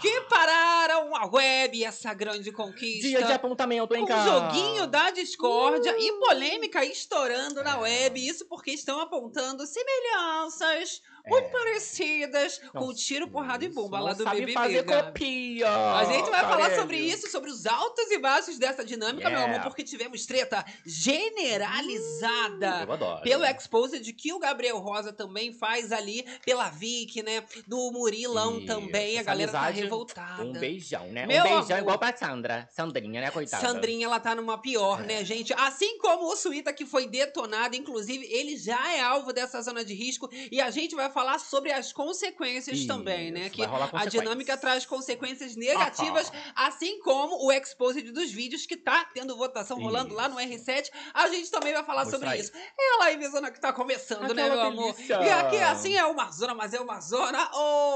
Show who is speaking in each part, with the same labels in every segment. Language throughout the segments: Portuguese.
Speaker 1: que pararam a web, essa grande conquista.
Speaker 2: Dia de apontamento, hein, cara?
Speaker 1: o joguinho da discórdia
Speaker 2: Uh.
Speaker 1: e polêmica estourando na web. Isso porque estão apontando semelhanças
Speaker 2: É.
Speaker 1: muito parecidas com
Speaker 2: Não
Speaker 1: o tiro, porrada e bomba lá do
Speaker 2: sabe
Speaker 1: BBB.
Speaker 2: fazer
Speaker 1: Gabi.
Speaker 2: copia.
Speaker 1: A gente vai falar sobre isso, sobre os altos e baixos dessa dinâmica, meu
Speaker 2: Yeah.
Speaker 1: amor, porque tivemos treta generalizada.
Speaker 2: Eu adoro.
Speaker 1: Pelo Exposed, que o Gabriel Rosa também faz ali, pela Vic, né? Do Murilão
Speaker 2: Isso,
Speaker 1: também, a galera tá
Speaker 2: amizade,
Speaker 1: revoltada.
Speaker 2: Um beijão, né?
Speaker 1: Meu
Speaker 2: um beijão
Speaker 1: amor.
Speaker 2: igual pra Sandra. Sandrinha, né, coitada?
Speaker 1: Sandrinha, ela tá numa pior,
Speaker 2: É.
Speaker 1: né, gente? Assim como o Suíta, que foi detonado, inclusive, ele já é alvo dessa zona de risco. E a gente vai falar sobre as consequências
Speaker 2: Isso,
Speaker 1: também, né? Que a dinâmica traz consequências negativas, assim como o exposed dos vídeos que tá tendo votação rolando lá no R7. A gente também vai falar sobre
Speaker 2: Mostrar
Speaker 1: isso. É a livezona que tá começando, né,
Speaker 2: Aquela
Speaker 1: meu amor?
Speaker 2: delícia.
Speaker 1: E aqui, assim, é uma zona, mas é uma zona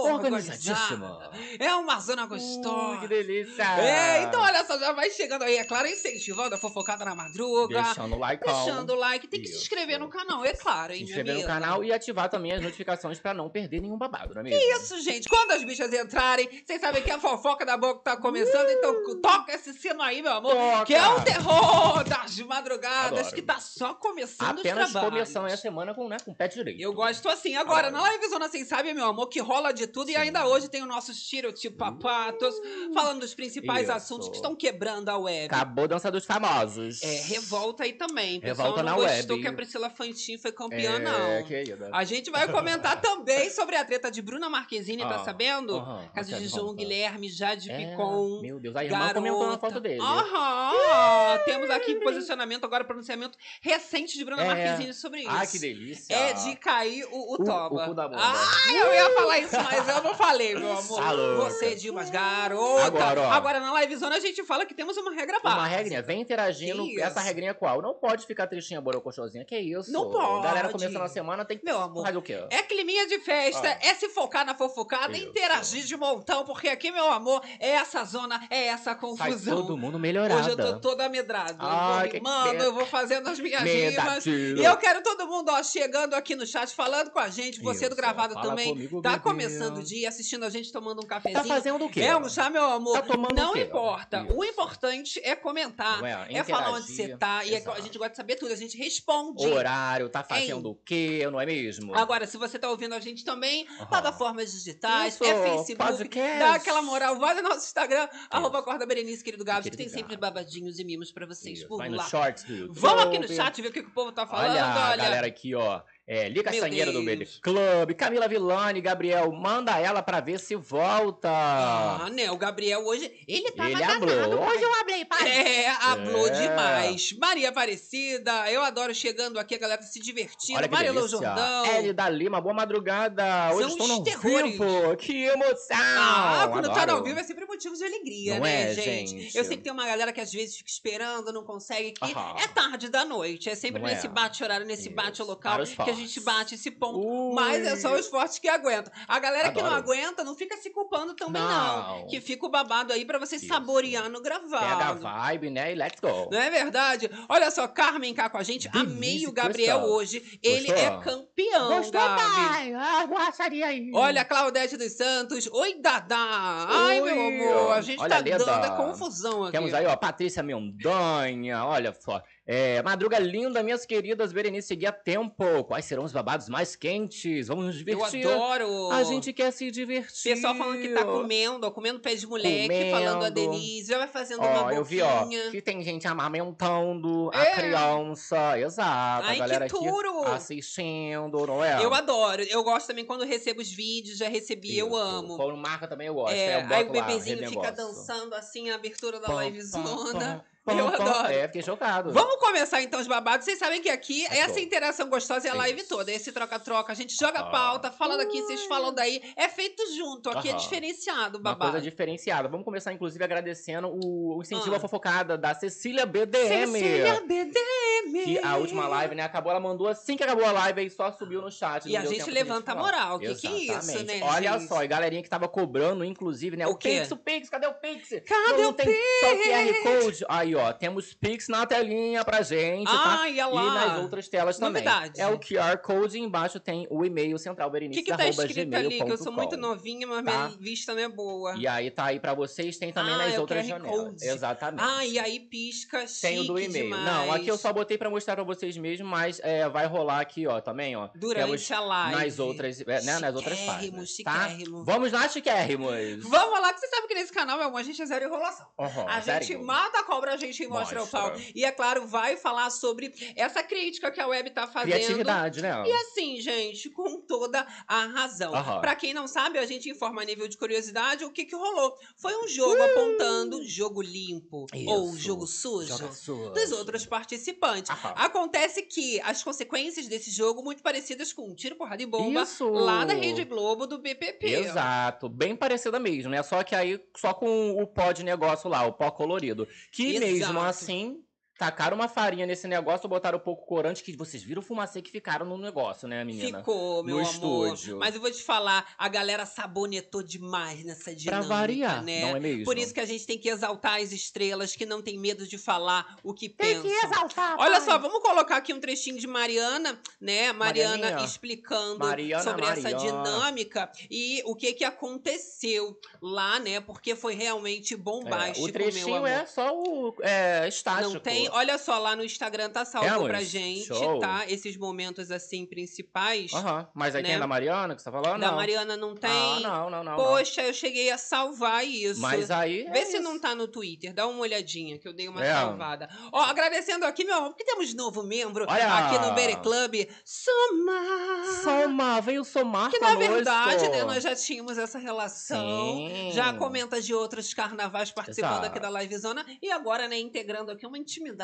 Speaker 2: Organizadíssima.
Speaker 1: organizada. É uma zona
Speaker 2: Uh,
Speaker 1: gostosa.
Speaker 2: que delícia.
Speaker 1: É, então olha só, já vai chegando aí, é claro, incentivando a fofocada na madruga.
Speaker 2: Deixando o like.
Speaker 1: Deixando o like, tem que se
Speaker 2: Isso.
Speaker 1: inscrever no canal, é claro, hein,
Speaker 2: Se inscrever no canal e ativar também as notificações pra não perder nenhum babado, não é mesmo?
Speaker 1: Isso, gente. Quando as bichas entrarem, vocês sabem que a fofoca da boca tá começando, então toca esse sino aí, meu amor.
Speaker 2: Toca.
Speaker 1: Que é o terror das madrugadas,
Speaker 2: Adoro.
Speaker 1: que tá só começando
Speaker 2: Apenas
Speaker 1: os trabalhos.
Speaker 2: começando a semana com, né, com o pé direito.
Speaker 1: Eu gosto assim. Agora,
Speaker 2: Adoro.
Speaker 1: na Live Zona Sem Sabe, meu amor, que rola de tudo. E
Speaker 2: Sim.
Speaker 1: ainda hoje tem os nossos tirotipapatos, falando dos principais
Speaker 2: Isso.
Speaker 1: assuntos que estão quebrando a web.
Speaker 2: Acabou a dança dos famosos.
Speaker 1: É, revolta aí também. O pessoal
Speaker 2: Revolta
Speaker 1: não
Speaker 2: na
Speaker 1: gostou
Speaker 2: web.
Speaker 1: que a Priscila Fantin foi campeã,
Speaker 2: É,
Speaker 1: não.
Speaker 2: querida.
Speaker 1: A gente vai comentar também sobre a treta de Bruna Marquezine, tá
Speaker 2: Ah,
Speaker 1: sabendo?
Speaker 2: aham,
Speaker 1: Caso de. João Guilherme, Jade
Speaker 2: É,
Speaker 1: Picon.
Speaker 2: Meu Deus, a irmã
Speaker 1: Garota.
Speaker 2: comentou na foto dele.
Speaker 1: Aham! Temos aqui posicionamento, agora pronunciamento recente de Bruna
Speaker 2: É.
Speaker 1: Marquezine sobre isso.
Speaker 2: Ah, que delícia.
Speaker 1: É de cair o, o
Speaker 2: O-
Speaker 1: toba.
Speaker 2: o cu da bunda.
Speaker 1: Ah, eu ia falar isso, mas eu não falei, meu amor.
Speaker 2: Tá louca.
Speaker 1: Você, Dimas Garota.
Speaker 2: Agora, ó.
Speaker 1: Agora, na livezona, a gente fala que temos uma regra básica.
Speaker 2: Uma regrinha, vem interagindo. Essa regrinha é qual? Não pode ficar tristinha, borocochosinha. Que isso?
Speaker 1: Não pode.
Speaker 2: Galera começando a semana tem que
Speaker 1: Meu amor,
Speaker 2: fazer o quê?
Speaker 1: É climinha de festa,
Speaker 2: Ah.
Speaker 1: é se focar na fofocada, interagir de montão, porque aqui, meu amor, é essa zona, é essa
Speaker 2: Sai
Speaker 1: confusão.
Speaker 2: todo mundo melhorada.
Speaker 1: Hoje eu tô toda amedrada.
Speaker 2: Ai,
Speaker 1: eu vou
Speaker 2: que
Speaker 1: eu vou fazendo as minhas rimas. E eu quero todo mundo, ó, chegando aqui no chat, falando com a gente. Você do gravado também.
Speaker 2: comigo,
Speaker 1: tá começando o dia, assistindo a gente, tomando um cafezinho.
Speaker 2: Tá fazendo o quê?
Speaker 1: É um chá, meu amor.
Speaker 2: Tá tomando
Speaker 1: Não importa.
Speaker 2: Isso.
Speaker 1: O importante é comentar.
Speaker 2: Não é?
Speaker 1: Falar onde você tá. E é que a
Speaker 2: Exato.
Speaker 1: gente gosta de saber tudo. A gente responde.
Speaker 2: Horário, tá fazendo o quê? Não é mesmo?
Speaker 1: Agora, se você tá ouvindo a gente também,
Speaker 2: Aham.
Speaker 1: plataformas digitais,
Speaker 2: Isso,
Speaker 1: é Facebook,
Speaker 2: podcast.
Speaker 1: dá aquela moral, vai no nosso Instagram, arroba Corda Berenice, querido Gabs, que tem sempre babadinhos e mimos pra vocês
Speaker 2: Isso,
Speaker 1: por
Speaker 2: Vai no
Speaker 1: lá.
Speaker 2: shorts do YouTube.
Speaker 1: Vamos aqui no chat ver o que, que o povo tá falando,
Speaker 2: Olha,
Speaker 1: olha.
Speaker 2: a galera aqui, ó. É, Lica
Speaker 1: Meu
Speaker 2: Sanheira do
Speaker 1: Deus.
Speaker 2: BD Club, Camila Villani, Gabriel, manda ela pra ver se volta.
Speaker 1: Ah, né, o Gabriel hoje, ele tava
Speaker 2: Ele
Speaker 1: danado.
Speaker 2: Hoje eu hablei, pai.
Speaker 1: É, hablou
Speaker 2: É.
Speaker 1: demais. Maria Aparecida, eu adoro chegando aqui, a galera se divertindo. Marilô. Jordão.
Speaker 2: Elida Lima, boa madrugada. Hoje
Speaker 1: São
Speaker 2: estou no
Speaker 1: terrores.
Speaker 2: vivo. Que emoção.
Speaker 1: Ah, quando tá no ao
Speaker 2: Adoro.
Speaker 1: vivo é sempre motivo de alegria,
Speaker 2: Não
Speaker 1: né,
Speaker 2: é,
Speaker 1: gente?
Speaker 2: gente?
Speaker 1: Eu sei que tem uma galera que às vezes fica esperando, não consegue, que
Speaker 2: Aham.
Speaker 1: é tarde da noite. É sempre
Speaker 2: Não
Speaker 1: nesse
Speaker 2: é.
Speaker 1: bate-horário, nesse bate-local, que a gente bate esse ponto.
Speaker 2: Ui.
Speaker 1: Mas é só os fortes que aguentam. A galera que não
Speaker 2: Adoro.
Speaker 1: aguenta, não fica se culpando também, não.
Speaker 2: Não.
Speaker 1: Que fica o babado aí pra você
Speaker 2: Isso.
Speaker 1: saborear no
Speaker 2: Pega a
Speaker 1: gravado.
Speaker 2: vibe, né? E let's go.
Speaker 1: Não é verdade? Olha só, Carmen cá com a gente.
Speaker 2: Delícia,
Speaker 1: Amei o Gabriel
Speaker 2: gostou?
Speaker 1: hoje. Ele
Speaker 2: Gostou?
Speaker 1: é campeão,
Speaker 2: Gostou,
Speaker 1: Gabi.
Speaker 2: pai? Ah, gostaria aí.
Speaker 1: Olha, Claudete dos Santos. Oi, Dadá. Ai,
Speaker 2: Oi.
Speaker 1: meu amor. A gente
Speaker 2: Olha,
Speaker 1: tá
Speaker 2: Leda.
Speaker 1: dando é confusão aqui.
Speaker 2: Temos aí, ó, Patrícia Mendanha, olha só. É, madruga linda, minhas queridas, Berenice Guia Tempo. Quais serão os babados mais quentes? Vamos nos
Speaker 1: Eu
Speaker 2: divertir.
Speaker 1: adoro.
Speaker 2: A gente quer se divertir.
Speaker 1: Pessoal falando que tá comendo, ó, comendo pé de moleque,
Speaker 2: Comendo.
Speaker 1: falando a Denise, já vai fazendo
Speaker 2: Ó,
Speaker 1: uma
Speaker 2: eu vi, ó,
Speaker 1: boquinha.
Speaker 2: que tem gente amamentando
Speaker 1: É.
Speaker 2: a criança. Exato.
Speaker 1: Ai,
Speaker 2: a galera
Speaker 1: que
Speaker 2: aqui
Speaker 1: tudo!
Speaker 2: assistindo, não é?
Speaker 1: Eu adoro. Eu gosto também quando recebo os vídeos, já recebi, eu
Speaker 2: Isso.
Speaker 1: amo.
Speaker 2: Quando marca também eu gosto.
Speaker 1: É,
Speaker 2: eu
Speaker 1: aí o
Speaker 2: boto lá,
Speaker 1: bebezinho fica dançando assim, a abertura da livezona.
Speaker 2: Pam,
Speaker 1: Eu
Speaker 2: pam.
Speaker 1: adoro.
Speaker 2: É, fiquei chocado.
Speaker 1: Vamos começar então os babados. Vocês sabem que aqui
Speaker 2: Let's
Speaker 1: essa
Speaker 2: go.
Speaker 1: interação gostosa é a live
Speaker 2: Isso.
Speaker 1: toda. Esse troca-troca. A gente joga
Speaker 2: Ah.
Speaker 1: pauta, fala daqui, vocês falam daí. É feito junto. Aqui é
Speaker 2: Aham.
Speaker 1: diferenciado o
Speaker 2: Uma
Speaker 1: babado.
Speaker 2: coisa diferenciada. Vamos começar, inclusive, agradecendo o, o incentivo
Speaker 1: Ah.
Speaker 2: à fofocada da Cecília BDM.
Speaker 1: Cecília BDM.
Speaker 2: Que a última live, né, acabou, ela mandou assim que acabou a live e só subiu no chat.
Speaker 1: E a gente levanta a moral. Que que é isso, né,
Speaker 2: Olha
Speaker 1: gente?
Speaker 2: só, e galerinha que tava cobrando, inclusive, né,
Speaker 1: O
Speaker 2: o? Pix, o Pix, cadê o Pix?
Speaker 1: Cadê
Speaker 2: não,
Speaker 1: o
Speaker 2: não tem só o QR Code. Aí, ó, temos Pix na telinha pra gente, tá?
Speaker 1: Ah, e lá.
Speaker 2: E nas outras telas também.
Speaker 1: Novidade.
Speaker 2: É o QR Code e embaixo tem o e-mail central
Speaker 1: O que, que tá escrito ali? Que eu sou muito novinha, mas
Speaker 2: tá?
Speaker 1: minha vista não é boa.
Speaker 2: E aí tá aí pra vocês, tem também
Speaker 1: Ah,
Speaker 2: nas
Speaker 1: é
Speaker 2: outras janelas.
Speaker 1: Code.
Speaker 2: Exatamente.
Speaker 1: Ah, e aí pisca
Speaker 2: Tem o do e-mail. Não, aqui eu só botei pra mostrar pra vocês mesmo, mas é, vai rolar aqui, ó, também, ó.
Speaker 1: Durante
Speaker 2: Temos
Speaker 1: a live.
Speaker 2: nas outras, é, né, nas outras
Speaker 1: Chiquérrimo,
Speaker 2: páginas, tá?
Speaker 1: chiquérrimo.
Speaker 2: Vamos lá, chiquérrimos.
Speaker 1: Vamos lá, que você sabe que nesse canal, meu amor, a gente é zero enrolação.
Speaker 2: Uhum,
Speaker 1: A gente
Speaker 2: sério?
Speaker 1: mata a cobra, a gente mostra, o
Speaker 2: Mostra.
Speaker 1: pau. E é claro, vai falar sobre essa crítica que a web tá fazendo.
Speaker 2: Criatividade, né?
Speaker 1: E assim, gente, com toda a razão.
Speaker 2: Aham.
Speaker 1: Pra quem não sabe, a gente informa a nível de curiosidade o que que rolou. Foi um jogo apontando jogo limpo ou
Speaker 2: Isso.
Speaker 1: jogo sujo
Speaker 2: sujo.
Speaker 1: dos outros participantes. Acontece que as consequências desse jogo muito parecidas com um tiro, porrada e bomba
Speaker 2: Isso.
Speaker 1: lá da Rede Globo do BPP.
Speaker 2: Exato, bem parecida mesmo, né? Só que aí só com o pó de negócio lá, o pó colorido. Que mesmo
Speaker 1: Exato.
Speaker 2: assim, tacaram uma farinha nesse negócio, botaram um pouco corante, que vocês viram o fumacê que ficaram no negócio, né, menina?
Speaker 1: Ficou, meu
Speaker 2: No
Speaker 1: amor.
Speaker 2: estúdio.
Speaker 1: Mas eu vou te falar, a galera sabonetou demais nessa
Speaker 2: Pra
Speaker 1: dinâmica,
Speaker 2: variar,
Speaker 1: né?
Speaker 2: não é mesmo?
Speaker 1: Por isso que a gente tem que exaltar as estrelas que não tem medo de falar o que pensam.
Speaker 2: exaltar.
Speaker 1: Olha só, vamos colocar aqui um trechinho de Mariana, né? Mariana
Speaker 2: Marianinha.
Speaker 1: explicando
Speaker 2: Mariana,
Speaker 1: sobre essa
Speaker 2: Mariana.
Speaker 1: dinâmica e o que que aconteceu lá, né? Porque foi realmente bombástico,
Speaker 2: o
Speaker 1: meu
Speaker 2: trechinho
Speaker 1: amor.
Speaker 2: é só o é, estático.
Speaker 1: Não tem. Olha só, lá no Instagram tá salvo
Speaker 2: Temos?
Speaker 1: pra gente,
Speaker 2: Show.
Speaker 1: tá? Esses momentos assim principais.
Speaker 2: Aham, Mas aí
Speaker 1: né?
Speaker 2: tem a da Mariana que você tá falando?
Speaker 1: Da
Speaker 2: não.
Speaker 1: Mariana não tem.
Speaker 2: Ah, não, não, não. não.
Speaker 1: Poxa, eu cheguei a salvar isso.
Speaker 2: Mas aí.
Speaker 1: Vê
Speaker 2: é
Speaker 1: se
Speaker 2: isso.
Speaker 1: não tá no Twitter, dá uma olhadinha que eu dei uma
Speaker 2: É.
Speaker 1: salvada. Ó, agradecendo aqui, meu amor, porque temos novo membro
Speaker 2: Olha!
Speaker 1: aqui no Bere Club, Somar.
Speaker 2: Somar, veio somar
Speaker 1: Que na
Speaker 2: conosco.
Speaker 1: verdade, né, nós já tínhamos essa relação.
Speaker 2: Sim.
Speaker 1: Já comenta de outros carnavais participando
Speaker 2: Exato.
Speaker 1: aqui da Livezona e agora, né, integrando aqui uma intimidade.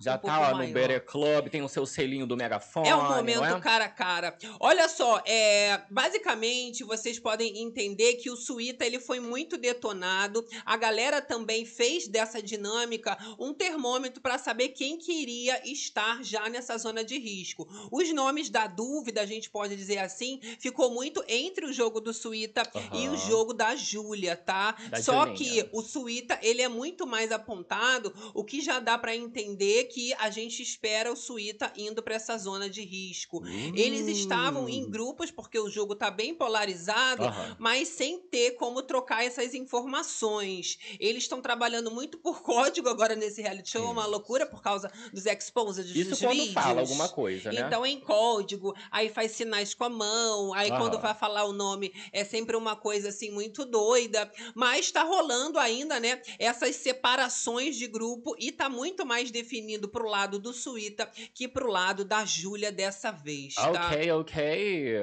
Speaker 2: Já
Speaker 1: um
Speaker 2: tá lá
Speaker 1: maior.
Speaker 2: no Bere Club, tem o seu selinho do megafone.
Speaker 1: É um
Speaker 2: não
Speaker 1: momento
Speaker 2: é?
Speaker 1: cara a cara. Olha só, é, basicamente vocês podem entender que o Suíta ele foi muito detonado. A galera também fez dessa dinâmica um termômetro para saber quem queria estar já nessa zona de risco. Os nomes da dúvida, a gente pode dizer assim, ficou muito entre o jogo do Suíta e o jogo da Júlia, tá?
Speaker 2: Da
Speaker 1: Só
Speaker 2: Julinha.
Speaker 1: que o Suíta, ele é muito mais apontado, o que já dá para entender que a gente espera o Suíta indo para essa zona de risco. Eles estavam em
Speaker 2: Hum.
Speaker 1: grupos porque o jogo tá bem polarizado,
Speaker 2: Aham.
Speaker 1: mas sem ter como trocar essas informações. Eles estão trabalhando muito por código agora nesse reality show, é uma loucura por causa dos exposed
Speaker 2: Isso
Speaker 1: dos
Speaker 2: quando
Speaker 1: vídeos.
Speaker 2: fala alguma coisa, né?
Speaker 1: Então, em código, aí faz sinais com a mão, aí
Speaker 2: Aham.
Speaker 1: quando vai falar o nome é sempre uma coisa assim muito doida. Mas tá rolando ainda, né, essas separações de grupo e tá muito mais definido pro lado do Suíta que pro lado da Júlia dessa vez, tá?
Speaker 2: Ok, ok.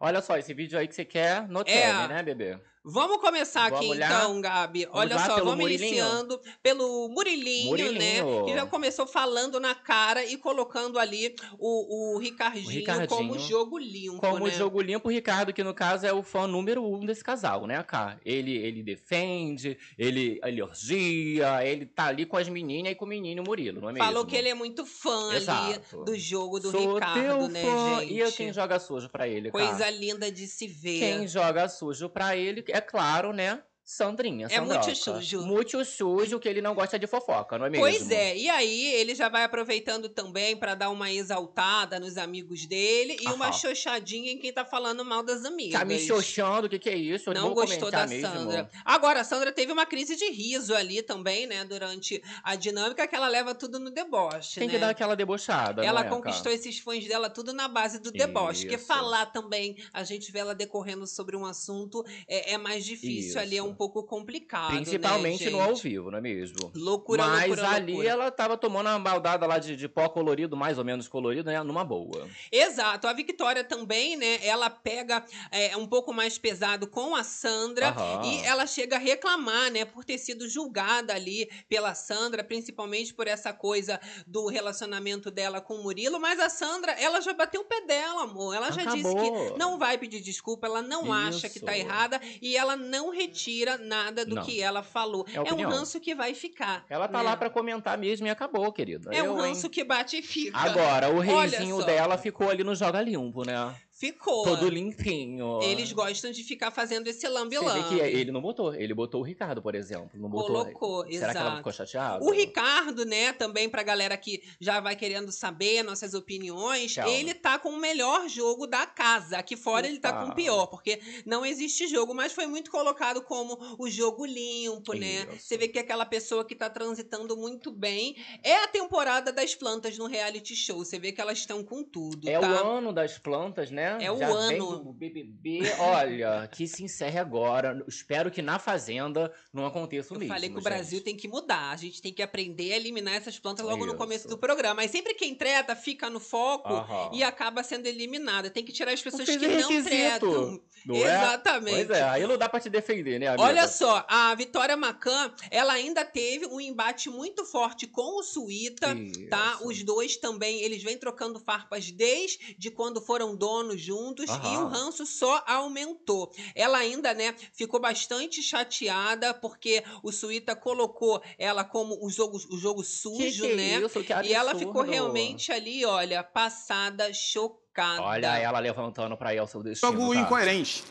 Speaker 2: Olha só, esse vídeo aí que você quer no
Speaker 1: É.
Speaker 2: tele, né, bebê?
Speaker 1: Vamos começar aqui
Speaker 2: Vamos lá?
Speaker 1: então, Gabi. Olha só, vamos
Speaker 2: Murilinho?
Speaker 1: iniciando pelo Murilinho,
Speaker 2: Murilinho.
Speaker 1: né? Que já começou falando na cara e colocando ali o, o Ricardinho,
Speaker 2: Ricardinho.
Speaker 1: como jogo limpo,
Speaker 2: Como
Speaker 1: né?
Speaker 2: jogo limpo, o Ricardo, que no caso é o fã número um desse casal, né, Cá? Ele, ele defende, ele elogia, ele tá ali com as meninas e com o menino Murilo, não é mesmo?
Speaker 1: Falou que ele é muito fã ali
Speaker 2: Exato.
Speaker 1: do jogo do
Speaker 2: Sou
Speaker 1: Ricardo,
Speaker 2: teu
Speaker 1: né,
Speaker 2: fã.
Speaker 1: gente?
Speaker 2: E quem joga sujo pra ele, Cá?
Speaker 1: Coisa linda de se ver.
Speaker 2: Quem joga sujo pra ele, é claro, né? Sandrinha,
Speaker 1: É muito sujo.
Speaker 2: Muito sujo, que ele não gosta de fofoca, não é mesmo?
Speaker 1: Pois é, e aí ele já vai aproveitando também pra dar uma exaltada nos amigos dele e uma
Speaker 2: Aham.
Speaker 1: xoxadinha em quem tá falando mal das amigas.
Speaker 2: Tá me xoxando, o que que é isso? Eu
Speaker 1: Não gostou da
Speaker 2: mesmo.
Speaker 1: Sandra. Agora, a Sandra teve uma crise de riso ali também, né? Durante a dinâmica, que ela leva tudo no deboche,
Speaker 2: Tem
Speaker 1: né?
Speaker 2: que dar aquela debochada,
Speaker 1: Ela
Speaker 2: é,
Speaker 1: conquistou
Speaker 2: cara?
Speaker 1: esses fãs dela tudo na base do deboche. Porque
Speaker 2: Isso.
Speaker 1: falar também, a gente vê ela decorrendo sobre um assunto, é, é mais difícil ali, é
Speaker 2: Isso.
Speaker 1: um pouco complicado.
Speaker 2: Principalmente
Speaker 1: né,
Speaker 2: no ao vivo, não é mesmo?
Speaker 1: Loucura,
Speaker 2: Mas
Speaker 1: loucura,
Speaker 2: ali
Speaker 1: loucura.
Speaker 2: ela tava tomando uma baldada lá de, de pó colorido, mais ou menos colorido, né? Numa boa.
Speaker 1: Exato. A Victoria também, né? Ela pega é, um pouco mais pesado com a Sandra.
Speaker 2: Aham.
Speaker 1: E ela chega a reclamar, né, por ter sido julgada ali pela Sandra, principalmente por essa coisa do relacionamento dela com o Murilo. Mas a Sandra, ela já bateu o pé dela, amor. Ela já disse
Speaker 2: Acabou.
Speaker 1: que não vai pedir desculpa, ela não acha que tá
Speaker 2: Isso.
Speaker 1: errada e ela não retira nada do
Speaker 2: Não.
Speaker 1: que ela falou.
Speaker 2: É
Speaker 1: É, um ranço que vai ficar.
Speaker 2: Ela tá
Speaker 1: né?
Speaker 2: lá pra comentar mesmo e acabou, querida.
Speaker 1: É
Speaker 2: Eu,
Speaker 1: um
Speaker 2: hein?
Speaker 1: ranço que bate e fica.
Speaker 2: Agora, o reizinho dela ficou ali no Joga Limpo, né?
Speaker 1: Ficou.
Speaker 2: Todo limpinho.
Speaker 1: Eles gostam de ficar fazendo esse
Speaker 2: Você vê que ele não botou. Ele botou o Ricardo, por exemplo. Não botou.
Speaker 1: Colocou,
Speaker 2: Será que ela
Speaker 1: exato.
Speaker 2: ficou chateada?
Speaker 1: O Ricardo, né, também pra galera que já vai querendo saber nossas opiniões,
Speaker 2: Calma.
Speaker 1: ele tá com o melhor jogo da casa. Aqui fora ele tá com o
Speaker 2: Opa.
Speaker 1: pior, porque não existe jogo, mas foi muito colocado como o jogo limpo, né?
Speaker 2: Isso.
Speaker 1: Você vê que aquela pessoa que tá transitando muito bem. É a temporada das plantas no reality show. Você vê que elas estão com tudo,
Speaker 2: É
Speaker 1: tá?
Speaker 2: o ano das plantas, né?
Speaker 1: É o
Speaker 2: Já
Speaker 1: ano.
Speaker 2: do BBB. Olha, que se encerre agora. Espero que na Fazenda não aconteça o
Speaker 1: Eu
Speaker 2: mesmo.
Speaker 1: falei que o
Speaker 2: gente.
Speaker 1: Brasil tem que mudar. A gente tem que aprender a eliminar essas plantas logo no começo
Speaker 2: Isso.
Speaker 1: do programa. Mas sempre quem treta fica no foco
Speaker 2: Aham.
Speaker 1: e acaba sendo eliminada. Tem que tirar as pessoas que
Speaker 2: o
Speaker 1: não tretam.
Speaker 2: Não é?
Speaker 1: Exatamente.
Speaker 2: Pois é, aí não dá pra te defender, né, amiga?
Speaker 1: Olha só, a Vitória Macan, ela ainda teve um embate muito forte com o Suíta, tá?
Speaker 2: Isso.
Speaker 1: Os dois também, eles vêm trocando farpas desde quando foram donos juntos e
Speaker 2: Aham.
Speaker 1: o ranço só aumentou. Ela ainda, né, ficou bastante chateada porque o Suíta colocou ela como o jogo, o jogo
Speaker 2: Que
Speaker 1: sujo,
Speaker 2: que é
Speaker 1: né?
Speaker 2: Isso, que
Speaker 1: E ela ficou realmente ali, olha, passada, chocada.
Speaker 2: Olha ela levantando pra ir ao seu destino.
Speaker 3: Jogo
Speaker 2: tá?
Speaker 3: incoerente.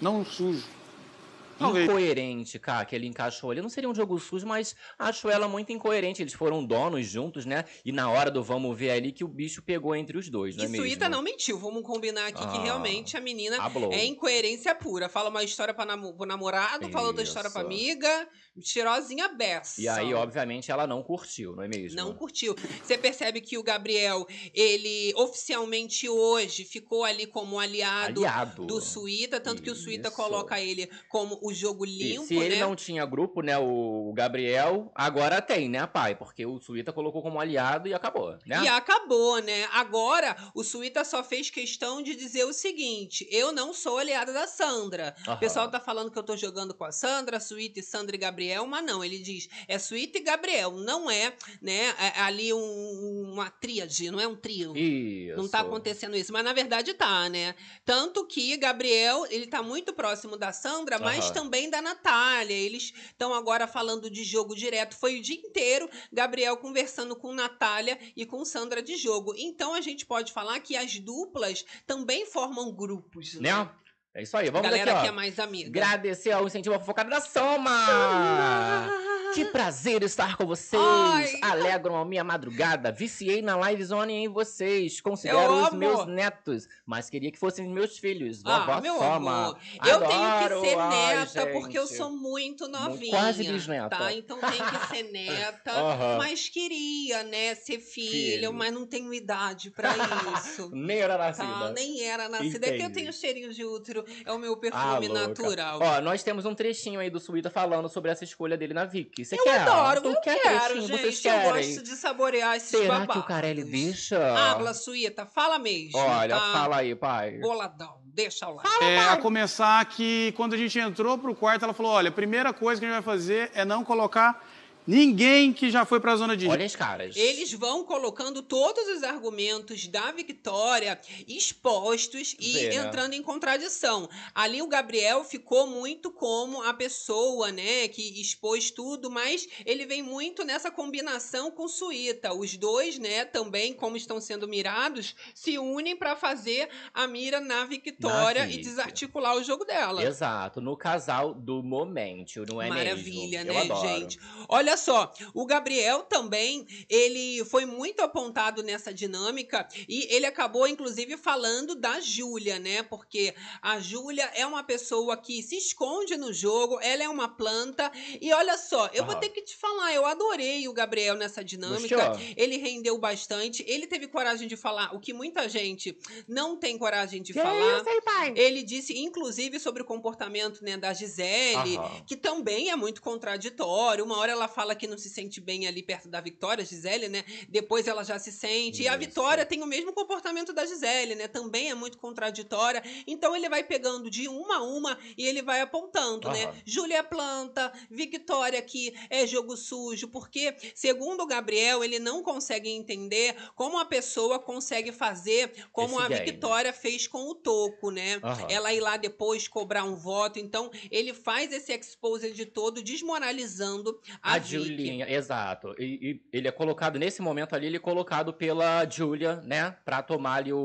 Speaker 3: Não sujo. Talvez.
Speaker 2: Incoerente, cara, que ele encaixou ali. Não seria um jogo sujo, mas acho ela muito incoerente. Eles foram donos juntos, né? E na hora do vamos ver ali que o bicho pegou entre os dois, não é
Speaker 1: E
Speaker 2: mesmo?
Speaker 1: Suíta não mentiu, vamos combinar aqui que
Speaker 2: Ah,
Speaker 1: realmente a menina
Speaker 2: Hablou.
Speaker 1: É incoerência pura. Fala uma história pra namo- pro namorado, fala outra história pra
Speaker 2: Isso.
Speaker 1: amiga. Cheirosinha beça.
Speaker 2: E aí, obviamente, ela não curtiu, não é mesmo?
Speaker 1: Não curtiu. Você percebe que o Gabriel, ele oficialmente hoje ficou ali como aliado,
Speaker 2: Aliado.
Speaker 1: do Suíta, tanto que o Suíta
Speaker 2: Isso.
Speaker 1: coloca ele como o jogo
Speaker 2: E
Speaker 1: limpo,
Speaker 2: se ele
Speaker 1: né?
Speaker 2: não tinha grupo, né, o Gabriel, agora tem, né, pai? Porque o Suíta colocou como aliado e acabou, né?
Speaker 1: E acabou, né? Agora, o Suíta só fez questão de dizer o seguinte: eu não sou aliada da Sandra. O pessoal tá falando que eu tô jogando com a Sandra, Suíta e Sandra e Gabriel, mas não, ele diz, é Suíta e Gabriel, não é, né, é ali um- uma tríade, não é um trio.
Speaker 2: Isso.
Speaker 1: Não tá acontecendo isso, mas na verdade tá, né? Tanto que Gabriel, ele tá muito próximo da Sandra, mas também da Natália. Eles estão agora falando de jogo direto. Foi o dia inteiro Gabriel conversando com Natália e com Sandra de jogo. Então a gente pode falar que as duplas também formam grupos, né?
Speaker 2: Né? É isso aí, vamos
Speaker 1: galera
Speaker 2: aqui, ó.
Speaker 1: que é mais amiga.
Speaker 2: Agradecer ao incentivo à fofocada da Soma! Que prazer estar com vocês!
Speaker 1: Ai.
Speaker 2: Alegram a minha madrugada. Viciei na livezone em vocês. Considero os meus netos, mas queria que fossem meus filhos.
Speaker 1: Ah,
Speaker 2: Vovó
Speaker 1: meu
Speaker 2: Soma.
Speaker 1: amor. Eu
Speaker 2: Adoro.
Speaker 1: tenho que ser
Speaker 2: Ai,
Speaker 1: neta porque eu sou muito novinha.
Speaker 2: quase bisneta.
Speaker 1: Tá? Então tem que ser neta.
Speaker 2: Aham.
Speaker 1: Mas queria, né, ser filha,
Speaker 2: Filho.
Speaker 1: mas não tenho idade pra isso.
Speaker 2: Nem era
Speaker 1: Tá,
Speaker 2: nascida.
Speaker 1: nem era nascida. É que eu
Speaker 2: Entendi.
Speaker 1: tenho cheirinho de útero, é o meu
Speaker 2: Ah,
Speaker 1: perfume
Speaker 2: louca.
Speaker 1: natural.
Speaker 2: Ó, nós temos um trechinho aí do Suíta falando sobre essa escolha dele na Vicky. Você
Speaker 1: eu
Speaker 2: quer?
Speaker 1: adoro,
Speaker 2: Tu
Speaker 1: eu
Speaker 2: quer
Speaker 1: quero, gente.
Speaker 2: Vocês
Speaker 1: eu gosto de saborear esses
Speaker 2: Será
Speaker 1: babados.
Speaker 2: que o Carelli deixa?
Speaker 1: Habla, Suíta, fala mesmo.
Speaker 2: Olha,
Speaker 1: tá?
Speaker 2: fala aí, pai.
Speaker 1: Boladão, deixa lá.
Speaker 3: É, a começar que quando a gente entrou pro quarto, ela falou: olha, a primeira coisa que a gente vai fazer é não colocar ninguém que já foi pra zona de.
Speaker 2: Olha as caras.
Speaker 1: Eles vão colocando todos os argumentos da Victoria expostos e
Speaker 2: Vê, né?
Speaker 1: entrando em contradição. Ali o Gabriel ficou muito como a pessoa, né, que expôs tudo, mas ele vem muito nessa combinação com Suíta. Os dois, né, também, como estão sendo mirados, se unem para fazer a mira na Victoria
Speaker 2: Na
Speaker 1: e desarticular o jogo dela.
Speaker 2: Exato, no casal do momento, não é
Speaker 1: Maravilha,
Speaker 2: mesmo?
Speaker 1: né,
Speaker 2: Eu adoro.
Speaker 1: gente? Olha só, o Gabriel também, ele foi muito apontado nessa dinâmica e ele acabou, inclusive, falando da Júlia, né? Porque a Júlia é uma pessoa que se esconde no jogo, ela é uma planta. E olha só, eu vou
Speaker 2: Aham.
Speaker 1: ter que te falar, eu adorei o Gabriel nessa dinâmica.
Speaker 2: Gostou?
Speaker 1: Ele rendeu bastante, ele teve coragem de falar o que muita gente não tem coragem de
Speaker 2: Que
Speaker 1: falar.
Speaker 2: isso, hein, pai?
Speaker 1: Ele disse, inclusive, sobre o comportamento né, da Gisele,
Speaker 2: Aham.
Speaker 1: que também é muito contraditório. Uma hora ela fala que não se sente bem ali perto da Vitória, Gisele, né? Depois ela já se sente. E a
Speaker 2: Isso.
Speaker 1: Vitória tem o mesmo comportamento da Gisele, né? Também é muito contraditória. Então ele vai pegando de uma a uma e ele vai apontando, né?
Speaker 2: Aham.
Speaker 1: Júlia é planta, Victória aqui é jogo sujo, porque, segundo o Gabriel, ele não consegue entender como a pessoa consegue fazer como
Speaker 2: Esse
Speaker 1: a
Speaker 2: game.
Speaker 1: Victória fez com o Toco, né?
Speaker 2: Aham.
Speaker 1: Ela ir lá depois cobrar um voto. Então, ele faz esse exposed de todo, desmoralizando a,
Speaker 2: A Julinha, exato. E, e ele é colocado, nesse momento ali, ele é colocado pela Julia, né? Pra tomar ali o,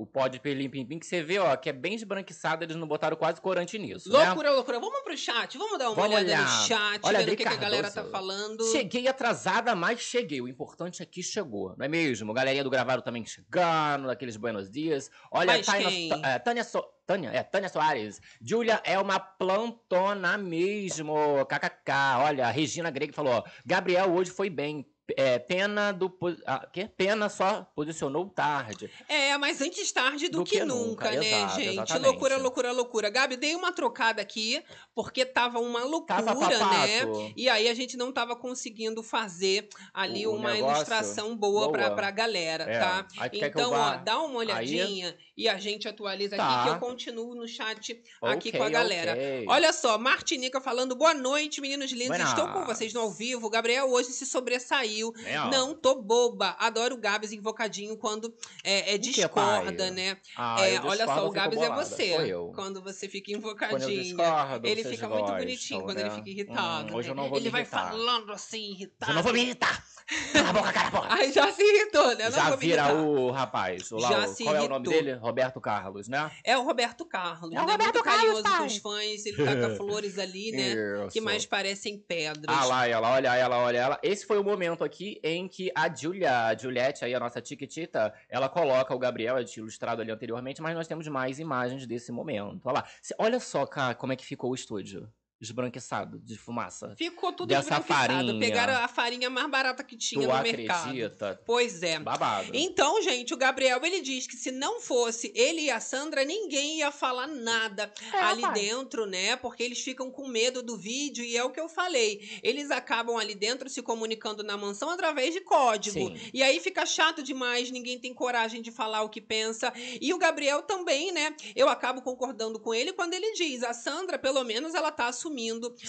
Speaker 2: o pó de perlim pim pim, que você vê, ó, que é bem esbranquiçado, eles não botaram quase corante nisso, né?
Speaker 1: Loucura, loucura. Vamos pro chat, vamos dar uma
Speaker 2: Vamos
Speaker 1: olhada no
Speaker 2: olhar.
Speaker 1: chat,
Speaker 2: Olha,
Speaker 1: ver o que, que a galera tá falando.
Speaker 2: Cheguei atrasada, mas cheguei. O importante é que chegou, não é mesmo? Galerinha do Gravado também chegando, daqueles buenos dias. Olha,
Speaker 1: Mais
Speaker 2: Tânia,
Speaker 1: quem?
Speaker 2: É, Tânia, So- Tânia, é, Tânia Soares. Júlia é uma plantona mesmo. KKK. Olha, Regina Greg falou: Gabriel hoje foi bem. É, pena do. Ah, quê? Pena só posicionou tarde.
Speaker 1: É, mas antes tarde do, que, nunca, né,
Speaker 2: exato,
Speaker 1: gente?
Speaker 2: exatamente.
Speaker 1: Loucura, loucura, loucura. Gabi, dei uma trocada aqui, porque tava uma loucura,
Speaker 2: Tava
Speaker 1: né? E aí a gente não tava conseguindo fazer ali
Speaker 2: O
Speaker 1: uma ilustração boa, Pra,
Speaker 2: boa.
Speaker 1: pra galera,
Speaker 2: É,
Speaker 1: tá?
Speaker 2: aí que
Speaker 1: Então, ó, dá uma olhadinha e a gente atualiza aqui
Speaker 2: Tá.
Speaker 1: que eu continuo no chat aqui
Speaker 2: Ok,
Speaker 1: com a galera.
Speaker 2: ok.
Speaker 1: Olha só, Martinica falando, boa noite, meninos lindos. Estou com vocês no ao vivo. Gabriel hoje se sobressaiu.
Speaker 2: É, ó.
Speaker 1: Não tô boba. Adoro o Gabs invocadinho quando é, é discorda, né?
Speaker 2: Ah,
Speaker 1: É, olha só, o Gabs é você. Quando você fica invocadinho.
Speaker 2: discordo,
Speaker 1: Ele fica muito bonitinho quando ele
Speaker 2: né?
Speaker 1: fica irritado.
Speaker 2: Hum, hoje
Speaker 1: né?
Speaker 2: eu não vou
Speaker 1: ele
Speaker 2: me
Speaker 1: vai
Speaker 2: irritar.
Speaker 1: falando assim, irritado.
Speaker 2: Eu não vou me irritar. Cala a boca, cala a boca.
Speaker 1: Ai, já se irritou, né? Eu não
Speaker 2: Já vira o rapaz. O lá,
Speaker 1: Já
Speaker 2: o-
Speaker 1: se
Speaker 2: qual é o nome
Speaker 1: irritou.
Speaker 2: dele? Roberto Carlos, né?
Speaker 1: É o Roberto Carlos.
Speaker 2: É o
Speaker 1: né?
Speaker 2: Roberto
Speaker 1: muito
Speaker 2: Carlos,
Speaker 1: com os fãs. Ele taca flores ali, né? Que mais parecem pedras.
Speaker 2: Ah lá, ela, olha ela, olha ela. Esse foi o momento aqui em que a Julia, a Juliette, aí, a nossa Tiquitita, ela coloca o Gabriel, eu tinha ilustrado ali anteriormente, mas nós temos mais imagens desse momento. Olha lá. Olha só, cara, como é que ficou o estúdio. Esbranquiçado, de fumaça.
Speaker 1: Ficou tudo
Speaker 2: Dessa
Speaker 1: esbranquiçado.
Speaker 2: farinha.
Speaker 1: Pegaram a farinha mais barata que tinha
Speaker 2: Tu
Speaker 1: no mercado.
Speaker 2: acredita?
Speaker 1: Pois é.
Speaker 2: Babado.
Speaker 1: Então, gente, o Gabriel ele diz que se não fosse ele e a Sandra, ninguém ia falar nada
Speaker 2: É,
Speaker 1: ali
Speaker 2: rapaz.
Speaker 1: dentro, né? Porque eles ficam com medo do vídeo e é o que eu falei. Eles acabam ali dentro se comunicando na mansão através de código.
Speaker 2: Sim.
Speaker 1: E aí fica chato demais, ninguém tem coragem de falar o que pensa. E o Gabriel também, né? Eu acabo concordando com ele quando ele diz: a Sandra, pelo menos, ela tá assumindo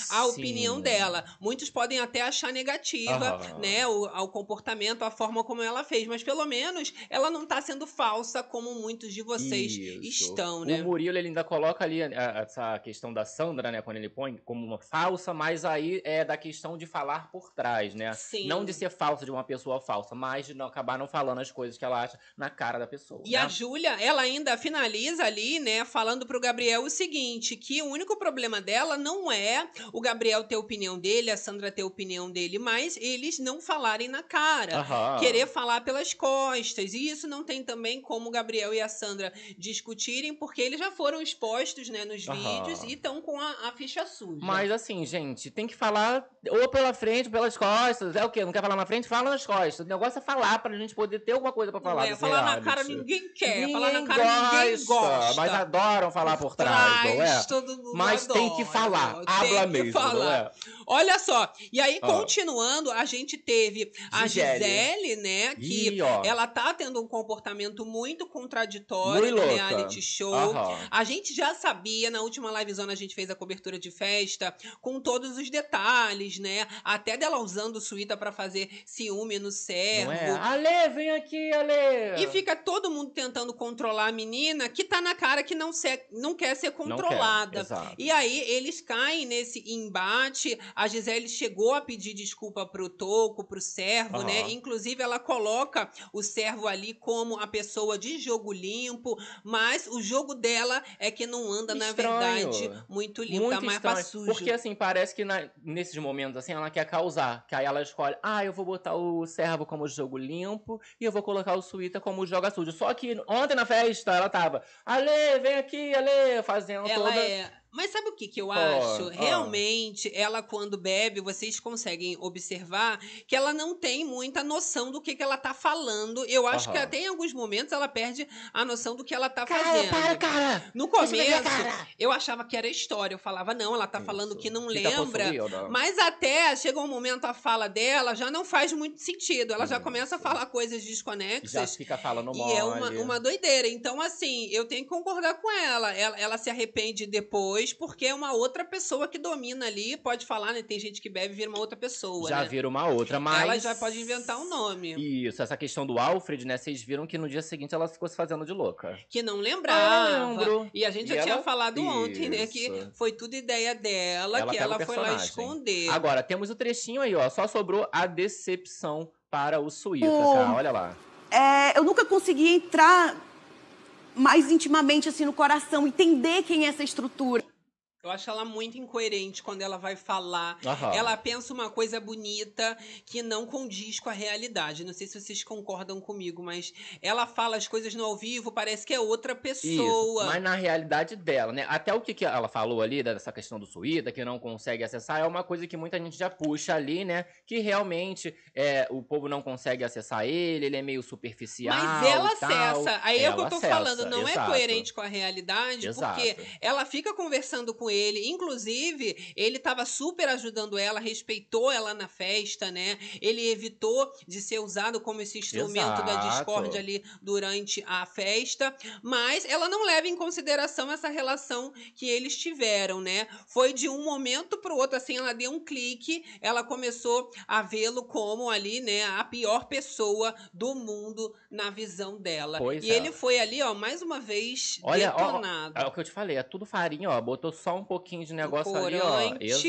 Speaker 1: a
Speaker 2: Sim.
Speaker 1: opinião dela. Muitos podem até achar negativa,
Speaker 2: Aham.
Speaker 1: né, o, ao comportamento, a forma como ela fez, mas pelo menos ela não tá sendo falsa como muitos de vocês
Speaker 2: Isso.
Speaker 1: estão, né?
Speaker 2: O Murilo ele ainda coloca ali a- essa questão da Sandra, né? Quando ele põe como uma falsa, mas aí é da questão de falar por trás, né?
Speaker 1: Sim.
Speaker 2: Não de ser falsa de uma pessoa falsa, mas de não acabar não falando as coisas que ela acha na cara da pessoa.
Speaker 1: E
Speaker 2: né?
Speaker 1: a Júlia, ela ainda finaliza ali, né, falando pro Gabriel o seguinte, que o único problema dela não é o Gabriel ter a opinião dele, a Sandra ter a opinião dele, mas eles não falarem na cara.
Speaker 2: Aham.
Speaker 1: querer falar pelas costas. E isso não tem também como o Gabriel e a Sandra discutirem, porque eles já foram expostos né, nos
Speaker 2: Aham.
Speaker 1: vídeos e estão com a, a ficha suja.
Speaker 2: Mas assim, gente, tem que falar ou pela frente ou pelas costas. É o quê? Não quer falar na frente? Fala nas costas. O negócio é falar pra gente poder ter alguma coisa pra
Speaker 1: Não
Speaker 2: falar.
Speaker 1: é,
Speaker 2: desse
Speaker 1: falar na
Speaker 2: reality.
Speaker 1: cara ninguém quer.
Speaker 2: Ninguém
Speaker 1: falar na cara ninguém gosta.
Speaker 2: Mas adoram falar por trás, não é?
Speaker 1: todo mundo
Speaker 2: Mas tem que falar.
Speaker 1: Tem
Speaker 2: Habla
Speaker 1: que
Speaker 2: mesmo,
Speaker 1: falar.
Speaker 2: não é?
Speaker 1: Olha só, e aí
Speaker 2: Ah.
Speaker 1: continuando, a gente teve a
Speaker 2: Gisele.
Speaker 1: Gisele, né, que
Speaker 2: Ih,
Speaker 1: ela tá tendo um comportamento muito contraditório
Speaker 2: Muito
Speaker 1: no
Speaker 2: louca.
Speaker 1: reality show.
Speaker 2: Aham.
Speaker 1: A gente já sabia, na última livezona a gente fez a cobertura de festa com todos os detalhes, né? Até dela usando o suíta pra fazer ciúme no servo.
Speaker 2: Não é? Ale, vem aqui, Ale!
Speaker 1: E fica todo mundo tentando controlar a menina que tá na cara que não, não quer ser
Speaker 2: Não quer,
Speaker 1: controlada.
Speaker 2: exato.
Speaker 1: E aí eles caem nesse embate. A Gisele chegou a pedir desculpa pro Toco, pro servo,
Speaker 2: Aham.
Speaker 1: né? Inclusive, ela coloca o servo ali como a pessoa de jogo limpo, mas o jogo dela é que não anda, na
Speaker 2: Estranho.
Speaker 1: verdade, muito limpo,
Speaker 2: Muito
Speaker 1: tá mais pra sujo.
Speaker 2: Porque assim, parece que na- nesses momentos assim, ela quer causar. Que aí ela escolhe, ah, eu vou botar o servo como jogo limpo e eu vou colocar o suíta como joga sujo. Só que ontem na festa ela tava, Ale, vem aqui, Ale, fazendo
Speaker 1: Ela
Speaker 2: toda.
Speaker 1: é. Mas sabe o que, que eu acho? Realmente, ela quando bebe, vocês conseguem observar que ela não tem muita noção do que, que ela tá falando. Eu acho que até em alguns momentos ela perde a noção do que ela tá
Speaker 2: Cara,
Speaker 1: fazendo.
Speaker 2: para, cara!
Speaker 1: No começo,
Speaker 2: cara.
Speaker 1: eu achava que era história. Eu falava, não, ela tá falando
Speaker 2: Isso.
Speaker 1: que não
Speaker 2: Fica
Speaker 1: lembra.
Speaker 2: possuída.
Speaker 1: Mas até chegou um momento a fala dela já não faz muito sentido. Ela já
Speaker 2: Isso.
Speaker 1: começa a falar coisas
Speaker 2: Já
Speaker 1: desconexas.
Speaker 2: fica falando
Speaker 1: E
Speaker 2: mole.
Speaker 1: é uma, uma doideira. Então, assim, eu tenho que concordar com ela. Ela, ela se arrepende depois, dois, porque é uma outra pessoa que domina ali. Pode falar, né? Tem gente que bebe e vira uma outra pessoa.
Speaker 2: Já
Speaker 1: né?
Speaker 2: vira uma outra, mas.
Speaker 1: Ela já pode inventar um nome.
Speaker 2: Isso, essa questão do Alfred, né? Vocês viram que no dia seguinte ela ficou se fazendo de louca.
Speaker 1: Que não lembrava.
Speaker 2: Ah, lembro.
Speaker 1: E a gente
Speaker 2: E
Speaker 1: já tinha
Speaker 2: ela-
Speaker 1: falado ontem, né? Que
Speaker 2: Isso.
Speaker 1: foi tudo ideia dela,
Speaker 2: Ela
Speaker 1: que ela foi lá esconder.
Speaker 2: Agora, temos o trechinho aí, ó. Só sobrou a decepção para o Suíta,
Speaker 4: Oh.
Speaker 2: cara. Olha lá.
Speaker 4: É, eu nunca consegui entrar mais intimamente assim no coração, entender quem é essa estrutura.
Speaker 1: Eu acho ela muito incoerente quando ela vai falar.
Speaker 2: Aham.
Speaker 1: Ela pensa uma coisa bonita que não condiz com a realidade. Não sei se vocês concordam comigo, mas ela fala as coisas no ao vivo, parece que é outra pessoa.
Speaker 2: Isso, mas na realidade dela, né? Até o que, que ela falou ali, dessa questão do Suíta, que não consegue acessar, é uma coisa que muita gente já puxa ali, né? Que realmente é, o povo não consegue acessar ele, ele é meio superficial.
Speaker 1: Mas ela acessa. Aí é o que eu tô
Speaker 2: acessa,
Speaker 1: falando, não é
Speaker 2: exato.
Speaker 1: coerente com a realidade,
Speaker 2: Exato.
Speaker 1: porque ela fica conversando com ele. Inclusive, ele tava super ajudando ela, respeitou ela na festa, né? Ele evitou de ser usado como esse instrumento da
Speaker 2: Exato.
Speaker 1: discórdia ali durante a festa. Mas ela não leva em consideração essa relação que eles tiveram, né? Foi de um momento pro outro, assim, ela deu um clique, ela começou a vê-lo como ali, né, a pior pessoa do mundo na visão dela.
Speaker 2: Pois
Speaker 1: e
Speaker 2: é.
Speaker 1: ele foi ali, ó, mais uma vez
Speaker 2: Olha, ó, ó,
Speaker 1: detonado.
Speaker 2: É o que eu te falei, é tudo farinha, ó. Botou só um pouquinho de negócio ali, ó.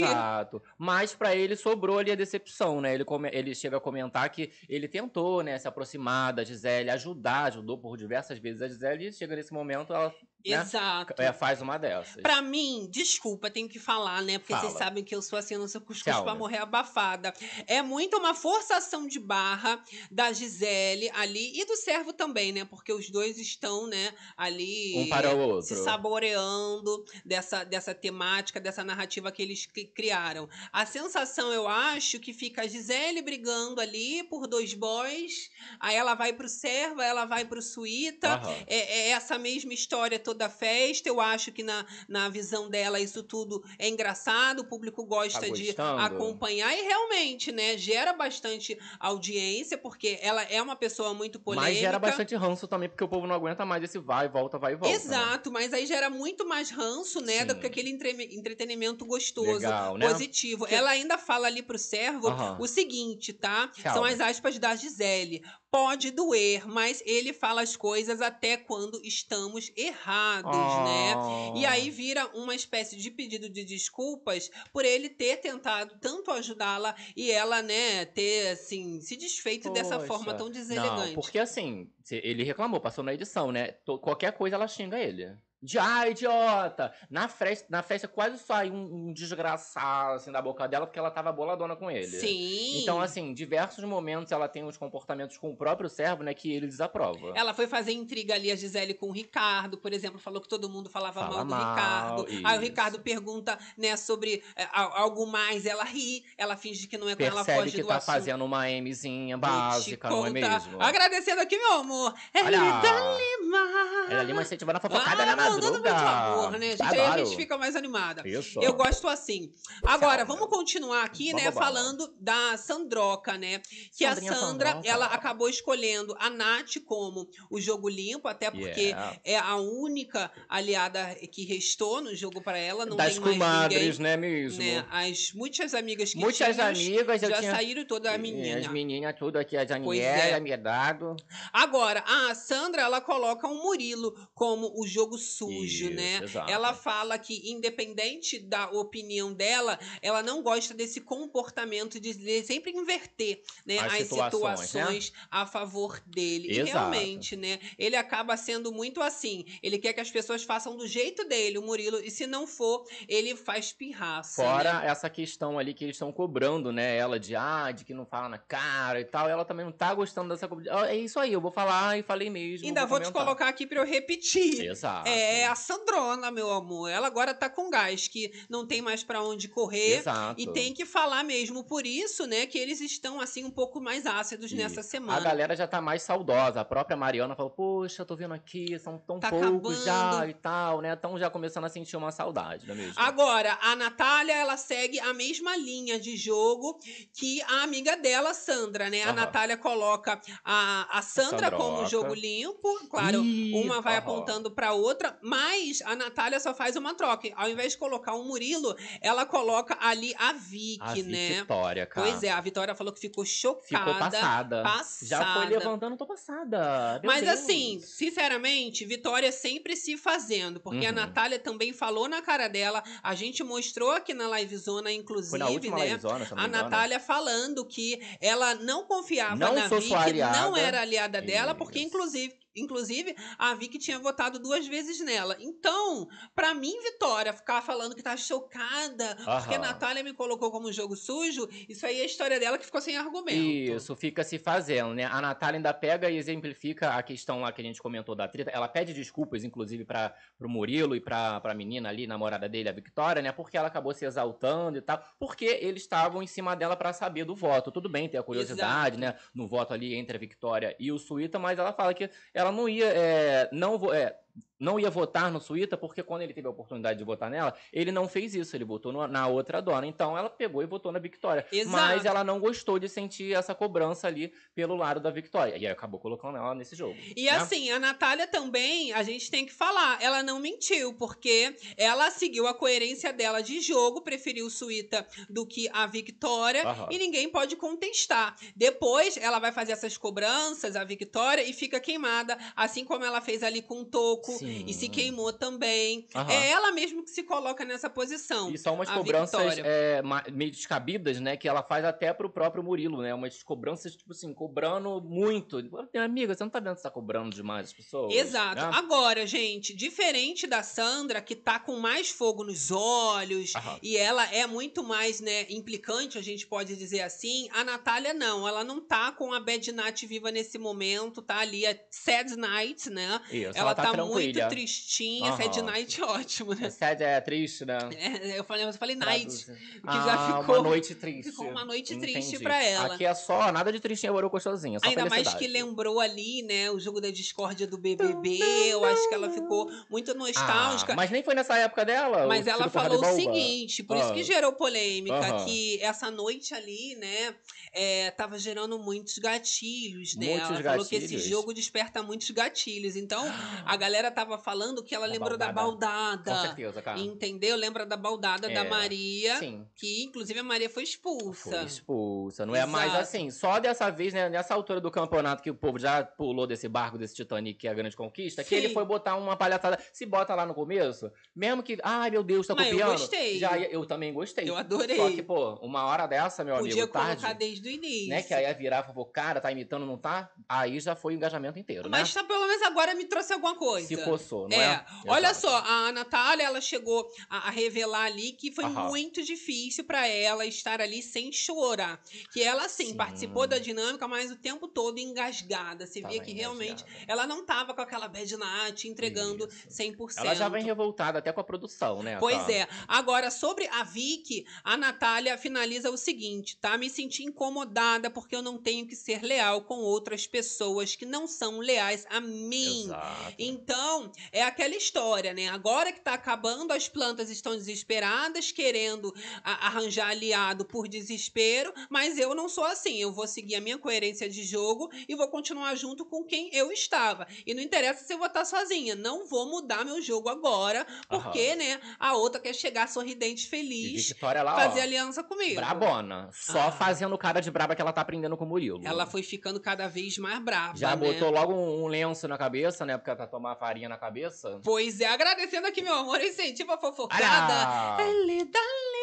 Speaker 2: Exato. Mas pra ele sobrou ali a decepção, né? Ele, come- ele chega a comentar que ele tentou, né, se aproximar da Gisele, ajudar, ajudou por diversas vezes a Gisele, e chega nesse momento, ela né,
Speaker 1: Exato.
Speaker 2: é, faz uma dessas.
Speaker 1: Pra mim, desculpa, tenho que falar, né? Porque vocês
Speaker 2: Fala.
Speaker 1: sabem que eu sou assim, eu não sou cuscuz pra
Speaker 2: né?
Speaker 1: morrer abafada. É muito uma forçação de barra da Gisele ali e do servo também, né? Porque os dois estão, né, ali
Speaker 2: Um para o outro.
Speaker 1: se saboreando dessa, dessa temática, dessa narrativa que eles cri- criaram. A sensação, eu acho, que fica a Gisele brigando ali por dois boys, aí ela vai pro servo, aí ela vai pro suíta.
Speaker 2: Aham.
Speaker 1: É, é essa mesma história toda a festa. Eu acho que na, na visão dela isso tudo é engraçado, o público gosta
Speaker 2: Tá
Speaker 1: de acompanhar e realmente, né, gera bastante audiência, porque ela é uma pessoa muito polêmica.
Speaker 2: Mas gera bastante ranço também, porque o povo não aguenta mais esse vai, volta, vai e volta. né?
Speaker 1: Exato, mas aí gera muito mais ranço, né, do
Speaker 2: Sim.
Speaker 1: que aquele entre- entretenimento gostoso,
Speaker 2: Legal, né?
Speaker 1: positivo. Ela ainda fala ali pro servo
Speaker 2: Aham.
Speaker 1: o seguinte, tá? São as aspas da Gisele. Pode doer, mas ele fala as coisas até quando estamos errados, né?
Speaker 2: Oh.
Speaker 1: E aí vira uma espécie de pedido de desculpas por ele ter tentado tanto ajudá-la e ela, né, ter, assim, se desfeito dessa
Speaker 2: Poxa.
Speaker 1: forma tão deselegante.
Speaker 2: Não, porque assim, ele reclamou, passou na edição, né? Qualquer coisa ela xinga ele. De, ah, idiota! Na festa, na festa quase sai um, um desgraçado, assim, da boca dela, porque ela tava boladona com ele.
Speaker 1: Sim.
Speaker 2: Então, assim, diversos momentos ela tem uns comportamentos com o próprio servo, né, que ele desaprova.
Speaker 1: Ela foi fazer intriga ali, a Gisele, com o Ricardo, por exemplo, falou que todo mundo falava
Speaker 2: Fala
Speaker 1: mal do
Speaker 2: mal,
Speaker 1: Ricardo. Aí o
Speaker 2: isso.
Speaker 1: Ricardo pergunta, né, sobre é, algo mais, ela ri, ela finge que não é com ela, foge
Speaker 2: que
Speaker 1: do
Speaker 2: tá
Speaker 1: assunto.
Speaker 2: fazendo uma Mzinha básica, não é mesmo?
Speaker 1: Agradecendo aqui, meu amor.
Speaker 2: Olha!
Speaker 1: Elida Lima.
Speaker 2: Ela ali, mas incentivando a fofocada
Speaker 1: ah,
Speaker 2: na
Speaker 1: mandando muito amor, né, gente? Aí a gente fica mais animada.
Speaker 2: Isso.
Speaker 1: Eu gosto assim. Agora, vamos continuar aqui,
Speaker 2: Vamos
Speaker 1: né,
Speaker 2: embora.
Speaker 1: falando da Sandroca, né? Que
Speaker 2: Sandrinha
Speaker 1: a Sandra,
Speaker 2: Sandroca.
Speaker 1: ela acabou escolhendo a Nath como o jogo limpo, até porque
Speaker 2: Yeah.
Speaker 1: é a única aliada que restou no jogo pra ela, não
Speaker 2: Das
Speaker 1: tem
Speaker 2: comadres,
Speaker 1: ninguém.
Speaker 2: né, mesmo?
Speaker 1: Né? As muitas amigas que
Speaker 2: Muitas
Speaker 1: tínhamos
Speaker 2: amigas, eu
Speaker 1: já
Speaker 2: tinha...
Speaker 1: saíram toda a menina.
Speaker 2: As meninas tudo aqui, a Daniela,
Speaker 1: é.
Speaker 2: a Miedado.
Speaker 1: Agora, a Sandra, ela coloca o Murilo como o jogo sujo,
Speaker 2: Isso,
Speaker 1: né?
Speaker 2: exato.
Speaker 1: Ela fala que, independente da opinião dela, ela não gosta desse comportamento de, sempre inverter né,
Speaker 2: As
Speaker 1: as,
Speaker 2: situações,
Speaker 1: situações,
Speaker 2: né?
Speaker 1: a favor dele. E
Speaker 2: Exato.
Speaker 1: realmente, né? Ele acaba sendo muito assim. Ele quer que as pessoas façam do jeito dele, o Murilo, e se não for, ele faz pirraça.
Speaker 2: Fora
Speaker 1: né?
Speaker 2: essa questão ali que eles estão cobrando, né? Ela de, ah, de que não fala na cara e tal. Ela também não tá gostando dessa É isso aí, eu vou falar e falei mesmo.
Speaker 1: Ainda vou te
Speaker 2: comentar.
Speaker 1: colocar aqui pra eu repetir.
Speaker 2: Exato.
Speaker 1: É a Sandrona, meu amor. Ela agora tá com gás, que não tem mais pra onde correr.
Speaker 2: Exato.
Speaker 1: E tem que falar mesmo por isso, né, que eles estão assim um pouco mais ácidos
Speaker 2: E
Speaker 1: nessa
Speaker 2: A
Speaker 1: semana.
Speaker 2: galera já tá mais saudosa. A própria Mariana falou, poxa, tô vendo aqui, são tão
Speaker 1: Tá
Speaker 2: poucos já
Speaker 1: acabando.
Speaker 2: e tal, né? Estão já começando a sentir uma saudade, não é mesmo?
Speaker 1: Agora, a Natália, ela segue a mesma linha de jogo que a amiga dela, Sandra, né? A
Speaker 2: Aham.
Speaker 1: Natália coloca a, a Sandra como
Speaker 2: Sandroca.
Speaker 1: jogo limpo, claro,
Speaker 2: Ih,
Speaker 1: uma vai
Speaker 2: aham.
Speaker 1: apontando pra outra, Mas a Natália só faz uma troca. Ao invés de colocar o Murilo, ela coloca ali a Vicky,
Speaker 2: A
Speaker 1: né?
Speaker 2: Vitória, cara.
Speaker 1: Pois é, a Vitória falou que ficou chocada.
Speaker 2: Ficou passada.
Speaker 1: passada.
Speaker 2: Já foi levantando, tô passada. Meu
Speaker 1: Mas
Speaker 2: Deus.
Speaker 1: assim, sinceramente, Vitória sempre se fazendo, porque a
Speaker 2: Uhum.
Speaker 1: Natália também falou na cara dela, a gente mostrou aqui na livezona, inclusive,
Speaker 2: Foi na última
Speaker 1: né?
Speaker 2: livezona,
Speaker 1: A. Natália falando que ela não confiava
Speaker 2: Não
Speaker 1: na
Speaker 2: sou
Speaker 1: Vicky,
Speaker 2: sua aliada.
Speaker 1: não era aliada dela, porque
Speaker 2: Isso.
Speaker 1: inclusive, inclusive a Vicky tinha votado duas vezes nela. Então, pra mim, Vitória, ficar falando que tá chocada, porque a
Speaker 2: Aham.
Speaker 1: Natália me colocou como jogo sujo, isso aí é a história dela que ficou sem argumento.
Speaker 2: Isso, fica se fazendo, né? A Natália ainda pega e exemplifica a questão lá que a gente comentou da treta. Ela pede desculpas, inclusive, para pro Murilo e pra, pra menina ali, namorada dele, a Victoria, né? Porque ela acabou se exaltando e tal. Porque eles estavam em cima dela pra saber do voto. Tudo bem, tem a curiosidade, né? No voto ali entre a Victoria e o Suíta, mas ela fala que ela não ia. é, não, é, não ia votar no Suíta, porque quando ele teve a oportunidade de votar nela, ele não fez isso, ele votou no- na outra dona. Então ela pegou e votou na Victoria.
Speaker 1: Exato.
Speaker 2: Mas ela não gostou de sentir essa cobrança ali pelo lado da Victoria. E aí acabou colocando ela nesse jogo.
Speaker 1: E
Speaker 2: né?
Speaker 1: assim, a Natália também, a gente tem que falar, ela não mentiu, porque ela seguiu a coerência dela de jogo, preferiu o Suíta do que a Victoria,
Speaker 2: Aham.
Speaker 1: e ninguém pode contestar. Depois, ela vai fazer essas cobranças, a Victoria, e fica queimada, assim como ela fez ali com o Toco,
Speaker 2: Sim.
Speaker 1: e se queimou também.
Speaker 2: Aham.
Speaker 1: É ela mesmo que se coloca nessa posição.
Speaker 2: E são umas cobranças é, meio descabidas, né? Que ela faz até pro próprio Murilo, né? Umas cobranças, tipo assim, cobrando muito. Minha amiga, você não tá vendo que você tá cobrando demais as pessoas?
Speaker 1: Exato.
Speaker 2: né?
Speaker 1: Agora, gente, diferente da Sandra, que tá com mais fogo nos olhos,
Speaker 2: Aham.
Speaker 1: e ela é muito mais, né, implicante, a gente pode dizer assim, a Natália não. Ela não tá com a Bad Night viva nesse momento, tá ali a Sad Night, né?
Speaker 2: Isso,
Speaker 1: ela, tá,
Speaker 2: tranquila.
Speaker 1: muito tristinha,
Speaker 2: Aham.
Speaker 1: Sad Night ótimo, né?
Speaker 2: É sad, é triste, né?
Speaker 1: É, eu falei, eu falei night, que
Speaker 2: ah,
Speaker 1: já ficou...
Speaker 2: uma noite triste.
Speaker 1: ficou uma noite triste
Speaker 2: Entendi.
Speaker 1: pra ela.
Speaker 2: Aqui é só, nada de tristinha, borocochosinha, só
Speaker 1: Ainda mais
Speaker 2: felicidade.
Speaker 1: que lembrou ali, né, o jogo da discórdia do BBB. Eu acho que ela ficou muito nostálgica.
Speaker 2: Ah, mas nem foi nessa época dela?
Speaker 1: Mas ela falou o seguinte, por isso que
Speaker 2: Ah.
Speaker 1: gerou polêmica,
Speaker 2: Aham.
Speaker 1: que essa noite ali, né, é, tava gerando muitos gatilhos, né?
Speaker 2: Muitos
Speaker 1: ela falou que esse
Speaker 2: gatilhos.
Speaker 1: jogo desperta muitos gatilhos. Então, a galera tava falando que ela
Speaker 2: Da
Speaker 1: lembrou da
Speaker 2: baldada. Com
Speaker 1: baldada.
Speaker 2: certeza, cara.
Speaker 1: Entendeu? Lembra da baldada da
Speaker 2: É,
Speaker 1: Maria,
Speaker 2: Sim.
Speaker 1: que inclusive a Maria foi expulsa.
Speaker 2: Foi expulsa. Não é mais
Speaker 1: Exato.
Speaker 2: assim. Só dessa vez, né, nessa altura do campeonato, que o povo já pulou desse barco, desse Titanic, que é a grande conquista, que
Speaker 1: Sim.
Speaker 2: ele foi botar uma palhaçada. Se bota lá no começo, mesmo que. Ai, meu Deus, tá
Speaker 1: Mas eu
Speaker 2: copiando.
Speaker 1: gostei.
Speaker 2: Já, eu também gostei.
Speaker 1: Eu adorei.
Speaker 2: Só que, pô, uma hora dessa, meu
Speaker 1: Podia
Speaker 2: amigo,
Speaker 1: colocar
Speaker 2: tarde.
Speaker 1: desde o início.
Speaker 2: Né, que aí ia virar e falou, cara, tá imitando, não tá? Aí já foi o engajamento inteiro,
Speaker 1: Mas
Speaker 2: né?
Speaker 1: tá, pelo menos agora me trouxe alguma coisa.
Speaker 2: Se coçou, não
Speaker 1: É,
Speaker 2: é?
Speaker 1: olha
Speaker 2: Exato.
Speaker 1: só, a Natália, ela chegou a, a revelar ali que foi
Speaker 2: Aham.
Speaker 1: muito difícil pra ela estar ali sem chorar. Que ela, sim,
Speaker 2: Sim.
Speaker 1: participou da dinâmica, mas o tempo todo engasgada. Você via
Speaker 2: Tava
Speaker 1: que realmente
Speaker 2: engasgada.
Speaker 1: ela não tava com aquela bad night entregando
Speaker 2: Isso.
Speaker 1: 100%.
Speaker 2: Ela já vem revoltada até com a produção, né?
Speaker 1: Pois
Speaker 2: cara?
Speaker 1: é. Agora, sobre a Vicky, a Natália finaliza o seguinte, tá? Me senti incomodada porque eu não tenho que ser leal com outras pessoas que não são leais a mim.
Speaker 2: Exato.
Speaker 1: Então, é aquela história, né? Agora que tá acabando, as plantas estão desesperadas, querendo arranjar aliado por desespero, mas eu não sou assim. Eu vou seguir a minha coerência de jogo e vou continuar junto com quem eu estava. E não interessa se eu vou estar sozinha. Não vou mudar meu jogo agora, porque, né, a outra quer chegar sorridente,
Speaker 2: E
Speaker 1: feliz,
Speaker 2: Victoria lá,
Speaker 1: fazer
Speaker 2: ó,
Speaker 1: aliança comigo.
Speaker 2: brabona. Só
Speaker 1: Ah.
Speaker 2: fazendo cara de braba que ela tá aprendendo com o Murilo.
Speaker 1: Ela foi ficando cada vez mais brava.
Speaker 2: Já
Speaker 1: né?
Speaker 2: botou logo um, um lenço na cabeça, né? Porque pra tomar farinha na cabeça.
Speaker 1: Pois é, agradecendo aqui, meu amor, incentivo a fofocada.
Speaker 2: Olha!
Speaker 1: Ele dá-lhe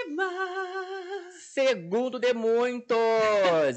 Speaker 2: Segundo de muitos!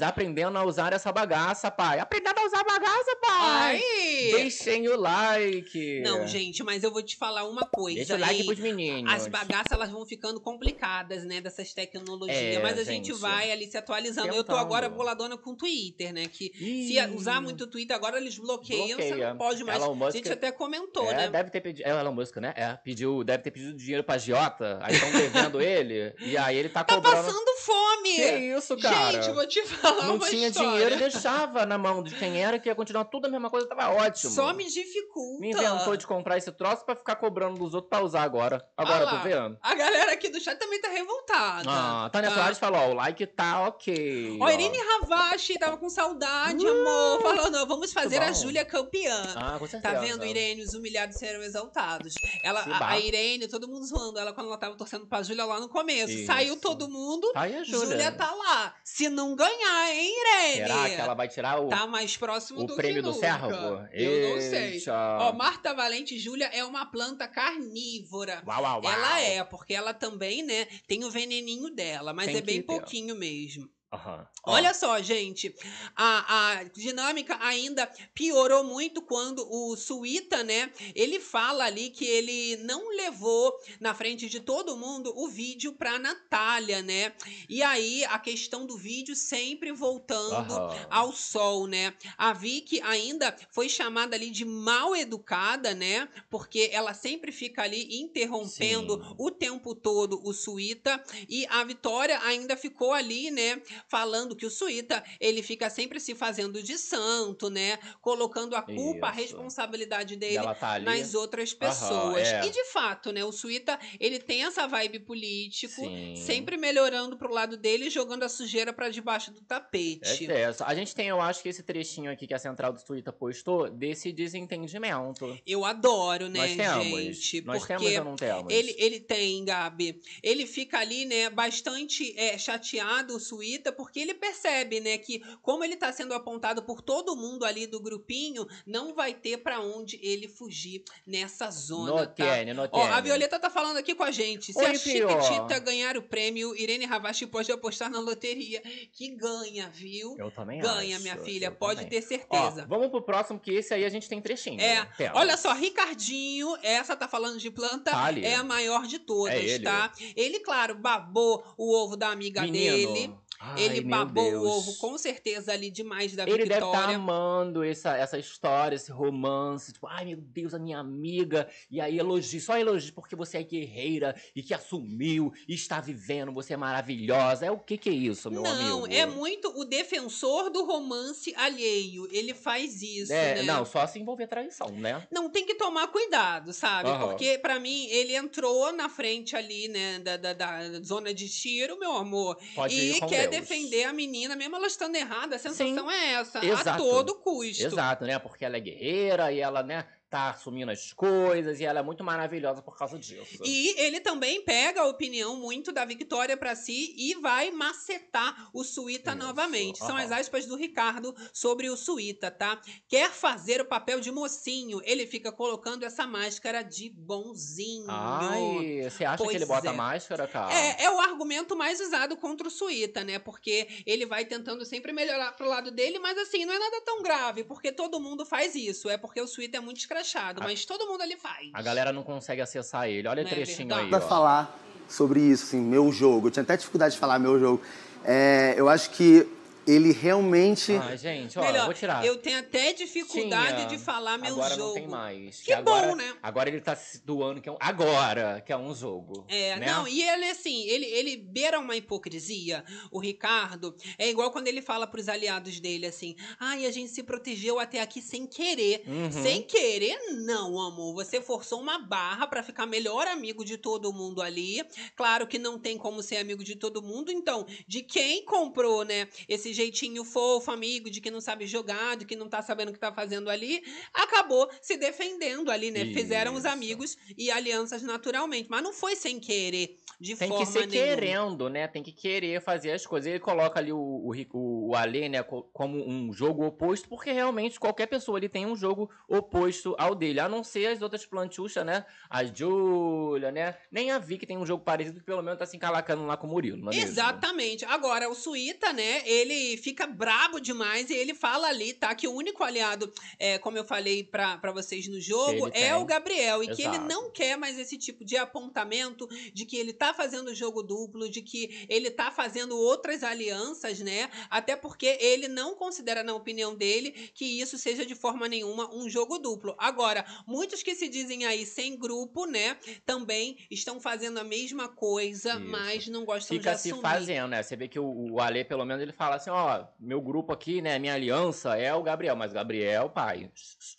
Speaker 2: Aprendendo a usar essa bagaça, pai. Aprendendo a usar a bagaça, pai!
Speaker 1: Ai!
Speaker 2: Deixem o like!
Speaker 1: Não, gente, mas eu vou te falar uma coisa.
Speaker 2: Deixa o like
Speaker 1: hein?
Speaker 2: pros meninos.
Speaker 1: As bagaças elas vão ficando complicadas, né? Dessas tecnologias.
Speaker 2: É,
Speaker 1: mas a gente,
Speaker 2: gente.
Speaker 1: vai ali se atualizando. Eu tô
Speaker 2: Tentando.
Speaker 1: agora boladona com o Twitter, né? Que se
Speaker 2: Ih.
Speaker 1: usar muito o Twitter, agora eles bloqueiam, você
Speaker 2: Bloqueia.
Speaker 1: não pode mais.
Speaker 2: Elon
Speaker 1: A
Speaker 2: Musk-
Speaker 1: gente até comentou,
Speaker 2: É,
Speaker 1: né?
Speaker 2: deve ter pedido. É o Elon Musk, né? É, pediu, deve ter pedido dinheiro pra Giota. Aí estão devendo ele. E aí ele tá,
Speaker 1: Tá
Speaker 2: cobrando.
Speaker 1: passando fome.
Speaker 2: Que isso, cara?
Speaker 1: Gente, vou te falar
Speaker 2: Não tinha
Speaker 1: história.
Speaker 2: dinheiro, deixava na mão de quem era, que ia continuar tudo a mesma coisa, tava ótimo.
Speaker 1: Só me dificulta.
Speaker 2: Me inventou de comprar esse troço pra ficar cobrando dos outros pra usar agora. Agora,
Speaker 1: Ah lá,
Speaker 2: tô vendo.
Speaker 1: A galera aqui do chat também tá revoltada.
Speaker 2: Ah, Tânia
Speaker 1: tá?
Speaker 2: Soares falou, ó, o like tá ok.
Speaker 1: Ó, Irene Ravache tava com saudade, amor. Falando, vamos fazer a. Júlia campeã.
Speaker 2: Ah, com certeza.
Speaker 1: Tá vendo, Irene? Os humilhados serão exaltados. Ela, a, a. Irene, todo mundo zoando ela quando ela tava torcendo pra Júlia lá no começo.
Speaker 2: Isso.
Speaker 1: Saiu todo mundo,
Speaker 2: Tá aí a Júlia.
Speaker 1: Júlia tá lá. Se não ganhar, hein, Irene?
Speaker 2: Será que ela vai tirar o,
Speaker 1: Tá mais próximo
Speaker 2: o
Speaker 1: do
Speaker 2: prêmio do servo?
Speaker 1: Eu não sei.
Speaker 2: Eita.
Speaker 1: Ó, Marta Valente Júlia é uma planta carnívora.
Speaker 2: Uau, uau, uau.
Speaker 1: Ela é, porque ela também, né, tem o veneninho dela, mas
Speaker 2: Tem
Speaker 1: é bem
Speaker 2: que ter.
Speaker 1: pouquinho mesmo.
Speaker 2: Ó,
Speaker 1: Olha só, gente, a, a dinâmica ainda piorou muito quando o Suíta, né, ele fala ali que ele não levou na frente de todo mundo o vídeo pra Natália, né? E aí a questão do vídeo sempre voltando
Speaker 2: aham.
Speaker 1: ao sol, né? A Vicky ainda foi chamada ali de mal educada, né? Porque ela sempre fica ali interrompendo
Speaker 2: Sim.
Speaker 1: o tempo todo o Suíta e a Vitória ainda ficou ali, né, falando que o Suíta, ele fica sempre se fazendo de santo, né? Colocando a culpa, a
Speaker 2: Isso.
Speaker 1: responsabilidade dele
Speaker 2: tá
Speaker 1: nas outras
Speaker 2: Aham,
Speaker 1: pessoas.
Speaker 2: é.
Speaker 1: E de fato, né, o Suíta, ele tem essa vibe político,
Speaker 2: Sim.
Speaker 1: sempre melhorando pro lado dele e jogando a sujeira pra debaixo do tapete.
Speaker 2: É dessa. A gente tem, eu acho que esse trechinho aqui que a central do Twitter postou desse desentendimento.
Speaker 1: Eu adoro, né,
Speaker 2: Nós temos.
Speaker 1: gente?
Speaker 2: Nós
Speaker 1: porque
Speaker 2: temos ou não temos?
Speaker 1: ele, ele tem, Gabi. Ele fica ali, né, bastante é, chateado, o Suíta, porque ele percebe, né, que como ele tá sendo apontado por todo mundo ali do grupinho, não vai ter pra onde ele fugir nessa zona,
Speaker 2: No
Speaker 1: tá? Ó, a. Violeta tá falando aqui com a gente. Se
Speaker 2: Oi,
Speaker 1: a. Chiquitita ganhar o prêmio, Irene Ravache pode apostar na loteria. Que ganha, viu?
Speaker 2: Eu também
Speaker 1: Ganha,
Speaker 2: acho,
Speaker 1: minha filha, pode
Speaker 2: também.
Speaker 1: ter
Speaker 2: Ó,
Speaker 1: certeza.
Speaker 2: vamos pro próximo, que esse aí a gente tem trechinho.
Speaker 1: É. Olha só, Ricardinho, essa tá falando de planta, é a maior de todas,
Speaker 2: É ele.
Speaker 1: tá? Ele, claro, babou o ovo da amiga
Speaker 2: Menino.
Speaker 1: dele.
Speaker 2: Ai,
Speaker 1: ele babou o ovo, com certeza, ali demais da
Speaker 2: Ele deve estar
Speaker 1: Victoria.
Speaker 2: amando essa, essa história, esse romance. Tipo, ai meu Deus, a minha amiga. E aí elogio, só elogio porque você é guerreira e que assumiu e está vivendo, você é maravilhosa. É o que que é isso, meu
Speaker 1: não,
Speaker 2: amigo?
Speaker 1: é muito o defensor do romance alheio. Ele faz isso,
Speaker 2: É,
Speaker 1: né?
Speaker 2: Não, só se envolver traição, né?
Speaker 1: Não, tem que tomar cuidado, sabe?
Speaker 2: Aham.
Speaker 1: Porque, pra mim, ele entrou na frente ali, né, da, da, da zona de tiro, meu amor.
Speaker 2: Pode ir
Speaker 1: e
Speaker 2: com
Speaker 1: quer Defender a menina, mesmo ela estando errada. A sensação é essa, a
Speaker 2: exato.
Speaker 1: todo custo.
Speaker 2: Exato, né? Porque ela é guerreira e ela, né, tá assumindo as coisas e ela é muito maravilhosa por causa disso.
Speaker 1: E ele também pega a opinião muito da Victoria pra si e vai macetar o Suíta
Speaker 2: Isso,
Speaker 1: novamente. São
Speaker 2: aham.
Speaker 1: as aspas do Ricardo sobre o Suíta, tá? Quer fazer o papel de mocinho, ele fica colocando essa máscara de bonzinho.
Speaker 2: Ai, você acha
Speaker 1: Pois
Speaker 2: que ele bota
Speaker 1: é.
Speaker 2: máscara, cara?
Speaker 1: É, é o argumento mais usado contra o Suíta, né? Porque ele vai tentando sempre melhorar pro lado dele, mas assim, não é nada tão grave, porque todo mundo faz isso. É porque o Suíta é muito escrachado,
Speaker 2: A-
Speaker 1: mas todo mundo ali faz.
Speaker 2: A galera não consegue acessar ele. Olha o
Speaker 1: Não é
Speaker 2: trechinho
Speaker 1: verdade?
Speaker 2: aí,
Speaker 5: Pra falar sobre isso, assim, meu jogo. Eu tinha até dificuldade de falar meu jogo. É, eu acho que ele realmente.
Speaker 2: Ai, gente, ó,
Speaker 1: Melhor,
Speaker 2: vou tirar.
Speaker 1: eu tenho até dificuldade
Speaker 2: Tinha.
Speaker 1: de falar meu
Speaker 2: agora
Speaker 1: jogo.
Speaker 2: não tem mais.
Speaker 1: Que
Speaker 2: agora,
Speaker 1: bom, né?
Speaker 2: Agora ele tá se doando que é um... Agora, que é um jogo.
Speaker 1: É,
Speaker 2: né?
Speaker 1: não, e ele assim, ele, ele beira uma hipocrisia, o Ricardo, é igual quando ele fala pros aliados dele assim, ai, a gente se protegeu até aqui sem querer.
Speaker 2: Uhum.
Speaker 1: Sem querer, não, amor. Você forçou uma barra pra ficar melhor amigo de todo mundo ali. Claro que não tem como ser amigo de todo mundo. Então, de quem comprou, né, esse jeitinho fofo, amigo, de que não sabe jogar, de que não tá sabendo o que tá fazendo ali, acabou se defendendo ali, né? Fizeram os
Speaker 2: Isso.
Speaker 1: amigos e alianças naturalmente. Mas não foi sem querer, de
Speaker 2: Tem
Speaker 1: forma
Speaker 2: que ser
Speaker 1: nenhuma.
Speaker 2: querendo, né? Tem que querer fazer as coisas. Ele coloca ali o, o, o, Alê, né, co- como um jogo oposto, porque realmente qualquer pessoa ali tem um jogo oposto ao dele. A não ser as outras plantuchas, né? A Júlia, né? Nem a Vicky tem um jogo parecido, que pelo menos tá se encalacando lá com o Murilo, não é mesmo?
Speaker 1: Exatamente. Agora, o Suíta, né, ele ele fica brabo demais e ele fala ali, tá? Que o único aliado, é, como eu falei pra, pra vocês no jogo, é
Speaker 2: tem.
Speaker 1: o Gabriel. E que ele
Speaker 2: Exato.
Speaker 1: não quer mais esse tipo de apontamento de que ele tá fazendo jogo duplo, de que ele tá fazendo outras alianças, né? Até porque ele não considera, na opinião dele, que isso seja de forma nenhuma um jogo duplo. Agora, muitos que se dizem aí sem grupo, né? Também estão fazendo a mesma coisa,
Speaker 2: Isso.
Speaker 1: mas não gostam
Speaker 2: Fica
Speaker 1: de
Speaker 2: se
Speaker 1: assumir.
Speaker 2: fazendo, né? Você vê que o, o Ale, pelo menos, ele fala assim, ó, meu grupo aqui, né, minha aliança é o Gabriel, mas Gabriel, pai,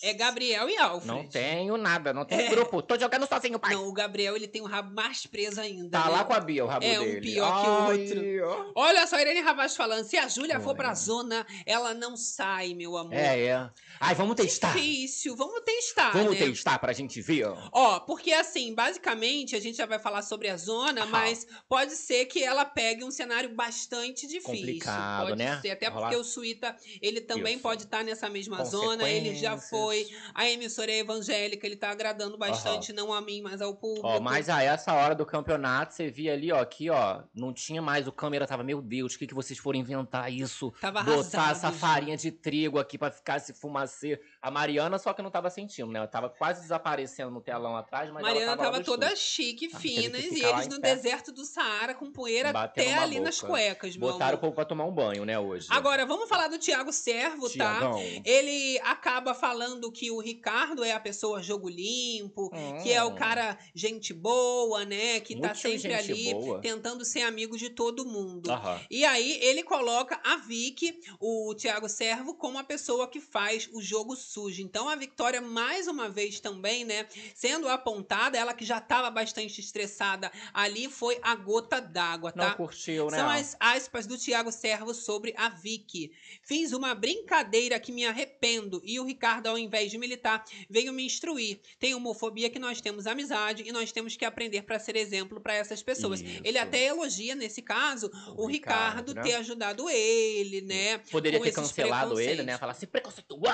Speaker 1: É Gabriel e Alfred.
Speaker 2: não tenho nada, não tenho
Speaker 1: É.
Speaker 2: grupo, tô jogando sozinho, pai.
Speaker 1: Não, o Gabriel ele tem o rabo mais preso ainda.
Speaker 2: Tá
Speaker 1: né?
Speaker 2: lá com a Bia, o rabo
Speaker 1: É, um
Speaker 2: dele.
Speaker 1: pior que o
Speaker 2: Ai, ó.
Speaker 1: Olha só, Irene Ravaz falando: se a Júlia for pra zona, ela não sai, meu amor.
Speaker 2: É, é. Ai, vamos testar.
Speaker 1: Difícil, vamos testar.
Speaker 2: Vamos
Speaker 1: né?
Speaker 2: testar pra gente ver.
Speaker 1: Ó, porque assim, basicamente, a gente já vai falar sobre a zona,
Speaker 2: Aham.
Speaker 1: mas pode ser que ela pegue um cenário bastante difícil.
Speaker 2: Complicado,
Speaker 1: pode
Speaker 2: né?
Speaker 1: ser, até porque o Suíta, ele também
Speaker 2: Isso.
Speaker 1: pode estar nessa mesma zona, ele já foi. A emissora é evangélica, ele tá agradando bastante, não a mim, mas ao público.
Speaker 2: Ó, mas a essa hora do campeonato, você via ali, ó, aqui, ó, não tinha mais, o câmera tava, meu Deus, o que, que vocês foram inventar isso?
Speaker 1: Tava
Speaker 2: Botar
Speaker 1: arrasado
Speaker 2: essa farinha de trigo aqui pra ficar esse fumacê. A Mariana só que não tava sentindo, né? Ela tava quase desaparecendo no telão atrás, mas
Speaker 1: Mariana
Speaker 2: ela tava,
Speaker 1: tava toda
Speaker 2: estúdio.
Speaker 1: chique,
Speaker 2: Ah,
Speaker 1: finas, e eles no
Speaker 2: pé.
Speaker 1: deserto do Saara com poeira
Speaker 2: Batendo
Speaker 1: até ali nas
Speaker 2: boca.
Speaker 1: cuecas, meu
Speaker 2: Botaram o povo pra tomar um banho, né, hoje.
Speaker 1: Agora, vamos falar do Thiago Servo, tá?
Speaker 2: Tiagão.
Speaker 1: Ele acaba falando que o Ricardo é a pessoa jogo limpo, que é o
Speaker 2: Hum.
Speaker 1: cara gente boa, né? Que tá
Speaker 2: Muito
Speaker 1: sempre
Speaker 2: gente
Speaker 1: ali
Speaker 2: boa.
Speaker 1: tentando ser amigo de todo mundo.
Speaker 2: Aham.
Speaker 1: E aí ele coloca a Vicky, o Thiago Servo, como a pessoa que faz o jogo sujo. Então a Victoria, mais uma vez também, né, sendo apontada, ela que já estava bastante estressada ali, foi a gota d'água,
Speaker 2: Não
Speaker 1: tá?
Speaker 2: curtiu, né?
Speaker 1: São as aspas do Thiago Servo sobre a Vicky. Fiz uma brincadeira que me arrependo e o Ricardo, ao invés de militar, veio me instruir. Tem homofobia que nós temos amizade e nós temos que aprender para ser exemplo para essas pessoas.
Speaker 2: Isso.
Speaker 1: Ele até elogia, nesse caso, o,
Speaker 2: O
Speaker 1: Ricardo,
Speaker 2: Ricardo, né?
Speaker 1: ter ajudado ele, né?
Speaker 2: Poderia ter cancelado ele, né? Falar assim, preconceituoso.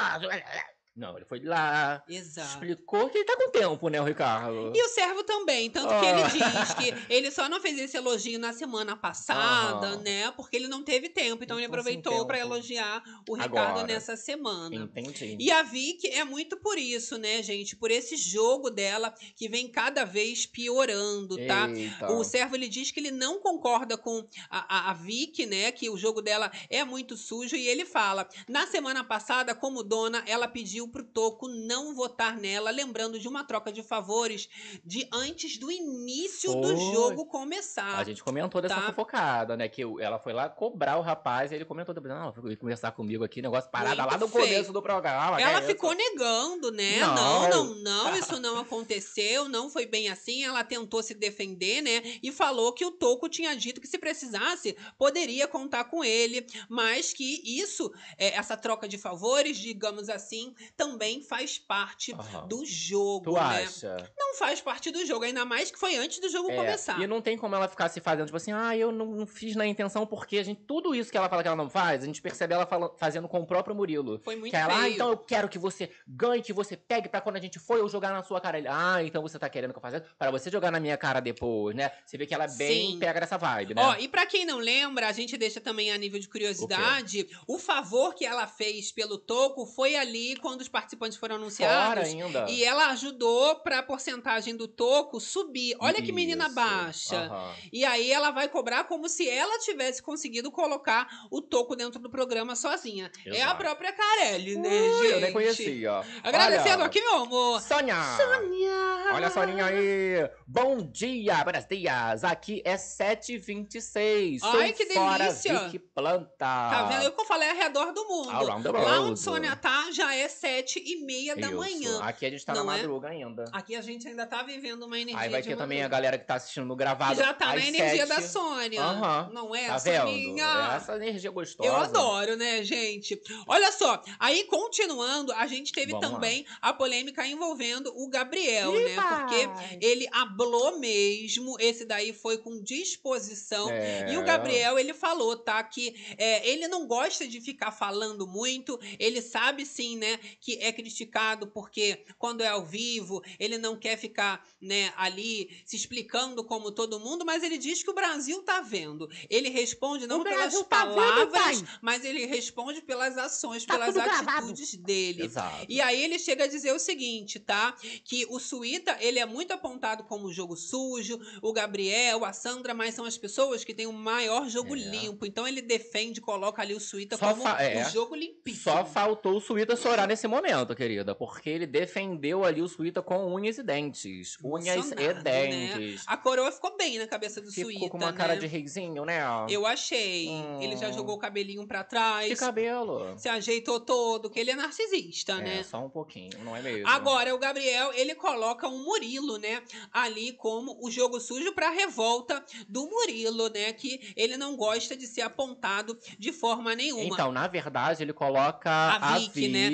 Speaker 2: Não, ele foi lá,
Speaker 1: Exato.
Speaker 2: explicou que ele tá com tempo, né, o Ricardo?
Speaker 1: E o servo também, tanto que
Speaker 2: Ah.
Speaker 1: ele diz que ele só não fez esse elogio na semana passada,
Speaker 2: Aham.
Speaker 1: né? Porque ele não teve tempo, então
Speaker 2: Ele
Speaker 1: aproveitou para elogiar o Ricardo
Speaker 2: Agora.
Speaker 1: nessa semana.
Speaker 2: Entendi.
Speaker 1: E a Vicky é muito por isso, né, gente? Por esse jogo dela que vem cada vez piorando, tá?
Speaker 2: Eita.
Speaker 1: O servo ele diz que ele não concorda com a, a, a Vicky, né? Que o jogo dela é muito sujo. E ele fala: na semana passada, como dona, ela pediu pro Toco não votar nela, lembrando de uma troca de favores de antes do início do
Speaker 2: Foi.
Speaker 1: jogo começar.
Speaker 2: A gente comentou dessa
Speaker 1: tá?
Speaker 2: fofocada, né? Que o- ela foi lá cobrar o rapaz e ele comentou depois, não, foi conversar comigo aqui, negócio parada lá no
Speaker 1: feio.
Speaker 2: começo do programa.
Speaker 1: Ela
Speaker 2: é isso?
Speaker 1: ficou negando, né?
Speaker 2: Não.
Speaker 1: Não, não, não, isso não aconteceu, não foi bem assim. Ela tentou se defender, né? E falou que o Toco tinha dito que se precisasse, poderia contar com ele, mas que isso, é, essa troca de favores, digamos assim, também faz parte
Speaker 2: Aham.
Speaker 1: do jogo,
Speaker 2: Tu
Speaker 1: né?
Speaker 2: acha?
Speaker 1: Não faz parte do jogo, ainda mais que foi antes do jogo
Speaker 2: É,
Speaker 1: começar.
Speaker 2: E não tem como ela ficar se fazendo, tipo assim, ah, eu não, não fiz na intenção, porque a gente, tudo isso que ela fala que ela não faz, a gente percebe ela fala- fazendo com o próprio Murilo.
Speaker 1: Foi muito
Speaker 2: que ela, ah, então eu quero que você ganhe, que você pegue pra quando a gente for eu jogar na sua cara. Ele, ah, então você tá querendo que eu faça para você jogar na minha cara depois, né? Você vê que ela é bem
Speaker 1: Sim.
Speaker 2: pega dessa vibe, né?
Speaker 1: Ó, e pra quem não lembra, a gente deixa também a nível de curiosidade, o, favor que ela fez pelo Toco foi ali quando os participantes foram
Speaker 2: Fora
Speaker 1: anunciados.
Speaker 2: ainda.
Speaker 1: E ela ajudou pra porcentagem do Toco subir. Olha que menina
Speaker 2: Isso.
Speaker 1: baixa.
Speaker 2: Aham.
Speaker 1: E aí ela vai cobrar como se ela tivesse conseguido colocar o Toco dentro do programa sozinha. É a
Speaker 2: Exato.
Speaker 1: própria Carelli, né,
Speaker 2: Ui,
Speaker 1: gente?
Speaker 2: eu nem conhecia.
Speaker 1: Agradecendo
Speaker 2: Olha,
Speaker 1: aqui, meu amor.
Speaker 2: Sônia!
Speaker 1: Sônia!
Speaker 2: Olha a Soninha aí! Bom dia, buenos dias! Aqui é 7h26.
Speaker 1: Ai, que
Speaker 2: fora
Speaker 1: delícia!
Speaker 2: Vicky Planta.
Speaker 1: Tá vendo? Eu que eu falei ao redor do mundo.
Speaker 2: Around the
Speaker 1: Lá
Speaker 2: world.
Speaker 1: onde Sônia tá, já é sete e meia da
Speaker 2: Isso.
Speaker 1: manhã.
Speaker 2: Aqui a gente tá na
Speaker 1: é?
Speaker 2: madruga ainda.
Speaker 1: Aqui a gente ainda tá vivendo uma energia
Speaker 2: Aí vai
Speaker 1: de
Speaker 2: ter também a galera que tá assistindo no gravado.
Speaker 1: Já tá na energia da
Speaker 2: sete.
Speaker 1: Sônia.
Speaker 2: Aham.
Speaker 1: Não é,
Speaker 2: Tá vendo?
Speaker 1: Soninha?
Speaker 2: Essa energia gostosa.
Speaker 1: Eu adoro, né, gente? Olha só, aí continuando, a gente teve
Speaker 2: Vamos lá.
Speaker 1: também a polêmica envolvendo o Gabriel, né? Porque ele hablou mesmo, esse daí foi com disposição.
Speaker 2: É.
Speaker 1: E o Gabriel, ele falou, tá? Que é, ele não gosta de ficar falando muito. Ele sabe, sim, né? Que é criticado porque quando é ao vivo, ele não quer ficar, né, ali se explicando como todo mundo, mas ele diz que o Brasil tá vendo. Ele responde não
Speaker 6: O
Speaker 1: pelas
Speaker 6: tá vendo,
Speaker 1: palavras,
Speaker 6: pai.
Speaker 1: mas ele responde pelas ações,
Speaker 6: Tá
Speaker 1: pelas
Speaker 6: tudo gravado.
Speaker 1: atitudes dele.
Speaker 2: Exato.
Speaker 1: E aí ele chega a dizer o seguinte, tá? Que o Suíta, ele é muito apontado como jogo sujo, o Gabriel, a Sandra, mas são as pessoas que têm o maior jogo
Speaker 2: É.
Speaker 1: limpo. Então ele defende, coloca ali o Suíta
Speaker 2: Só
Speaker 1: como
Speaker 2: é.
Speaker 1: um jogo limpíssimo.
Speaker 2: Só faltou o Suíta chorar nesse momento, querida, porque ele defendeu ali o Suíta com unhas e dentes. Unhas e
Speaker 1: né?
Speaker 2: dentes.
Speaker 1: A coroa ficou bem na cabeça do
Speaker 2: Ficou
Speaker 1: Suíta,
Speaker 2: com uma
Speaker 1: né?
Speaker 2: cara de reizinho, né?
Speaker 1: Eu achei. Ele já
Speaker 2: Hum.
Speaker 1: jogou o cabelinho pra trás.
Speaker 2: Que cabelo.
Speaker 1: Se ajeitou todo, que ele é narcisista,
Speaker 2: É,
Speaker 1: né?
Speaker 2: só um pouquinho, não é mesmo?
Speaker 1: Agora, o Gabriel, ele coloca um Murilo, né? Ali como o jogo sujo pra revolta do Murilo, né? Que ele não gosta de ser apontado de forma nenhuma.
Speaker 2: Então, na verdade, ele coloca
Speaker 1: a
Speaker 2: a
Speaker 1: Vicky, né?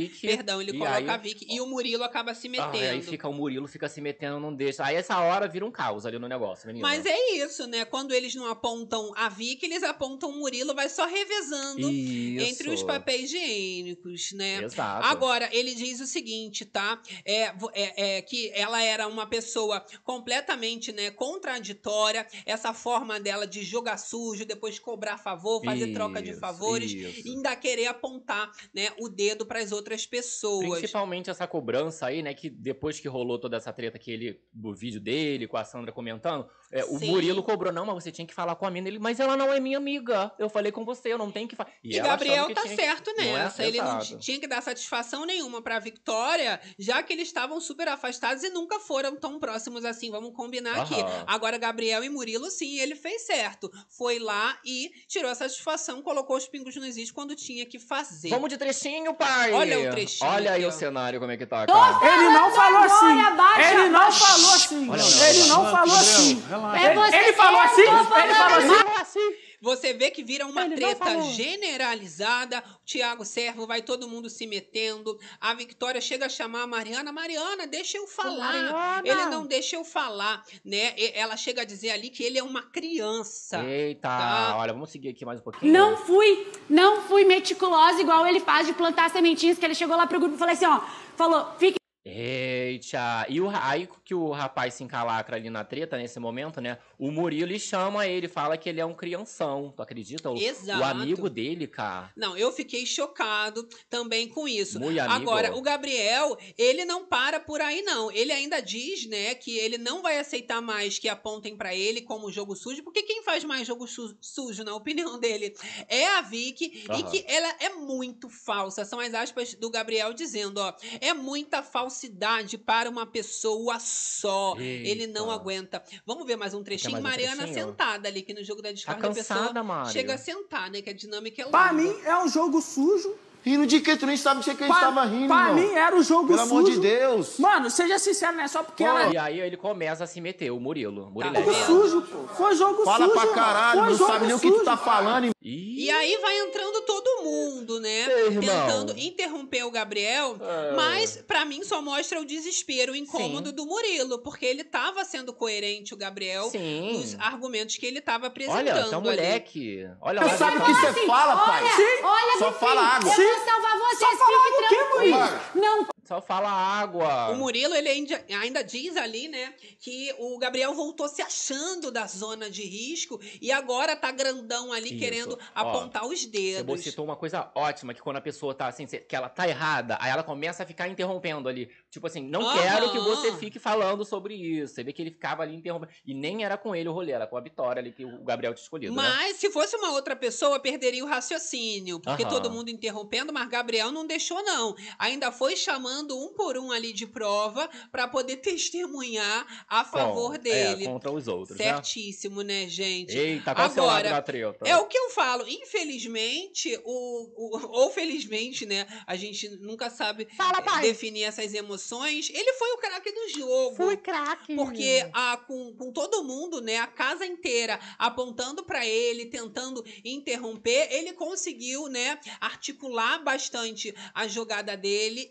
Speaker 1: Perdão, ele
Speaker 2: e
Speaker 1: coloca a Vicky. E o Murilo acaba se
Speaker 2: Ah,
Speaker 1: metendo.
Speaker 2: aí fica o Murilo, fica se metendo, não deixa. Aí essa hora vira um caos ali no negócio, menina.
Speaker 1: Mas é isso, né? Quando eles não apontam a Vicky, eles apontam o Murilo, vai só revezando entre os
Speaker 2: Isso.
Speaker 1: papéis higiênicos, né?
Speaker 2: Exato.
Speaker 1: Agora, ele diz o seguinte, tá? É, é- é que ela era uma pessoa completamente né, contraditória. Essa forma dela de jogar sujo, depois cobrar favor, fazer troca de
Speaker 2: Isso,
Speaker 1: favores.
Speaker 2: isso.
Speaker 1: E ainda querer apontar né, o dedo para as outras pessoas.
Speaker 2: Principalmente essa cobrança aí, né? Que depois que rolou toda essa treta que ele, do vídeo dele, com a Sandra comentando, é, o. Murilo cobrou, não, mas você tinha que falar com a mina. Ele, mas ela não é minha amiga. Eu falei com você, eu não tenho que falar.
Speaker 1: E,
Speaker 2: achando
Speaker 1: Gabriel
Speaker 2: que
Speaker 1: tá
Speaker 2: que-
Speaker 1: certo
Speaker 2: Não é?
Speaker 1: nessa. Ele não tinha que dar satisfação nenhuma pra Victoria, já que eles estavam super afastados e nunca foram tão próximos assim. Vamos combinar aqui. Agora, Gabriel e Murilo, sim, ele fez certo. Foi lá e tirou a satisfação, colocou os pingos nos is quando tinha que fazer.
Speaker 2: Vamos de trechinho, pai!
Speaker 1: Olha o trechinho
Speaker 2: Olha aí o cenário, como é que tá, cara.
Speaker 3: Ele não falou assim. Ele não falou assim.
Speaker 2: Olha, olha,
Speaker 3: Ele não falou assim.
Speaker 5: Relaxa.
Speaker 6: É você-
Speaker 3: Ele falou assim? Ele falou assim?
Speaker 1: Você vê que vira uma
Speaker 6: Ele
Speaker 1: treta generalizada. O Tiago Servo vai todo mundo se metendo. A Victoria chega a chamar a Mariana. Mariana, deixa eu falar.
Speaker 6: Mariana.
Speaker 1: Ele não deixa eu falar, né? E- Ela chega a dizer ali que ele é uma criança.
Speaker 2: Eita,
Speaker 1: Tá.
Speaker 2: olha, vamos seguir aqui mais um pouquinho.
Speaker 6: Não fui, não fui meticulosa igual ele faz de plantar sementinhas, que ele chegou lá pro grupo e falou assim, ó, falou, fique
Speaker 2: Eita! E o, aí que o rapaz se encalacra ali na treta, nesse momento, né? O Murilo e chama ele, fala que ele é um crianção. Tu acredita? O,
Speaker 1: Exato.
Speaker 2: o amigo dele, cara.
Speaker 1: Não, eu fiquei chocado também com isso.
Speaker 2: Muito amigo.
Speaker 1: Agora, o Gabriel, ele não para por aí, não. Ele ainda diz, né, que ele não vai aceitar mais que apontem pra ele como jogo sujo, porque quem faz mais jogo su- sujo, na opinião dele, é a Vicky, e
Speaker 2: Aham.
Speaker 1: que ela é muito falsa. São as aspas do Gabriel dizendo, ó, é muita falsidade para uma pessoa só. Ele não
Speaker 2: Eita.
Speaker 1: aguenta. Vamos ver mais um trechinho.
Speaker 2: mais um
Speaker 1: Mariana
Speaker 2: trechinho?
Speaker 1: sentada ali, que no jogo da
Speaker 2: Tá
Speaker 1: discórdia a pessoa
Speaker 2: cansada, Mário.
Speaker 1: chega a sentar, né, que a dinâmica é longa.
Speaker 3: Pra mim, é um jogo sujo.
Speaker 5: Rindo de que? Tu nem sabe de que ele
Speaker 3: Pra,
Speaker 5: estava rindo,
Speaker 3: pra
Speaker 5: irmão.
Speaker 3: mim, era o jogo
Speaker 5: Pelo
Speaker 3: sujo.
Speaker 5: amor de Deus.
Speaker 3: Mano, seja sincero, não é só porque ela...
Speaker 2: E aí ele começa a se meter, o Murilo.
Speaker 1: Tá
Speaker 2: Murilete.
Speaker 3: Jogo sujo, pô. Foi jogo
Speaker 5: Fala
Speaker 3: sujo,
Speaker 5: pra caralho, não sabe nem o que tu tá falando, irmão.
Speaker 2: Ih,
Speaker 1: E aí vai entrando todo mundo, né?
Speaker 2: Ei, irmão.
Speaker 1: Tentando interromper o Gabriel.
Speaker 2: É.
Speaker 1: Mas, pra mim, só mostra o desespero, o incômodo
Speaker 2: Sim.
Speaker 1: do Murilo. Porque ele tava sendo coerente, o Gabriel,
Speaker 2: Sim.
Speaker 1: nos argumentos que ele tava apresentando.
Speaker 2: Olha, tá um
Speaker 1: ali.
Speaker 2: moleque. Olha
Speaker 5: Tu
Speaker 2: lá.
Speaker 5: sabe o
Speaker 2: tá-
Speaker 5: que você fala, pai?
Speaker 6: olha, olha,
Speaker 5: Só fala água.
Speaker 3: Sim.
Speaker 6: Vou salvar vocês,
Speaker 3: Só
Speaker 6: fique tranquilo. Não
Speaker 2: Só fala água.
Speaker 1: O Murilo, ele ainda, ainda diz ali, né, que o Gabriel voltou se achando da zona de risco e agora tá grandão ali
Speaker 2: Isso.
Speaker 1: querendo
Speaker 2: Ó,
Speaker 1: apontar os
Speaker 2: Você
Speaker 1: dedos.
Speaker 2: citou uma coisa ótima, que quando a pessoa tá assim, que ela tá errada, aí ela começa a ficar interrompendo ali. Tipo assim, não
Speaker 1: Aham.
Speaker 2: quero que você fique falando sobre isso. Você vê que ele ficava ali interrompendo. E nem era com ele o rolê, era com a Vitória ali que o Gabriel tinha escolhido, né?
Speaker 1: Mas se fosse uma outra pessoa, perderia o raciocínio. Porque
Speaker 2: Aham.
Speaker 1: todo mundo interrompendo, mas Gabriel não deixou, não. Ainda foi chamando um por um ali de prova pra poder testemunhar a favor
Speaker 2: Com-
Speaker 1: dele.
Speaker 2: É, contra os outros,
Speaker 1: Certíssimo, né, gente?
Speaker 2: né? Eita, qual lado
Speaker 1: Agora,
Speaker 2: da treta?
Speaker 1: É o que eu falo. Infelizmente, o, o- ou felizmente, né? A gente nunca sabe
Speaker 6: Fala, pai.
Speaker 1: definir essas emoções. Ele foi o craque do jogo.
Speaker 6: Fui craque.
Speaker 1: Porque a, com, com todo mundo, né, a casa inteira apontando pra ele, tentando interromper, ele conseguiu, né, articular bastante a jogada dele,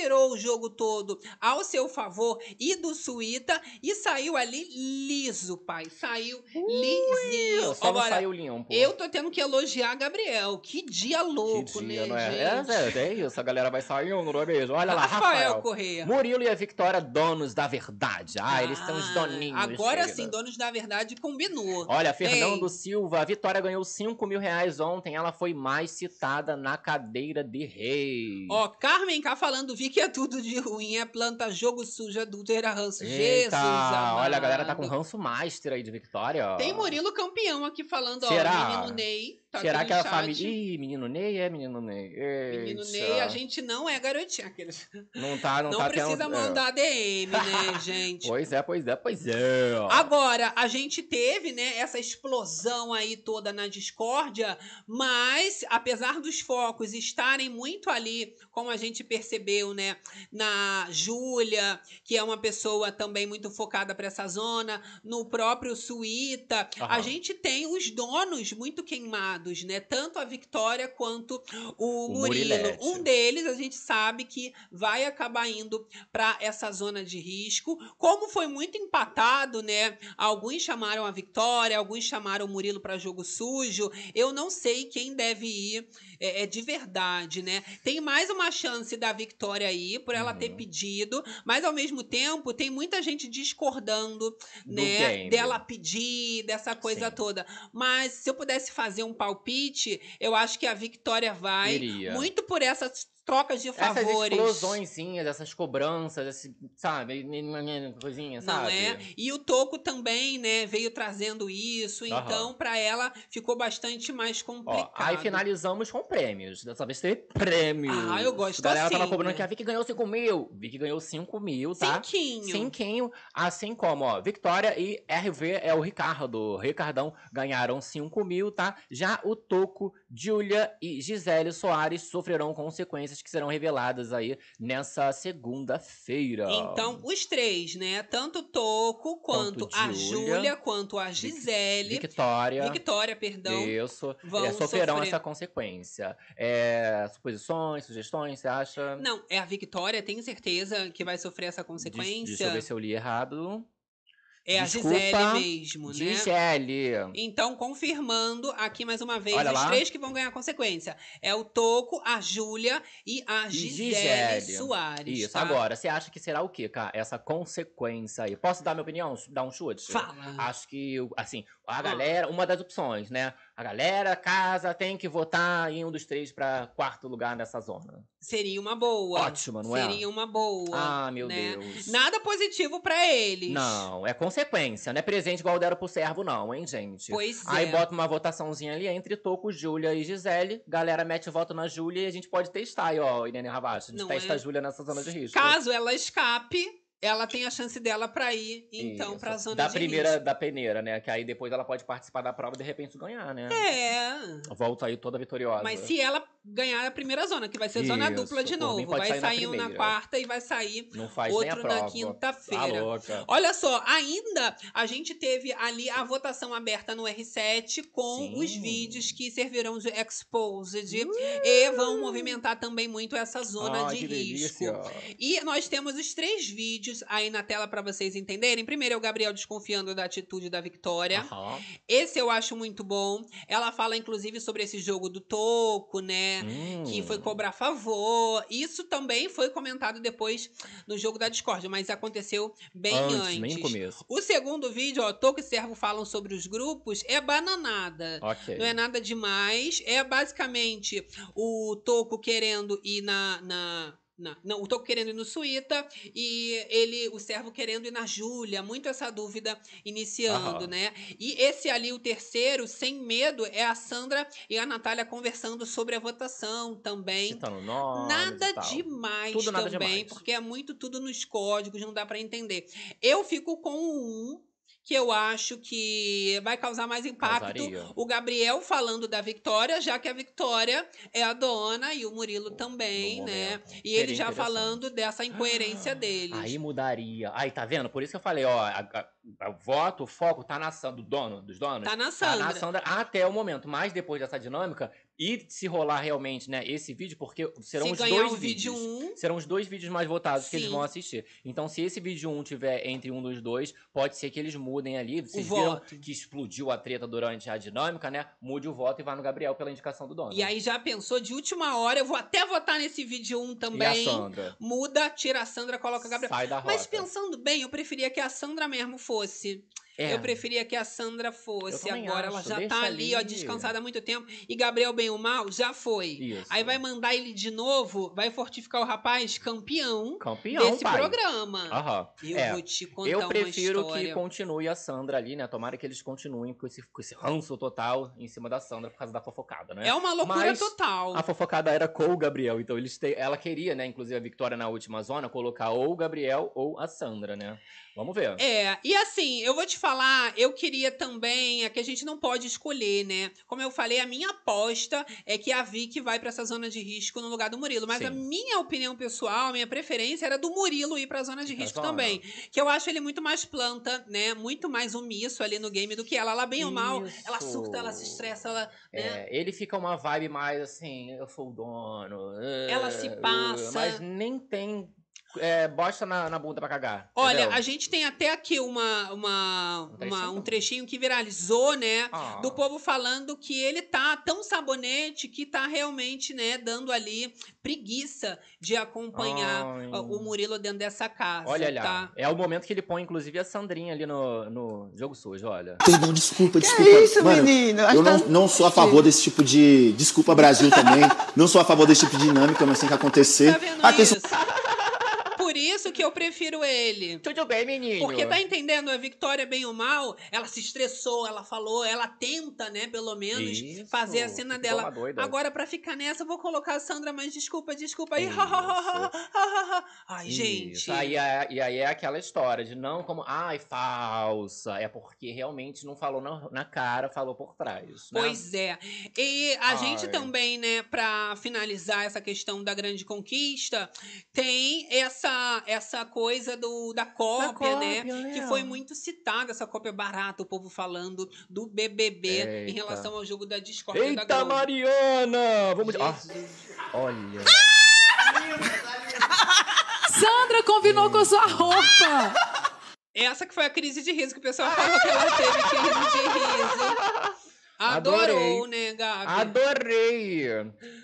Speaker 1: virou o jogo todo ao seu favor e do Suíta e saiu ali liso, pai. Saiu lisinho.
Speaker 2: Só não
Speaker 1: Agora,
Speaker 2: saiu limpo.
Speaker 1: eu tô tendo que elogiar Gabriel. Que dia louco,
Speaker 2: Que dia,
Speaker 1: né,
Speaker 2: é?
Speaker 1: gente?
Speaker 2: É, é, é isso, a galera vai saindo, não é mesmo? Olha lá,
Speaker 1: Rafael
Speaker 2: Rafael.
Speaker 1: Correia.
Speaker 2: Murilo e a Vitória, donos da verdade. Ah, eles são os
Speaker 1: Ah,
Speaker 2: doninhos.
Speaker 1: Agora
Speaker 2: querida.
Speaker 1: sim, donos da verdade combinou.
Speaker 2: Olha, Fernando
Speaker 1: Ei.
Speaker 2: Silva, a Vitória ganhou 5 mil reais ontem. Ela foi mais citada na cadeira de rei.
Speaker 1: Ó, Carmen cá falando, vi que é tudo de ruim, é planta, jogo sujo, adulteira, ranço. Jesus,
Speaker 2: Eita, olha, a galera tá com
Speaker 1: amado.
Speaker 2: ranço master aí de Vitória. ó.
Speaker 1: Tem Murilo campeão aqui falando,
Speaker 2: Será?
Speaker 1: ó, menino Ney. Tá
Speaker 2: Será que
Speaker 1: no
Speaker 2: a família. Ih, menino Ney é menino Ney.
Speaker 1: Menino
Speaker 2: Eita.
Speaker 1: Ney, a gente não é garotinha. Aqueles...
Speaker 2: Não tá, não,
Speaker 1: Não,
Speaker 2: tá
Speaker 1: precisa
Speaker 2: tendo.
Speaker 1: mandar DM, né, gente?
Speaker 2: Pois é, pois é, pois é.
Speaker 1: Agora, a gente teve, né, essa explosão aí toda na discórdia, mas apesar dos focos estarem muito ali, como a gente percebeu, né, na Júlia, que é uma pessoa também muito focada para essa zona, no próprio Suíta, a
Speaker 2: Aham.
Speaker 1: gente tem os donos muito queimados, né? Tanto a Victoria quanto o,
Speaker 2: O
Speaker 1: Murilo.
Speaker 2: Murilete.
Speaker 1: Um deles a gente sabe que vai acabar indo para essa zona de risco. Como foi muito empatado, né? Alguns chamaram a Vitória, alguns chamaram o Murilo para jogo sujo. Eu não sei quem deve ir é, é de verdade, né? Tem mais uma chance da Vitória aí por ela ter
Speaker 2: Uhum.
Speaker 1: pedido, mas ao mesmo tempo tem muita gente discordando,
Speaker 2: Do
Speaker 1: né?
Speaker 2: game.
Speaker 1: Dela pedir, dessa coisa
Speaker 2: Sim.
Speaker 1: toda. Mas se eu pudesse fazer um palpite, eu acho que a Vitória vai
Speaker 2: Iria.
Speaker 1: muito por essas trocas de
Speaker 2: Essas
Speaker 1: favores.
Speaker 2: explosõezinhas, essas cobranças, esse, sabe? Coisinha,
Speaker 1: Não
Speaker 2: sabe?
Speaker 1: é? E o Toco também, né, veio trazendo isso,
Speaker 2: Aham.
Speaker 1: então pra ela ficou bastante mais
Speaker 2: Ó,
Speaker 1: complicado.
Speaker 2: aí finalizamos com prêmios. Dessa vez teve prêmios.
Speaker 1: Ah, eu gosto
Speaker 2: A galera tava
Speaker 1: assim,
Speaker 2: cobrando
Speaker 1: né?
Speaker 2: que a Vicky ganhou 5 mil. Vicky ganhou 5 mil, tá?
Speaker 1: Cinquinho.
Speaker 2: Cinquinho, assim como, ó, Victoria e RV é o Ricardo. Ricardão ganharam 5 mil, tá? Já o Toco, Julia e Gisele Soares sofrerão consequências que serão reveladas aí nessa segunda-feira.
Speaker 1: Então, os três, né? Tanto Toco, quanto,
Speaker 2: Quanto
Speaker 1: a
Speaker 2: Júlia,
Speaker 1: Júlia, quanto a Gisele.
Speaker 2: Victoria.
Speaker 1: Victoria, perdão.
Speaker 2: Isso.
Speaker 1: vão
Speaker 2: é, sofrerão
Speaker 1: sofrer.
Speaker 2: essa consequência. É, suposições, sugestões, você acha?
Speaker 1: Não, é a Victoria, tenho certeza que vai sofrer essa consequência.
Speaker 2: Deixa eu ver se eu li errado.
Speaker 1: É a
Speaker 2: Desculpa,
Speaker 1: Gisele mesmo, né?
Speaker 2: Gisele.
Speaker 1: Então, confirmando aqui mais uma vez,
Speaker 2: Olha
Speaker 1: os
Speaker 2: lá.
Speaker 1: três que vão ganhar consequência. É o Toco, a Júlia e a Gisele,
Speaker 2: Gisele.
Speaker 1: Soares.
Speaker 2: Isso,
Speaker 1: tá?
Speaker 2: agora, você acha que será o quê, cara? Essa consequência aí. Posso dar minha opinião? Dar um chute?
Speaker 1: Fala.
Speaker 2: Acho que, assim, a galera, uma das opções, né? A galera, casa, tem que votar em um dos três pra quarto lugar nessa zona.
Speaker 1: Seria uma boa.
Speaker 2: Ótima, não é?
Speaker 1: Seria uma boa.
Speaker 2: Ah, meu
Speaker 1: né?
Speaker 2: Deus.
Speaker 1: Nada positivo pra eles.
Speaker 2: Não, é consequência, não é presente igual deram pro servo, não, hein, gente?
Speaker 1: Pois
Speaker 2: Aí
Speaker 1: é.
Speaker 2: bota uma votaçãozinha ali entre Toco, Júlia e Gisele. Galera mete voto na Júlia e a gente pode testar aí, ó, Irene Ravacha. A gente
Speaker 1: Não
Speaker 2: testa
Speaker 1: é?
Speaker 2: a Júlia nessa zona de risco.
Speaker 1: Caso ela escape, ela tem a chance dela pra ir, então,
Speaker 2: Isso.
Speaker 1: pra zona
Speaker 2: Da
Speaker 1: de
Speaker 2: primeira,
Speaker 1: risco.
Speaker 2: da peneira, né? Que aí depois ela pode participar da prova e de repente ganhar, né?
Speaker 1: É.
Speaker 2: Volta aí toda vitoriosa.
Speaker 1: Mas se ela ganhar a primeira zona, que vai ser zona
Speaker 2: Isso,
Speaker 1: dupla de novo. Vai
Speaker 2: sair na
Speaker 1: sair um na quarta e vai sair outro na quinta-feira.
Speaker 2: Tá.
Speaker 1: Olha só, ainda a gente teve ali a votação aberta no R7 com
Speaker 2: Sim.
Speaker 1: os vídeos que servirão de exposed e vão movimentar também muito essa zona
Speaker 2: Ai,
Speaker 1: de risco.
Speaker 2: delícia.
Speaker 1: E nós temos os três vídeos aí na tela para vocês entenderem. Primeiro é o Gabriel desconfiando da atitude da Victoria. Esse eu acho muito bom. Ela fala, inclusive, sobre esse jogo do toco, né?
Speaker 2: Hum.
Speaker 1: Que foi cobrar favor. Isso também foi comentado depois no jogo da Discord, mas aconteceu bem antes.
Speaker 2: bem no começo.
Speaker 1: O segundo vídeo, ó, Toco e Servo falam sobre os grupos, é bananada.
Speaker 2: Ok.
Speaker 1: Não é nada demais. É basicamente o Toco querendo ir na. na na- não, o Toco querendo ir no Suíta e ele, o servo querendo ir na Júlia. Muito essa dúvida iniciando,
Speaker 2: Aham.
Speaker 1: né? E esse ali, o terceiro, sem medo, é a Sandra e a Natália conversando sobre a votação também.
Speaker 2: Citando nomes
Speaker 1: Nada demais
Speaker 2: Tudo nada
Speaker 1: também,
Speaker 2: demais.
Speaker 1: porque é muito tudo nos códigos, não dá pra entender. Eu fico com o um, que eu acho que vai causar mais impacto.
Speaker 2: Causaria.
Speaker 1: O Gabriel falando da Vitória, já que a Vitória é a dona e o Murilo também, né? E ele já falando dessa incoerência deles.
Speaker 2: Aí mudaria. Aí, tá vendo? Por isso que eu falei, ó, a- a- o voto, o foco tá na Sandra, do dono, dos donos.
Speaker 1: Tá na
Speaker 2: Tá
Speaker 1: Sandra.
Speaker 2: na Sandra até o momento. Mas depois dessa dinâmica, E se rolar realmente, né, esse vídeo, porque serão
Speaker 1: Se
Speaker 2: os dois
Speaker 1: o vídeo
Speaker 2: vídeos.
Speaker 1: 1,
Speaker 2: Serão os dois vídeos mais votados que eles
Speaker 1: Sim.
Speaker 2: vão assistir. Então, se esse vídeo 1 tiver entre um dos dois, pode ser que eles mudem ali. Vocês viram
Speaker 1: voto.
Speaker 2: que explodiu a treta durante a dinâmica, né? Mude o voto e vá no Gabriel pela indicação do dono.
Speaker 1: e aí já pensou de última hora, eu vou até votar nesse vídeo 1
Speaker 2: E a
Speaker 1: também.
Speaker 2: Sandra?
Speaker 1: Muda, tira a Sandra, coloca a Gabriel.
Speaker 2: Sai da rota.
Speaker 1: Mas pensando bem, eu preferia que a Sandra mesmo fosse.
Speaker 2: É.
Speaker 1: Eu preferia que a Sandra fosse. Agora ela
Speaker 2: acho,
Speaker 1: já
Speaker 2: deixa
Speaker 1: tá ali, ó,
Speaker 2: ali.
Speaker 1: descansada há muito tempo. E Gabriel Bem ou Mal já foi.
Speaker 2: Isso.
Speaker 1: Aí vai mandar ele de novo, vai fortificar o rapaz campeão,
Speaker 2: Campeão,
Speaker 1: desse
Speaker 2: pai.
Speaker 1: programa.
Speaker 2: Aham.
Speaker 1: Eu
Speaker 2: É.
Speaker 1: vou te contar
Speaker 2: Eu prefiro que continue a Sandra ali, né? Tomara que eles continuem com esse, com esse ranço total em cima da Sandra por causa da fofocada, né?
Speaker 1: É uma loucura
Speaker 2: Mas
Speaker 1: total.
Speaker 2: A fofocada era com o Gabriel, então eles te... ela queria, né, inclusive a Vitória na última zona, colocar ou o Gabriel ou a Sandra, né? Vamos ver.
Speaker 1: É, e assim, eu vou te falar, eu queria também, é que a gente não pode escolher, né? Como eu falei, a minha aposta é que a Vicky vai pra essa zona de risco no lugar do Murilo. Mas
Speaker 2: Sim.
Speaker 1: a minha opinião pessoal, a minha preferência era do Murilo ir pra zona de
Speaker 2: pra
Speaker 1: risco
Speaker 2: zona.
Speaker 1: também. Que eu acho ele muito mais planta, né? Muito mais omisso ali no game do que ela. Ela bem ou mal, ela
Speaker 2: Isso.
Speaker 1: surta, ela se estressa, ela. Né?
Speaker 2: É, ele fica uma vibe mais assim, eu sou o dono.
Speaker 1: Ela se
Speaker 2: eh,
Speaker 1: passa.
Speaker 2: Mas nem tem é, bosta na, na bunda pra cagar.
Speaker 1: Olha,
Speaker 2: entendeu?
Speaker 1: a gente tem até aqui uma, uma,
Speaker 2: Um
Speaker 1: uma-
Speaker 2: trechinho?
Speaker 1: um trechinho que viralizou, né?
Speaker 2: Ah.
Speaker 1: do povo falando que ele tá tão sabonete que tá realmente, né, dando ali preguiça de acompanhar
Speaker 2: Ai.
Speaker 1: o Murilo dentro dessa casa,
Speaker 2: Olha lá,
Speaker 1: tá?
Speaker 2: é o momento que ele põe, inclusive, a Sandrinha ali no, no jogo sujo, olha.
Speaker 5: Perdão, desculpa, desculpa.
Speaker 4: isso,
Speaker 5: Mano,
Speaker 4: menino?
Speaker 5: Eu
Speaker 4: que
Speaker 5: não,
Speaker 4: tá-
Speaker 5: não sou a favor desse tipo de. Desculpa, Brasil também. não sou a favor desse tipo de dinâmica, mas tem que acontecer.
Speaker 1: Tá vendo
Speaker 5: A questão-
Speaker 1: isso? Por isso que eu prefiro ele.
Speaker 2: Tudo bem, menino?
Speaker 1: Porque tá entendendo, a Victoria, bem ou mal, ela se estressou, ela falou, ela tenta, né, pelo menos,
Speaker 2: Isso,
Speaker 1: fazer a cena
Speaker 2: ficou
Speaker 1: dela. Agora, pra ficar nessa, eu vou colocar a Sandra, mas desculpa, desculpa. Aí. Ai,
Speaker 2: Isso,
Speaker 1: gente.
Speaker 2: Aí e aí é aquela história de não como, ai, falsa. É porque realmente não falou na, na cara, falou por trás. Né?
Speaker 1: Pois é. E a
Speaker 2: Ai.
Speaker 1: gente também, né, pra finalizar essa questão da grande conquista, tem essa, essa coisa do, da cópia, né?
Speaker 2: cópia, né?
Speaker 1: Que foi muito citada, essa cópia barata, o povo falando do BBB em
Speaker 2: Eita.
Speaker 1: relação ao jogo da discórdia da
Speaker 2: Eita,
Speaker 1: Globo.
Speaker 2: Mariana! Vamos. Ah, olha.
Speaker 6: Sandra combinou com sua roupa.
Speaker 1: Essa que foi a crise de riso que o pessoal falou que ela teve crise de riso. Adorou, né, Gabi?
Speaker 2: Adorei!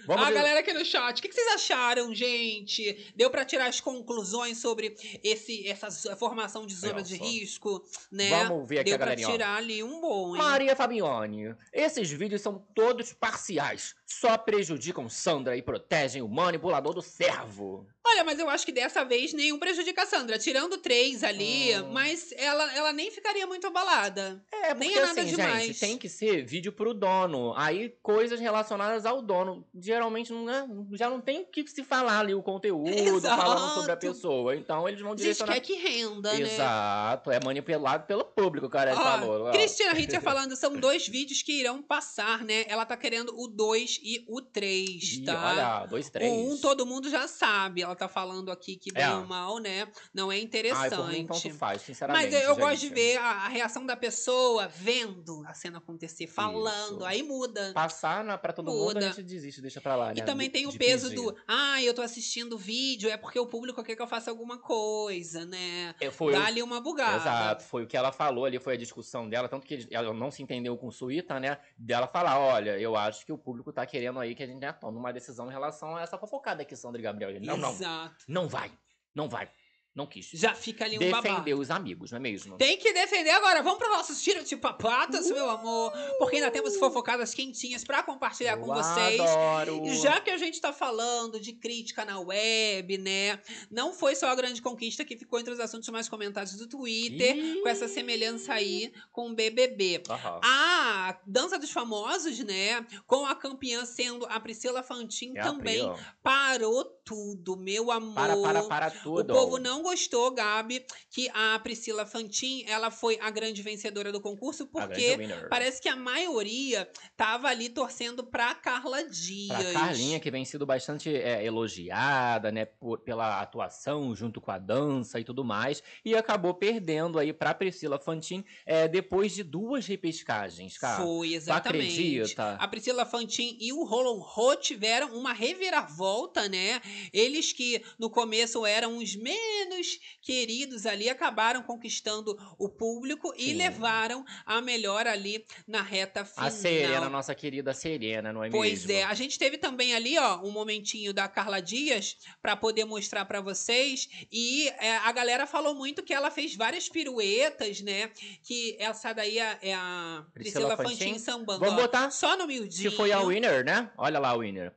Speaker 2: Vamos
Speaker 1: a
Speaker 2: ver-
Speaker 1: galera aqui no chat, o que, que vocês acharam, gente? Deu pra tirar as conclusões sobre esse, essa formação de zona
Speaker 2: Olha
Speaker 1: de risco, né?
Speaker 2: Vamos ver aqui
Speaker 1: Deu
Speaker 2: a
Speaker 1: pra
Speaker 2: galerinha, ó.
Speaker 1: tirar ali um bom, hein?
Speaker 2: Maria Fabione, esses vídeos são todos parciais. Só prejudicam Sandra e protegem o manipulador do servo.
Speaker 1: Olha, mas eu acho que dessa vez nenhum prejudica a Sandra. Tirando três ali,
Speaker 2: Hum.
Speaker 1: mas ela, ela nem ficaria muito abalada.
Speaker 2: É,
Speaker 1: Nem
Speaker 2: porque
Speaker 1: é nada
Speaker 2: assim,
Speaker 1: demais.
Speaker 2: gente, tem que ser vídeo pro dono. Aí, coisas relacionadas ao dono. Geralmente, não é, já não tem o que se falar ali, o conteúdo,
Speaker 1: Exato.
Speaker 2: falando sobre a pessoa. Então, eles vão direcionar...
Speaker 1: quer que renda, né?
Speaker 2: Exato, é manipulado pelo público, cara,
Speaker 1: Ó,
Speaker 2: falou.
Speaker 1: Cristina Ritter falando, são dois vídeos que irão passar, né? Ela tá querendo o 2 e o 3,
Speaker 2: Ih,
Speaker 1: tá?
Speaker 2: Olha, dois, três.
Speaker 1: O 1 um, todo mundo já sabe. Ela tá falando aqui que bem
Speaker 2: É.
Speaker 1: ou mal, né? Não é
Speaker 2: Ai,
Speaker 1: interessante.
Speaker 2: por mim, tanto faz, sinceramente.
Speaker 1: Mas eu gosto de ver a, a reação da pessoa vendo a cena acontecer, falando.
Speaker 2: Isso.
Speaker 1: Aí muda.
Speaker 2: Passar na, pra todo mundo,
Speaker 1: Muda.
Speaker 2: a gente desiste, deixa pra lá, né?
Speaker 1: E também
Speaker 2: de-
Speaker 1: tem o
Speaker 2: de
Speaker 1: peso
Speaker 2: pedir.
Speaker 1: do, ah, eu tô assistindo o vídeo, é porque o público quer que eu faça alguma coisa, né?
Speaker 2: É, foi
Speaker 1: Dá
Speaker 2: o-
Speaker 1: ali uma bugada.
Speaker 2: Exato, foi o que ela falou ali, foi a discussão dela, tanto que ela não se entendeu com o Suíta, né? Dela falar, olha, eu acho que o público tá querendo aí que a gente já tome uma decisão em relação a essa fofocada aqui, Sandra e Gabriel. Ele, Não, não,
Speaker 1: Exato.
Speaker 2: não vai, não vai, não quis.
Speaker 1: Já fica ali um babado.
Speaker 2: Defender os amigos, não é mesmo?
Speaker 1: Tem que defender agora. Vamos para nossos tiros de papatas, meu amor. Porque ainda temos fofocadas quentinhas pra compartilhar com
Speaker 2: Eu
Speaker 1: vocês.
Speaker 2: adoro.
Speaker 1: E já que a gente tá falando de crítica na web, né? Não foi só a grande conquista que ficou entre os assuntos mais comentados do Twitter,
Speaker 2: Ih.
Speaker 1: com essa semelhança aí com o BBB.
Speaker 2: Aham.
Speaker 1: A Dança dos Famosos, né? Com a campeã sendo a Priscila Fantin
Speaker 2: É
Speaker 1: também parou tudo, meu amor.
Speaker 2: Para, para, para
Speaker 1: O
Speaker 2: tudo.
Speaker 1: povo não gostou, Gabi, que a Priscila Fantin, ela foi a grande vencedora do concurso, porque parece que a maioria tava ali torcendo pra Carla Dias.
Speaker 2: Pra Carlinha, que vem sido bastante é, elogiada, né, por- pela atuação junto com a dança e tudo mais, e acabou perdendo aí pra Priscila Fantin é, depois de duas repescagens, cara.
Speaker 1: Foi, exatamente.
Speaker 2: acredita?
Speaker 1: A Priscila Fantin e o Roland Ho tiveram uma reviravolta, né? Eles que no começo eram os menos queridos ali, acabaram conquistando o público e
Speaker 2: Sim.
Speaker 1: levaram a melhor ali na reta final.
Speaker 2: A Serena, nossa querida Serena, não é
Speaker 1: Pois
Speaker 2: mesmo?
Speaker 1: é, a gente teve também ali, ó, um momentinho da Carla Dias para poder mostrar para vocês e é, a galera falou muito que ela fez várias piruetas, né? Que essa daí é é a
Speaker 2: Priscila
Speaker 1: Priscila Fantin
Speaker 2: Fantin.
Speaker 1: sambando.
Speaker 2: Vamos
Speaker 1: ó,
Speaker 2: botar?
Speaker 1: só no miudinho.
Speaker 2: Que foi a winner, né? Olha lá a winner.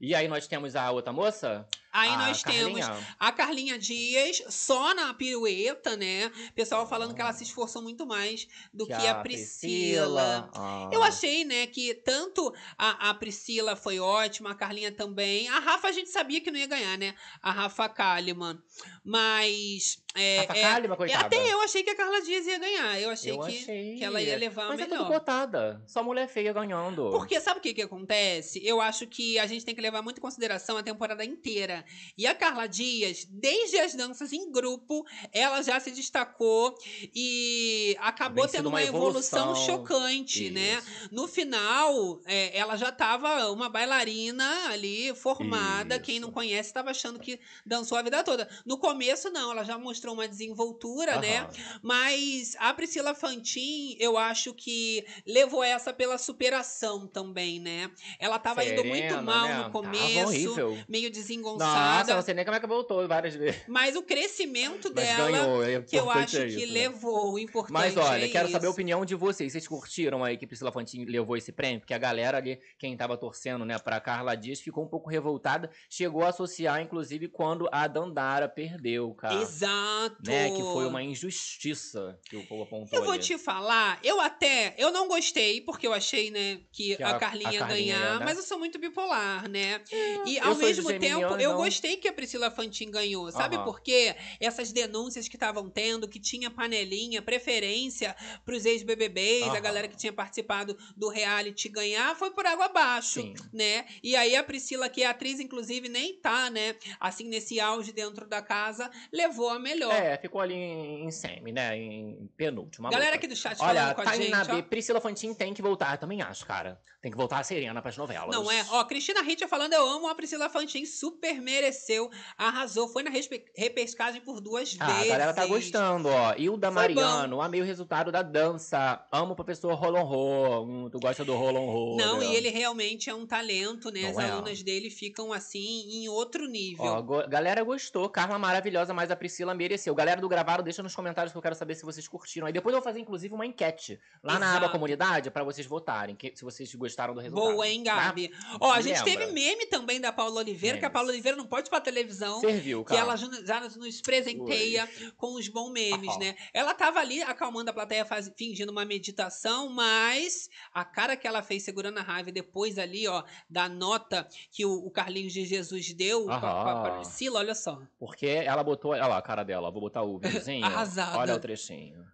Speaker 2: E aí nós temos a outra moça?
Speaker 1: Aí
Speaker 2: a
Speaker 1: nós temos
Speaker 2: Carlinha.
Speaker 1: a Carlinha Dias só na pirueta, né? Pessoal falando que ela
Speaker 2: Ah.
Speaker 1: se esforçou muito mais do que,
Speaker 2: Que
Speaker 1: a Priscila.
Speaker 2: Ah.
Speaker 1: Eu achei, né, que tanto a, a Priscila foi ótima, a Carlinha também. A Rafa a gente sabia que não ia ganhar, né? A Rafa Kalimann. Mas. É,
Speaker 2: Rafa
Speaker 1: é,
Speaker 2: Kalimann,
Speaker 1: é,
Speaker 2: coitada.
Speaker 1: até eu achei que a Carla Dias ia ganhar. Eu achei,
Speaker 2: Eu
Speaker 1: que,
Speaker 2: achei.
Speaker 1: que ela ia levar
Speaker 2: Mas
Speaker 1: a
Speaker 2: é tudo
Speaker 1: melhor.
Speaker 2: cotada. Só mulher feia ganhando.
Speaker 1: Porque sabe o que que acontece? Eu acho que a gente tem que levar muito em consideração a temporada inteira. E a Carla Dias, desde as danças em grupo, ela já se destacou e acabou tendo uma, evolução,
Speaker 2: evolução.
Speaker 1: chocante, né?
Speaker 2: Isso.
Speaker 1: No final, é, ela já estava uma bailarina ali formada. Quem não
Speaker 2: Isso.
Speaker 1: conhece estava achando que dançou a vida toda. No começo, não, ela já mostrou uma desenvoltura, né? Mas a Priscila Fantin, eu acho que levou essa pela superação também, né? Ela tava indo muito
Speaker 2: Serena,
Speaker 1: mal
Speaker 2: né?
Speaker 1: no começo, meio
Speaker 2: Nossa,
Speaker 1: desengonçada.
Speaker 2: não sei nem como é que voltou várias vezes.
Speaker 1: Mas o crescimento
Speaker 2: Mas
Speaker 1: dela,
Speaker 2: ganhou. É
Speaker 1: que eu acho
Speaker 2: é
Speaker 1: que
Speaker 2: isso, né?
Speaker 1: levou, o importante
Speaker 2: Mas olha,
Speaker 1: é
Speaker 2: quero saber a
Speaker 1: isso.
Speaker 2: opinião de vocês. Vocês curtiram aí que Priscila Fantin levou esse prêmio? Porque a galera ali, quem tava torcendo, né, pra Carla Dias, ficou um pouco revoltada. Chegou a associar, inclusive, quando a Dandara perdeu, cara.
Speaker 1: Exato.
Speaker 2: Né, que foi uma injustiça que o povo apontou
Speaker 1: Eu vou
Speaker 2: ali.
Speaker 1: te falar, eu até, eu não gostei, porque eu achei, né, que,
Speaker 2: Que
Speaker 1: a, Carlinha
Speaker 2: a Carlinha
Speaker 1: ganhar,
Speaker 2: né?
Speaker 1: mas eu sou muito bipolar, né? e
Speaker 2: eu
Speaker 1: ao mesmo tempo, eu
Speaker 2: então-
Speaker 1: gostei que a Priscila Fantin ganhou. Sabe
Speaker 2: Aham.
Speaker 1: por quê? Essas denúncias que estavam tendo, que tinha panelinha, preferência pros ex-BBBs, a galera que tinha participado do reality ganhar, foi por água abaixo,
Speaker 2: Sim.
Speaker 1: né? E aí a Priscila, que é atriz, inclusive, nem tá, né, assim, nesse auge dentro da casa, levou a melhor.
Speaker 2: É, ficou ali em, em semi, né? Em penúltima.
Speaker 1: Galera
Speaker 2: luta.
Speaker 1: aqui do chat
Speaker 2: Olha,
Speaker 1: falando com a
Speaker 2: Tainá. B, Priscila Fantin tem que voltar, também acho, cara. Tem que voltar a Serena pras novelas.
Speaker 1: Não é? Ó, Cristina Hitcher falando, eu amo a Priscila Fantin, super mereceu, arrasou, foi na repescagem por duas
Speaker 2: Ah,
Speaker 1: vezes.
Speaker 2: a galera tá gostando, ó. Hilda
Speaker 1: Foi
Speaker 2: Mariano, amei o resultado da dança. Amo o professor Rolon Ro. Hum, tu gosta do Rolon Ro.
Speaker 1: Não,
Speaker 2: né?
Speaker 1: e ele realmente é um talento, né?
Speaker 2: Não
Speaker 1: As
Speaker 2: é?
Speaker 1: alunas dele ficam assim em outro nível.
Speaker 2: Ó, go- galera gostou, Carla maravilhosa, mas a Priscila mereceu. Galera do gravado, deixa nos comentários que eu quero saber se vocês curtiram. Aí depois eu vou fazer, inclusive, uma enquete lá na aba
Speaker 1: Exato.
Speaker 2: comunidade pra vocês votarem, que- se vocês gostaram do resultado.
Speaker 1: Boa, hein,
Speaker 2: tá?
Speaker 1: Gabi? Ó, a gente
Speaker 2: lembra.
Speaker 1: teve meme também da Paula Oliveira, que a
Speaker 2: Memes.
Speaker 1: Paula Oliveira não pode ir pra televisão.
Speaker 2: Serviu,
Speaker 1: Que
Speaker 2: cara.
Speaker 1: ela já, nos presenteia com os bons memes,
Speaker 2: Aham.
Speaker 1: né? Ela tava ali acalmando a plateia, faz- fingindo uma meditação, mas a cara que ela fez segurando a raiva depois ali, ó, da nota que o, o Carlinhos de Jesus deu pra, pra. Priscila, olha só.
Speaker 2: Porque ela botou. Olha lá a cara dela, vou botar o videozinho.
Speaker 1: Arrasada.
Speaker 2: Olha o trechinho.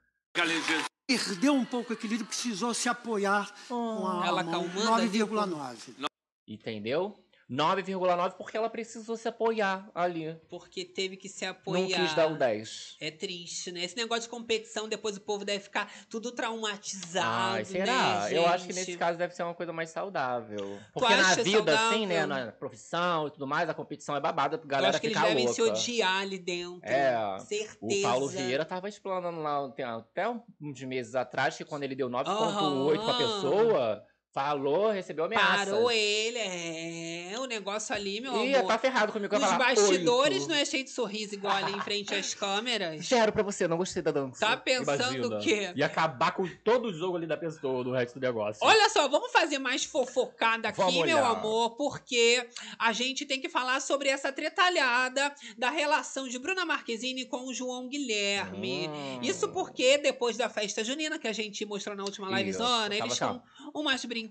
Speaker 7: Perdeu um pouco o equilíbrio, precisou se apoiar com a
Speaker 1: Ela
Speaker 7: mão,
Speaker 1: acalmando ali o
Speaker 7: 9,9.
Speaker 2: Entendeu? 9,9 porque ela precisou se apoiar ali.
Speaker 1: Porque teve que se apoiar.
Speaker 2: Não quis dar o 10.
Speaker 1: É triste, né? Esse negócio de competição, depois o povo deve ficar tudo traumatizado.
Speaker 2: Ai, será?
Speaker 1: Né,
Speaker 2: Eu acho que nesse caso deve ser uma coisa mais saudável. Porque na vida, assim, né?
Speaker 1: saudável?
Speaker 2: Na profissão e tudo mais, a competição é babada pra
Speaker 1: Eu
Speaker 2: galera
Speaker 1: acho que eles
Speaker 2: ficar
Speaker 1: devem
Speaker 2: louca.
Speaker 1: se odiar ali dentro.
Speaker 2: É,
Speaker 1: Certeza.
Speaker 2: O Paulo Vieira tava explanando lá até uns meses atrás que quando ele deu 9,8 pra
Speaker 1: Aham.
Speaker 2: pessoa, falou, recebeu ameaça.
Speaker 1: Parou ele, é. O negócio ali, meu
Speaker 2: Ih,
Speaker 1: amor.
Speaker 2: tá ferrado comigo.
Speaker 1: Os
Speaker 2: falar
Speaker 1: bastidores
Speaker 2: oito.
Speaker 1: não é cheio de sorriso igual ali em frente às câmeras.
Speaker 2: Zero pra você, não gostei da dança.
Speaker 1: Tá pensando o quê?
Speaker 2: Ia acabar com todo o jogo ali da pessoa, do resto do negócio.
Speaker 1: Olha só, vamos fazer mais fofocada aqui,
Speaker 2: Vamos
Speaker 1: meu
Speaker 2: olhar.
Speaker 1: amor, porque a gente tem que falar sobre essa tretalhada da relação de Bruna Marquezine com o João Guilherme.
Speaker 2: Hum.
Speaker 1: Isso porque depois da festa junina que a gente mostrou na última livezona, eles estão umas brincadeiras,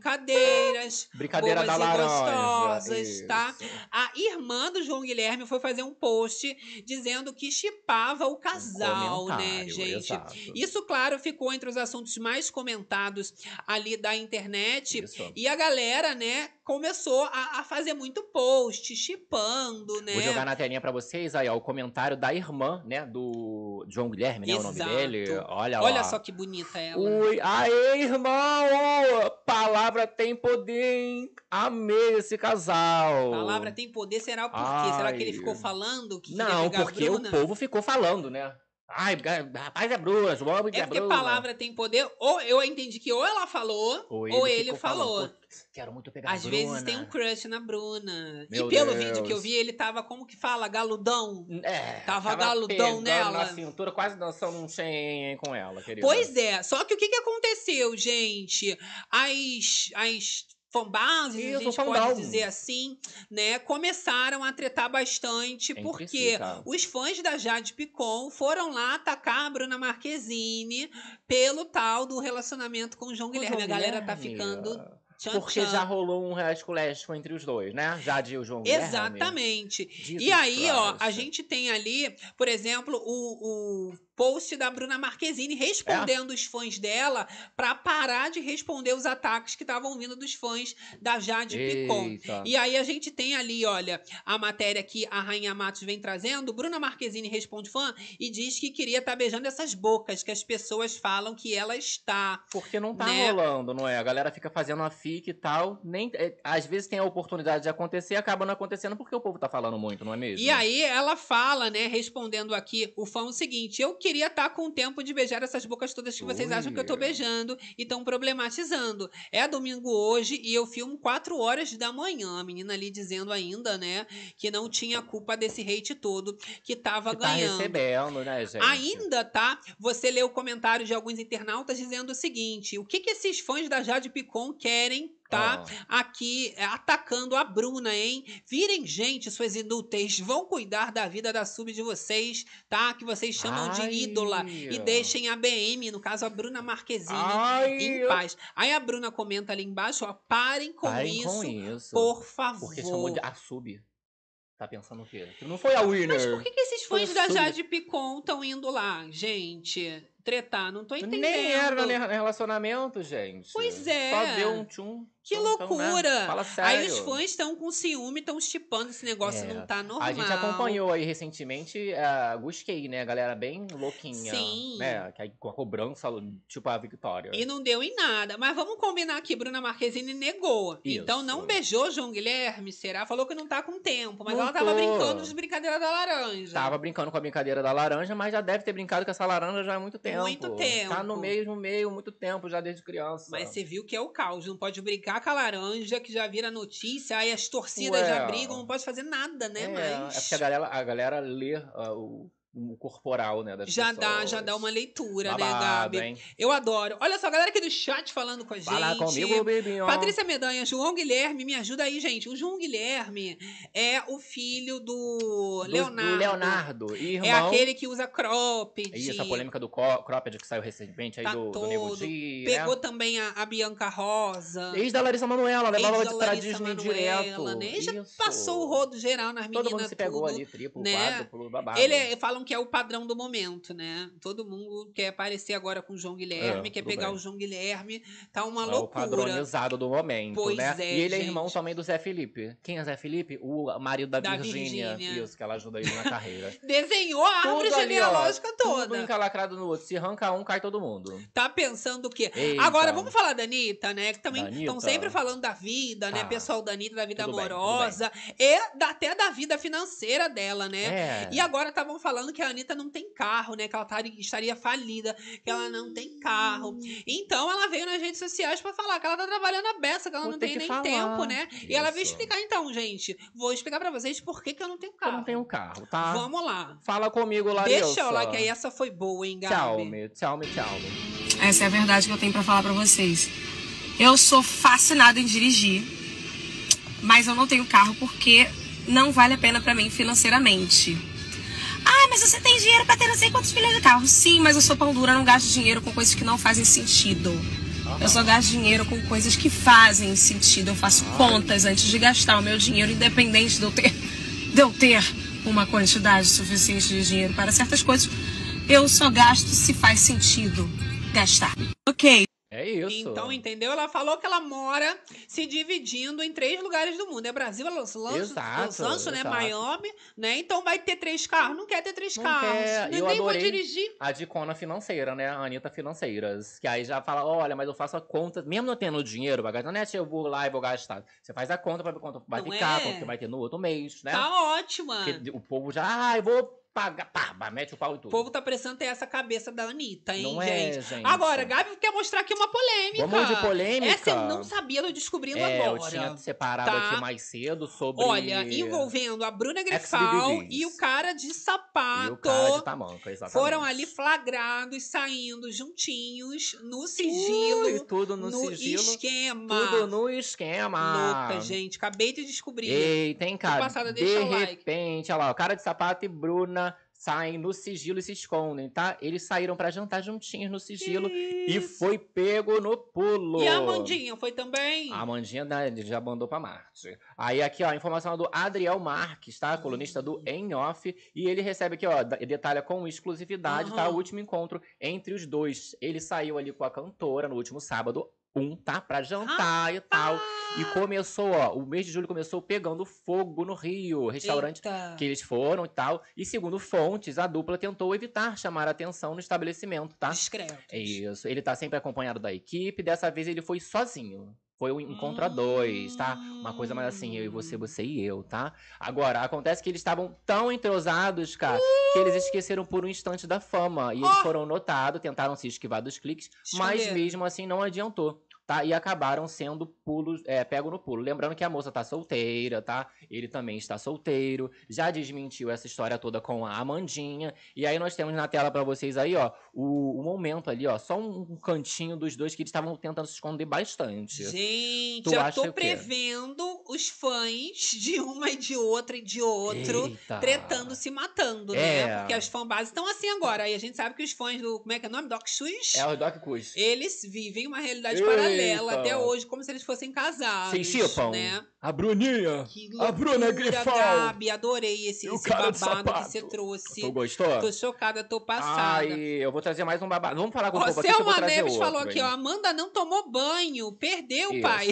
Speaker 2: Brincadeira
Speaker 1: bobas
Speaker 2: da laranja,
Speaker 1: gostosas, tá? A irmã do João Guilherme foi fazer um post dizendo que chipava o casal, né,
Speaker 2: comentário,
Speaker 1: gente?
Speaker 2: exato.
Speaker 1: Isso, claro, ficou entre os assuntos mais comentados ali da internet.
Speaker 2: Isso.
Speaker 1: E a galera, né, começou a, a fazer muito post, chipando, né?
Speaker 2: Vou jogar na telinha pra vocês aí, ó, o comentário da irmã, né, do João Guilherme, né, o nome
Speaker 1: Exato.
Speaker 2: dele. Olha,
Speaker 1: Olha
Speaker 2: lá.
Speaker 1: só que bonita ela.
Speaker 2: Ui, aê, irmão! Palavra tem poder, hein? Amei esse casal.
Speaker 1: Palavra tem poder, será por quê? Será que ele ficou falando que
Speaker 2: Não, porque
Speaker 1: Bruna?
Speaker 2: o povo ficou falando, né? Ai, rapaz é Bruna, João é
Speaker 1: É porque palavra tem poder, ou eu entendi que ou ela falou, ou ele,
Speaker 2: ficou
Speaker 1: falou.
Speaker 2: falando, "Pô, Quero muito pegar
Speaker 1: Às
Speaker 2: a
Speaker 1: vezes
Speaker 2: Bruna."
Speaker 1: tem um crush na Bruna.
Speaker 2: Meu
Speaker 1: e pelo
Speaker 2: Deus.
Speaker 1: vídeo que eu vi, ele tava, como que fala? Galudão.
Speaker 2: É,
Speaker 1: Tava galudão
Speaker 2: pegando
Speaker 1: nela.
Speaker 2: na cintura, quase dançando um Shen com ela, querida.
Speaker 1: Pois é, só que o que, que aconteceu, gente? As, as fanbases, a
Speaker 2: Isso,
Speaker 1: gente
Speaker 2: fandom.
Speaker 1: pode dizer assim, né? Começaram a tretar bastante,
Speaker 2: Entre
Speaker 1: porque
Speaker 2: tá?
Speaker 1: os fãs da Jade Picon foram lá atacar a Bruna Marquezine pelo tal do relacionamento com o João Guilherme. a galera tá
Speaker 2: Guilherme,
Speaker 1: ficando tchan,
Speaker 2: Porque
Speaker 1: tchan.
Speaker 2: já rolou um rescolésco entre os dois, né? Jade e o João Guilherme.
Speaker 1: Exatamente. E aí, ó, a
Speaker 2: Christ.
Speaker 1: gente tem ali, por exemplo, o, o post da Bruna Marquezine respondendo os fãs dela pra parar de responder os ataques que estavam vindo dos fãs da Jade Picon. E aí a gente tem ali, olha, a matéria que a Rainha Matos vem trazendo. Bruna Marquezine responde fã e diz que queria estar beijando essas bocas que as pessoas falam que ela está.
Speaker 2: Porque não tá
Speaker 1: né?
Speaker 2: rolando, não é? A galera fica fazendo a fic e tal. Nem, é, às vezes tem a oportunidade de acontecer, acaba não acontecendo porque o povo tá falando muito, não é mesmo?
Speaker 1: E aí ela fala, né, respondendo aqui o fã o seguinte: eu queria estar com o tempo de beijar essas bocas todas que vocês
Speaker 2: Ui.
Speaker 1: acham que eu tô beijando e estão problematizando. É domingo hoje e eu filmo 4 horas da manhã. A menina ali dizendo ainda, né, que não tinha culpa desse hate todo que tava
Speaker 2: que tá
Speaker 1: ganhando.
Speaker 2: recebendo, né, gente?
Speaker 1: Ainda, tá? Você lê o comentário de alguns internautas dizendo o seguinte: o que, que esses fãs da Jade Picon querem, tá?
Speaker 2: Ah.
Speaker 1: Aqui é, atacando a Bruna, hein? Virem, gente, suas inúteis, vão cuidar da vida da sub de vocês, tá? Que vocês chamam
Speaker 2: Ai.
Speaker 1: de ídola. E deixem a BM, no caso a Bruna Marquezine,
Speaker 2: Ai,
Speaker 1: em paz. Aí a Bruna comenta ali embaixo, ó, parem com
Speaker 2: Parem
Speaker 1: isso,
Speaker 2: com isso.
Speaker 1: por favor.
Speaker 2: Porque chamou de a sub. Tá pensando o quê? Que não foi a winner.
Speaker 1: Mas por que, que esses fãs da. Jade Picon estão indo lá, gente? Tretar, não tô entendendo.
Speaker 2: Nem era ne- relacionamento, gente.
Speaker 1: Pois é.
Speaker 2: Só deu um tchum.
Speaker 1: Que
Speaker 2: tchum, tchum, né?
Speaker 1: loucura!
Speaker 2: Fala sério.
Speaker 1: Aí os fãs estão com ciúme, estão estipando esse negócio,
Speaker 2: É.
Speaker 1: não tá normal.
Speaker 2: A gente acompanhou aí recentemente a Gusquei, né? A galera bem louquinha.
Speaker 1: Sim.
Speaker 2: Né? Que aí com a cobrança, tipo a Victoria.
Speaker 1: E não deu em nada. Mas vamos combinar que Bruna Marquezine negou.
Speaker 2: Isso.
Speaker 1: Então não beijou João Guilherme, será? Falou que não tá com tempo. Mas
Speaker 2: Não
Speaker 1: ela tava
Speaker 2: tô.
Speaker 1: brincando de brincadeira da laranja.
Speaker 2: Tava brincando com a brincadeira da laranja, mas já deve ter brincado com essa laranja já há muito tempo.
Speaker 1: Muito tempo.
Speaker 2: Tá no mesmo meio muito tempo, já desde criança.
Speaker 1: Mas você viu que é o caos. Não pode brincar com a laranja, que já vira notícia. Aí as torcidas
Speaker 2: Ué.
Speaker 1: já brigam, não pode fazer nada, né?
Speaker 2: é,
Speaker 1: Mas
Speaker 2: é porque a galera, a galera lê o, o corporal, né,
Speaker 1: já dá,
Speaker 2: pessoas.
Speaker 1: já dá uma leitura, né,
Speaker 2: Babado,
Speaker 1: Gabi?
Speaker 2: hein?
Speaker 1: Eu adoro. Olha só, a galera aqui do chat falando com a gente.
Speaker 2: Fala comigo, bebinho.
Speaker 1: Patrícia Medanha, João Guilherme, me ajuda aí, gente. O João Guilherme é o filho do,
Speaker 2: Do-
Speaker 1: Leonardo.
Speaker 2: Do Leonardo. Irmão.
Speaker 1: É aquele que usa cropped.
Speaker 2: Isso, a polêmica do cropped que saiu recentemente aí
Speaker 1: Tá
Speaker 2: do, do
Speaker 1: todo.
Speaker 2: Nego Di,
Speaker 1: Pegou
Speaker 2: né?
Speaker 1: também a, a Bianca Rosa.
Speaker 2: Ex da Larissa Manoela, levava de pra Disney
Speaker 1: Manoela,
Speaker 2: direto.
Speaker 1: Né? Já
Speaker 2: Isso.
Speaker 1: passou o rodo geral nas meninas.
Speaker 2: Todo mundo se pegou
Speaker 1: tudo,
Speaker 2: ali, triplo,
Speaker 1: né?
Speaker 2: quádruplo, babado.
Speaker 1: Ele é, falam que é o padrão do momento, né? Todo mundo quer aparecer agora com o João Guilherme,
Speaker 2: É,
Speaker 1: quer pegar
Speaker 2: bem.
Speaker 1: o João Guilherme. Tá uma
Speaker 2: É o
Speaker 1: loucura.
Speaker 2: padronizado do momento,
Speaker 1: Pois
Speaker 2: né?
Speaker 1: é,
Speaker 2: e ele é
Speaker 1: gente.
Speaker 2: irmão também do Zé Felipe. Quem é Zé Felipe? O marido da,
Speaker 1: Da
Speaker 2: Virgínia. Isso, que ela ajuda ele na carreira.
Speaker 1: Desenhou a árvore
Speaker 2: Tudo ali, ó,
Speaker 1: genealógica
Speaker 2: Tudo
Speaker 1: toda.
Speaker 2: encalacrado no outro. Se arranca um, cai todo mundo.
Speaker 1: Tá pensando o quê?
Speaker 2: Eita.
Speaker 1: Agora, vamos falar da Anitta, né? Que também estão sempre falando da vida, né?
Speaker 2: Tá.
Speaker 1: Pessoal da Anitta, da vida
Speaker 2: Tudo bem,
Speaker 1: amorosa. E da- até da vida financeira dela, né?
Speaker 2: É.
Speaker 1: E agora estavam falando que a Anitta não tem carro, né? Que ela estaria- estaria falida, que ela não tem carro. Então ela veio nas redes sociais pra falar que ela tá trabalhando a beça, que ela
Speaker 2: Vou
Speaker 1: não tem
Speaker 2: que
Speaker 1: nem
Speaker 2: falar.
Speaker 1: tempo, né? E ela veio
Speaker 2: Isso.
Speaker 1: explicar então, gente. Vou explicar pra vocês por que, que eu não tenho
Speaker 2: Eu
Speaker 1: carro.
Speaker 2: não tenho carro, tá?
Speaker 1: Vamos lá.
Speaker 2: Fala comigo, Larissa.
Speaker 1: Deixa o like aí, essa foi boa, hein, Gabi?
Speaker 2: Tchau, me, tchau, me, tchau. me.
Speaker 8: Essa é a verdade que eu tenho pra falar pra vocês. Eu sou fascinada em dirigir, mas eu não tenho carro porque não vale a pena pra mim financeiramente. Ah, mas você tem dinheiro pra ter não sei quantos milhões de carro. Sim, mas eu sou pão dura, não gasto dinheiro com coisas que não fazem sentido. Eu só gasto dinheiro com coisas que fazem sentido. Eu faço contas antes de gastar o meu dinheiro, independente de eu ter, de eu ter uma quantidade suficiente de dinheiro para certas coisas. Eu só gasto se faz sentido gastar. Ok.
Speaker 2: É isso.
Speaker 1: Então, entendeu? Ela falou que ela mora se dividindo em três lugares do mundo. É Brasil, é Los Angeles,
Speaker 2: Exato,
Speaker 1: Los Angeles né? Miami, né? Então vai ter três carros. Não quer ter três
Speaker 2: Não
Speaker 1: carros.
Speaker 2: quer.
Speaker 1: Nem
Speaker 2: Eu
Speaker 1: nem vou dirigir.
Speaker 2: A dicona financeira, né? A Anitta Financeiras. Que aí já fala, olha, mas eu faço a conta, mesmo não tendo dinheiro pra gastar, não é se eu vou lá e vou gastar. Você faz a conta pra ver quanto vai
Speaker 1: Não
Speaker 2: ficar,
Speaker 1: é?
Speaker 2: quanto vai ter no outro mês, né?
Speaker 1: Tá ótima.
Speaker 2: Porque o povo já, ah, eu vou pagar, pá, mete o pau e
Speaker 1: O
Speaker 2: tudo.
Speaker 1: povo tá precisando ter essa cabeça da Anitta, hein,
Speaker 2: Não
Speaker 1: gente?
Speaker 2: é, gente.
Speaker 1: Agora, Gabi quer mostrar aqui uma polêmica.
Speaker 2: Vamos de polêmica?
Speaker 1: Essa eu não sabia, tô descobrindo
Speaker 2: É, eu
Speaker 1: agora.
Speaker 2: tinha separado
Speaker 1: Tá.
Speaker 2: aqui mais cedo sobre...
Speaker 1: Olha, envolvendo a Bruna Grifal e o cara de sapato.
Speaker 2: E o cara de tamanco, exatamente.
Speaker 1: Foram ali flagrados, saindo juntinhos, no sigilo,
Speaker 2: Ui, tudo no, sigilo.
Speaker 1: esquema.
Speaker 2: Tudo no esquema.
Speaker 1: Louca, gente. Acabei de descobrir.
Speaker 2: Eita, hein, cara. de
Speaker 1: o like.
Speaker 2: repente, olha lá, o cara de sapato e Bruna saem no sigilo e se escondem, tá? Eles saíram pra jantar juntinhos no sigilo e foi pego no pulo.
Speaker 1: E a Amandinha foi também?
Speaker 2: A Amandinha né, já mandou pra Marte. Aí aqui, ó, a informação do Adriel Marques, tá? Colunista do Em Off. E ele recebe aqui, ó, detalha com exclusividade, tá?
Speaker 1: Aham.
Speaker 2: O último encontro entre os dois. Ele saiu ali com a cantora no último sábado, um, tá? Pra jantar e tal. E começou, ó, o mês de julho começou pegando fogo no Rio. Restaurante
Speaker 1: Eita.
Speaker 2: que eles foram e tal. E segundo fontes, a dupla tentou evitar chamar a atenção no estabelecimento, tá?
Speaker 1: Discreto.
Speaker 2: É isso. Ele tá sempre acompanhado da equipe. Dessa vez ele foi sozinho. Foi um encontro a dois, tá? Uma coisa mais assim, eu e você, você e eu, tá? Agora, acontece que eles estavam tão entrosados, cara, que eles esqueceram por um instante da fama. E eles
Speaker 1: Ó.
Speaker 2: foram notados, tentaram se esquivar dos cliques, mas
Speaker 1: Esconderam.
Speaker 2: mesmo assim não adiantou. Tá? E acabaram sendo pulos, é, pego no pulo. Lembrando que a moça tá solteira, tá? Ele também está solteiro. Já desmentiu essa história toda com a Amandinha. E aí nós temos na tela pra vocês aí, ó, o, o momento ali, ó. Só um cantinho dos dois que eles estavam tentando se esconder bastante.
Speaker 1: Gente,
Speaker 2: Tu
Speaker 1: já
Speaker 2: acha
Speaker 1: tô prevendo os fãs de uma e de outra e de outro
Speaker 2: Eita.
Speaker 1: tretando, se matando,
Speaker 2: É.
Speaker 1: né? Porque as fanbases estão assim agora. E a gente sabe que os fãs do. Como é que é o nome? Doc Shoes?
Speaker 2: É o Doc Cus.
Speaker 1: Eles vivem uma realidade
Speaker 2: Eita.
Speaker 1: paralela até hoje, como se eles fossem casados.
Speaker 2: Vocês chipam?
Speaker 1: Né?
Speaker 2: A Bruninha.
Speaker 1: Que
Speaker 2: A Bruna
Speaker 1: loucura,
Speaker 2: Grifal.
Speaker 1: Gabi, adorei esse, esse babado que você trouxe.
Speaker 2: Tu gostou?
Speaker 1: Tô chocada, tô passada.
Speaker 2: Ai, eu vou trazer mais um babado. Vamos falar com o povo aqui
Speaker 1: Selma Neves
Speaker 2: outro,
Speaker 1: falou aqui, ó. Amanda não tomou banho, perdeu,
Speaker 2: Isso.
Speaker 1: pai.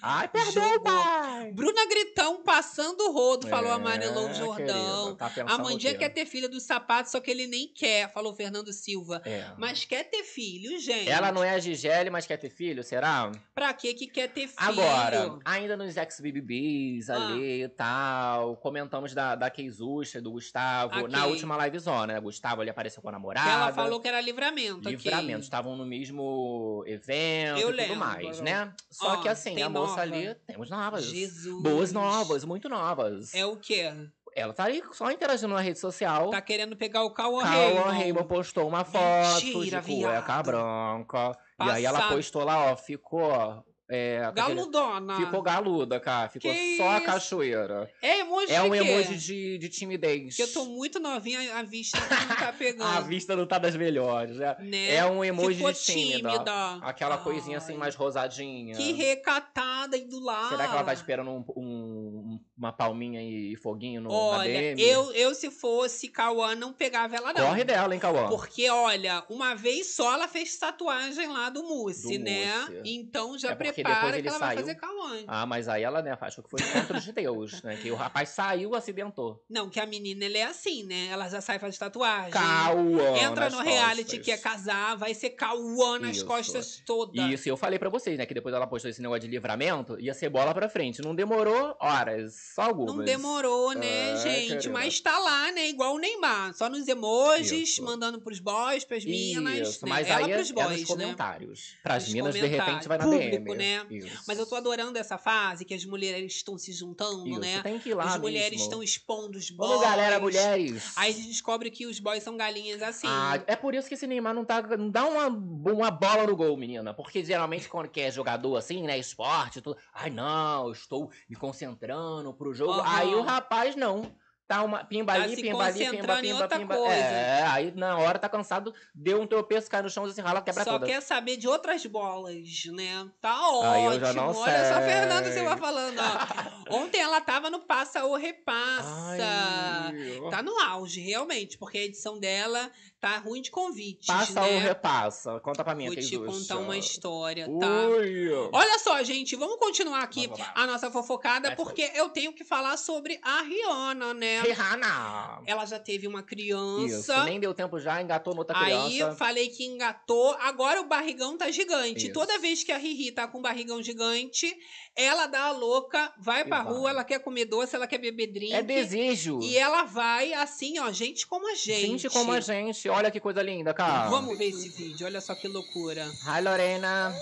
Speaker 2: Ai, perdeu,
Speaker 1: Jogou.
Speaker 2: pai.
Speaker 1: Bruna Gritão passando o rodo, falou a
Speaker 2: É,
Speaker 1: Marilão Jordão.
Speaker 2: querida, tá
Speaker 1: a Mandinha quer ter filha do sapato, só que ele nem quer, falou Fernando Silva.
Speaker 2: É.
Speaker 1: Mas quer ter filho, gente.
Speaker 2: Ela não é a Gisele, mas quer ter filho, será?
Speaker 1: Pra que que quer ter filho?
Speaker 2: Agora, ainda nos ex-BBBs
Speaker 1: Ah.
Speaker 2: ali e tal, comentamos da, da Keisucha, do Gustavo,
Speaker 1: Ok.
Speaker 2: na última livezona, né? Gustavo ali apareceu com a namorada.
Speaker 1: Ela falou que era livramento.
Speaker 2: Livramento, estavam no mesmo evento
Speaker 1: Eu
Speaker 2: e tudo
Speaker 1: lembro.
Speaker 2: mais, né? Só
Speaker 1: Ó,
Speaker 2: que assim, a moça
Speaker 1: nova?
Speaker 2: ali, temos novas.
Speaker 1: Jesus.
Speaker 2: Boas novas, muito novas.
Speaker 1: É o quê?
Speaker 2: Ela tá aí só interagindo na rede social.
Speaker 1: Tá querendo pegar o Cauã
Speaker 2: Cauã
Speaker 1: Raymond.
Speaker 2: Raymond postou uma foto
Speaker 1: Mentira,
Speaker 2: de cueca
Speaker 1: viado.
Speaker 2: branca. E aí ela postou lá, ó, ficou. É,
Speaker 1: Galudona.
Speaker 2: Ficou galuda, cara. Ficou
Speaker 1: Que
Speaker 2: só a
Speaker 1: isso?
Speaker 2: cachoeira.
Speaker 1: É emoji
Speaker 2: É um emoji de, de timidez.
Speaker 1: Porque eu tô muito novinha, a vista não tá pegando.
Speaker 2: A vista não tá das melhores, né?
Speaker 1: né?
Speaker 2: É um emoji
Speaker 1: Ficou
Speaker 2: de tímida.
Speaker 1: tímida.
Speaker 2: Aquela coisinha assim
Speaker 1: Ai,
Speaker 2: mais rosadinha.
Speaker 1: Que recatada e do lado.
Speaker 2: Será que ela tá esperando um- um- uma palminha e foguinho no
Speaker 1: Olha,
Speaker 2: ADM?
Speaker 1: eu, eu se fosse Cauã, não pegava ela não.
Speaker 2: Corre dela, hein, Cauã?
Speaker 1: Porque, olha, uma vez só ela fez tatuagem lá do Mousse,
Speaker 2: Do
Speaker 1: né?
Speaker 2: Mousse.
Speaker 1: Então já
Speaker 2: É
Speaker 1: prepara
Speaker 2: depois
Speaker 1: que ela vai
Speaker 2: saiu.
Speaker 1: fazer Cauã.
Speaker 2: Ah, mas aí ela, né, acho que foi encontro de Deus, né? Que o rapaz saiu, acidentou.
Speaker 1: Não, que a menina, ela é assim, né? Ela já sai faz tatuagem.
Speaker 2: Cauã
Speaker 1: Entra no reality,
Speaker 2: costas.
Speaker 1: quer casar, vai ser Cauã nas
Speaker 2: Isso.
Speaker 1: costas toda.
Speaker 2: Isso, eu falei pra vocês, né, que depois ela postou esse negócio de livramento, ia ser bola pra frente. Não demorou horas, só algumas.
Speaker 1: Não demorou, né,
Speaker 2: É,
Speaker 1: gente?
Speaker 2: querida.
Speaker 1: Mas tá lá, né? Igual o Neymar. Só nos emojis,
Speaker 2: Isso.
Speaker 1: mandando pros boys, pras minas.
Speaker 2: Isso,
Speaker 1: né?
Speaker 2: mas
Speaker 1: Ela
Speaker 2: aí é,
Speaker 1: pros
Speaker 2: é
Speaker 1: boys,
Speaker 2: nos
Speaker 1: né?
Speaker 2: comentários. Pras
Speaker 1: Nos
Speaker 2: minas, de repente, vai na
Speaker 1: Público,
Speaker 2: DM.
Speaker 1: né?
Speaker 2: Isso.
Speaker 1: Mas eu tô adorando essa fase que as mulheres estão se juntando,
Speaker 2: Isso,
Speaker 1: né?
Speaker 2: tem que ir lá
Speaker 1: As mulheres
Speaker 2: mesmo.
Speaker 1: estão expondo os boys.
Speaker 2: Vamos, galera, mulheres.
Speaker 1: Aí a gente descobre que os boys são galinhas assim.
Speaker 2: Ah, é por isso que esse Neymar não, tá, não dá uma, uma bola no gol, menina. Porque geralmente quando quer jogador assim, né, esporte, tudo. Ai, não, eu estou me concentrando pro jogo.
Speaker 1: Aham.
Speaker 2: Aí o rapaz não. Tá uma pimba
Speaker 1: Tá
Speaker 2: ali, pimba ali, pimba, pimba, pimba.
Speaker 1: coisa.
Speaker 2: É, aí na hora tá cansado, deu um tropeço, cai no chão, se rala, quebra
Speaker 1: Só
Speaker 2: toda.
Speaker 1: quer saber de outras bolas, né? Tá ótimo. Olha só,
Speaker 2: sei.
Speaker 1: Fernanda, vai falando. ó. Ontem ela tava no Passa ou Repassa.
Speaker 2: Ai,
Speaker 1: Tá no auge, realmente, porque a edição dela tá ruim de convites,
Speaker 2: Passa
Speaker 1: né?
Speaker 2: ou repassa? Conta pra mim,
Speaker 1: Vou te contar uma história, tá?
Speaker 2: Ui.
Speaker 1: Olha só, gente, vamos continuar aqui
Speaker 2: Vamos
Speaker 1: a nossa fofocada, porque eu tenho que falar sobre a Rihanna, né?
Speaker 2: Rihanna.
Speaker 1: Ela já teve uma
Speaker 2: Isso,
Speaker 1: criança.
Speaker 2: nem deu tempo já, engatou noutra
Speaker 1: Aí
Speaker 2: criança.
Speaker 1: falei que engatou, agora o barrigão tá gigante.
Speaker 2: Isso.
Speaker 1: Toda vez que a Riri tá com um barrigão gigante, ela dá a louca, vai
Speaker 2: E
Speaker 1: pra
Speaker 2: vai.
Speaker 1: rua, ela quer comer doce, ela quer beber drink.
Speaker 2: É desejo.
Speaker 1: E ela vai assim, ó, gente como a gente.
Speaker 2: Gente como a gente. Olha que coisa linda, cara.
Speaker 1: Vamos ver esse vídeo, olha só que loucura.
Speaker 2: Hi, Lorena.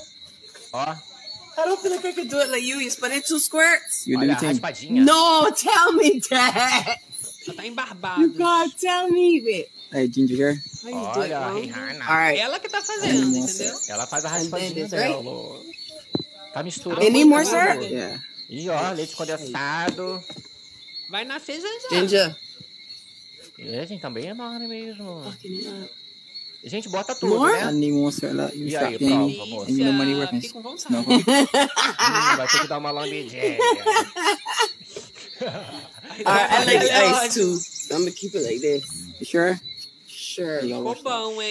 Speaker 2: Ó,
Speaker 9: I don't feel like I could do it like you. You spun it two squirts.
Speaker 2: olha a raspadinha.
Speaker 9: No, tell me that.
Speaker 1: Ela tá embarbada.
Speaker 9: You gotta tell me, babe.
Speaker 10: Hey, ginger hair.
Speaker 9: How you do it,
Speaker 2: Olha? Rihanna.
Speaker 9: All right.
Speaker 1: Ela que tá fazendo,
Speaker 10: Nossa.
Speaker 1: entendeu?
Speaker 2: Ela faz a
Speaker 9: And
Speaker 2: raspadinha
Speaker 9: then this,
Speaker 2: dela. Tá misturando.
Speaker 9: Any
Speaker 2: muito
Speaker 9: more syrup?
Speaker 10: Yeah.
Speaker 2: E ó, leite condensado.
Speaker 1: Vai nascer já já.
Speaker 9: Ginger.
Speaker 2: É, gente, também é enorme mesmo.
Speaker 9: Up.
Speaker 2: Gente, bota tudo,
Speaker 9: More?
Speaker 10: I
Speaker 2: né?
Speaker 10: Like, you
Speaker 2: E aí, prova, moça?
Speaker 1: Fica com vontade.
Speaker 2: Hum, vai ter que dar uma lambidinha.
Speaker 9: Right, I like ice too. I'm gonna keep it like this.
Speaker 10: You sure?
Speaker 9: Sure.
Speaker 1: Ficou bom, hein?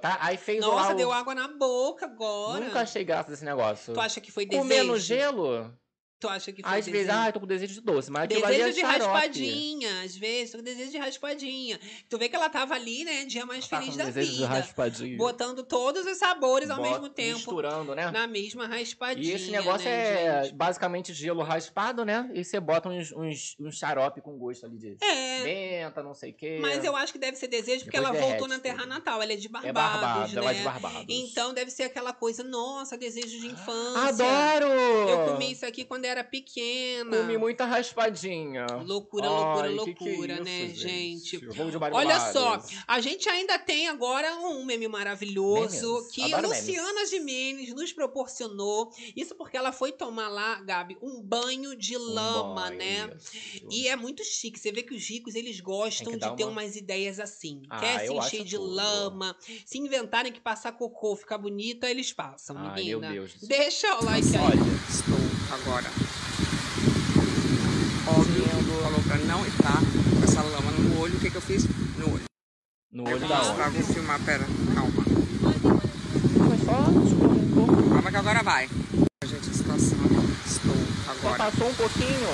Speaker 2: Tá? Aí fez
Speaker 1: Nossa,
Speaker 2: o...
Speaker 1: deu água na boca agora.
Speaker 2: Nunca achei graça desse negócio.
Speaker 1: Tu acha que foi desejo?
Speaker 2: Comendo gelo?
Speaker 1: Tu acha que foi
Speaker 2: Às vezes, ah, eu tô com desejo de doce, mas aquilo ali
Speaker 1: Desejo
Speaker 2: é
Speaker 1: de
Speaker 2: xarope.
Speaker 1: raspadinha, às vezes, tô com desejo de raspadinha. Tu vê que ela tava ali, né, dia mais
Speaker 2: Tá
Speaker 1: feliz
Speaker 2: com
Speaker 1: da
Speaker 2: desejo de
Speaker 1: vida.
Speaker 2: raspadinha.
Speaker 1: Botando todos os sabores ao
Speaker 2: Bota-
Speaker 1: mesmo tempo
Speaker 2: Misturando, né?
Speaker 1: na mesma raspadinha.
Speaker 2: E esse negócio
Speaker 1: né,
Speaker 2: é
Speaker 1: gente?
Speaker 2: basicamente gelo raspado, né? E você bota uns, uns, uns xarope com gosto ali de
Speaker 1: É.
Speaker 2: menta, não sei o quê.
Speaker 1: Mas eu acho que deve ser desejo porque
Speaker 2: Depois
Speaker 1: ela voltou
Speaker 2: derrete
Speaker 1: na terra
Speaker 2: tudo.
Speaker 1: natal. Ela é de Barbados,
Speaker 2: É Barbados,
Speaker 1: né?
Speaker 2: ela é de Barbados.
Speaker 1: Então deve ser aquela coisa, nossa, desejo de infância.
Speaker 2: Adoro!
Speaker 1: Eu comi isso aqui quando era pequena.
Speaker 2: Comi muita raspadinha.
Speaker 1: Loucura, loucura,
Speaker 2: Ai, que que é
Speaker 1: loucura,
Speaker 2: isso,
Speaker 1: né, gente?
Speaker 2: Mário
Speaker 1: Olha só, a gente ainda tem agora um meme maravilhoso
Speaker 2: Memes.
Speaker 1: que
Speaker 2: Adoro
Speaker 1: Luciana Gimenez nos proporcionou. Isso porque ela foi tomar lá, Gabi, um banho de lama,
Speaker 2: banho,
Speaker 1: né?
Speaker 2: isso.
Speaker 1: E é muito chique. Você vê que os ricos, eles gostam
Speaker 2: que
Speaker 1: de
Speaker 2: dar
Speaker 1: ter
Speaker 2: uma-
Speaker 1: umas ideias assim.
Speaker 2: Ah,
Speaker 1: Quer se encher de
Speaker 2: tudo.
Speaker 1: lama. Se inventarem que passar cocô ficar bonita, eles passam,
Speaker 2: Ai,
Speaker 1: menina.
Speaker 2: meu Deus.
Speaker 1: Deixa o like aí.
Speaker 2: Olha,
Speaker 11: Estou agora. Óbvio, falou pra não estar com essa lama no olho. O que, que eu fiz? No olho.
Speaker 2: no
Speaker 11: Eu
Speaker 2: olho
Speaker 11: vou
Speaker 2: da onde?
Speaker 11: vou filmar, pera, calma.
Speaker 2: Mas só escorre um pouco.
Speaker 11: Calma que agora vai. Gente, a situação. Estou
Speaker 2: Só
Speaker 11: agora.
Speaker 2: passou um pouquinho.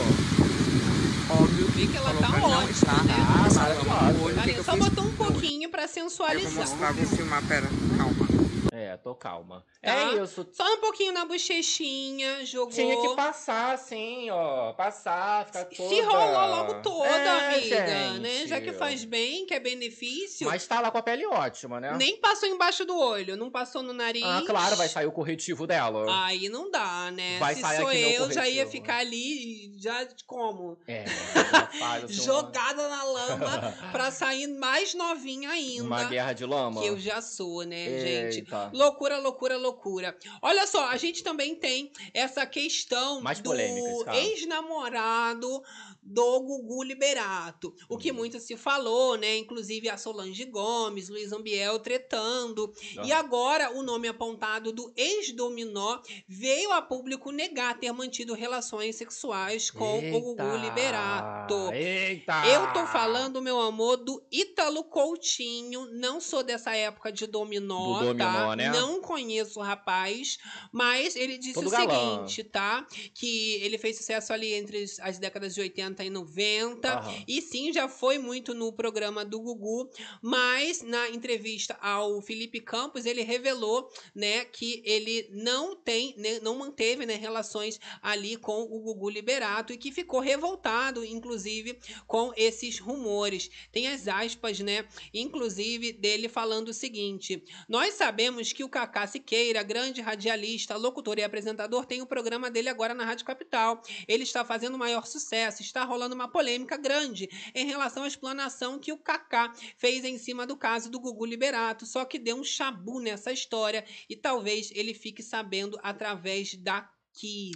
Speaker 11: Óbvio,
Speaker 1: Vê que ela
Speaker 11: falou
Speaker 1: tá
Speaker 11: pra não
Speaker 1: ótima,
Speaker 11: estar
Speaker 1: né?
Speaker 11: com essa lama
Speaker 2: maravilhosa.
Speaker 11: no olho. O que,
Speaker 1: Ali,
Speaker 11: que eu
Speaker 1: só
Speaker 11: fiz?
Speaker 1: botou um
Speaker 11: No olho.
Speaker 1: pouquinho pra
Speaker 11: Eu vou
Speaker 1: sensualizar.
Speaker 11: mostrar, vou filmar, pera, calma.
Speaker 2: É, tô calma.
Speaker 1: Tá?
Speaker 2: É isso.
Speaker 1: Só um pouquinho na bochechinha, jogou.
Speaker 2: Tinha que passar, assim, ó. Passar, ficar toda...
Speaker 1: Se rolou logo toda,
Speaker 2: É,
Speaker 1: amiga,
Speaker 2: gente.
Speaker 1: né? Já que faz bem, que é benefício.
Speaker 2: Mas tá lá com a pele ótima, né?
Speaker 1: Nem passou embaixo do olho, não passou no nariz.
Speaker 2: Ah, claro, vai sair o corretivo dela.
Speaker 1: Aí não dá, né?
Speaker 2: Vai
Speaker 1: Se
Speaker 2: sair
Speaker 1: sou
Speaker 2: aqui
Speaker 1: eu, já ia ficar ali, já como?
Speaker 2: É, uma-
Speaker 1: Jogada na lama pra sair mais novinha ainda.
Speaker 2: Uma guerra de lama.
Speaker 1: Que eu já sou, né, gente? Loucura, loucura, loucura. Olha só, a gente também tem essa questão
Speaker 2: Mais
Speaker 1: do ex-namorado do Gugu Liberato. O que muito se falou, né? Inclusive a Solange Gomes, Luiz Ambiel tretando. E agora o nome apontado do ex-dominó veio a público negar ter mantido relações sexuais com o Gugu
Speaker 2: Eita,
Speaker 1: Liberato.
Speaker 2: Eita!
Speaker 1: Eu tô falando, meu amor, do Ítalo Coutinho. Não sou dessa época de dominó,
Speaker 2: Do dominó,
Speaker 1: tá?
Speaker 2: né?
Speaker 1: Não conheço o rapaz, mas ele disse
Speaker 2: Todo
Speaker 1: o
Speaker 2: galã.
Speaker 1: seguinte, tá? Que ele fez sucesso ali entre as- as décadas de 80 e 90.
Speaker 2: Aham.
Speaker 1: E sim, já foi muito no programa do Gugu, mas na entrevista ao Felipe Campos, ele revelou, né, que ele não tem, né, não manteve, né, relações ali com o Gugu Liberato e que ficou revoltado, inclusive, com esses rumores. Tem as aspas, né, inclusive dele falando o seguinte: "Nós sabemos que o Cacá Siqueira, grande radialista, locutor e apresentador, tem o programa dele agora na Rádio Capital. Ele está fazendo maior sucesso, está rolando uma polêmica grande em relação à explanação que o Kaká fez em cima do caso do Gugu Liberato, só que deu um chabu nessa história e talvez ele fique sabendo através da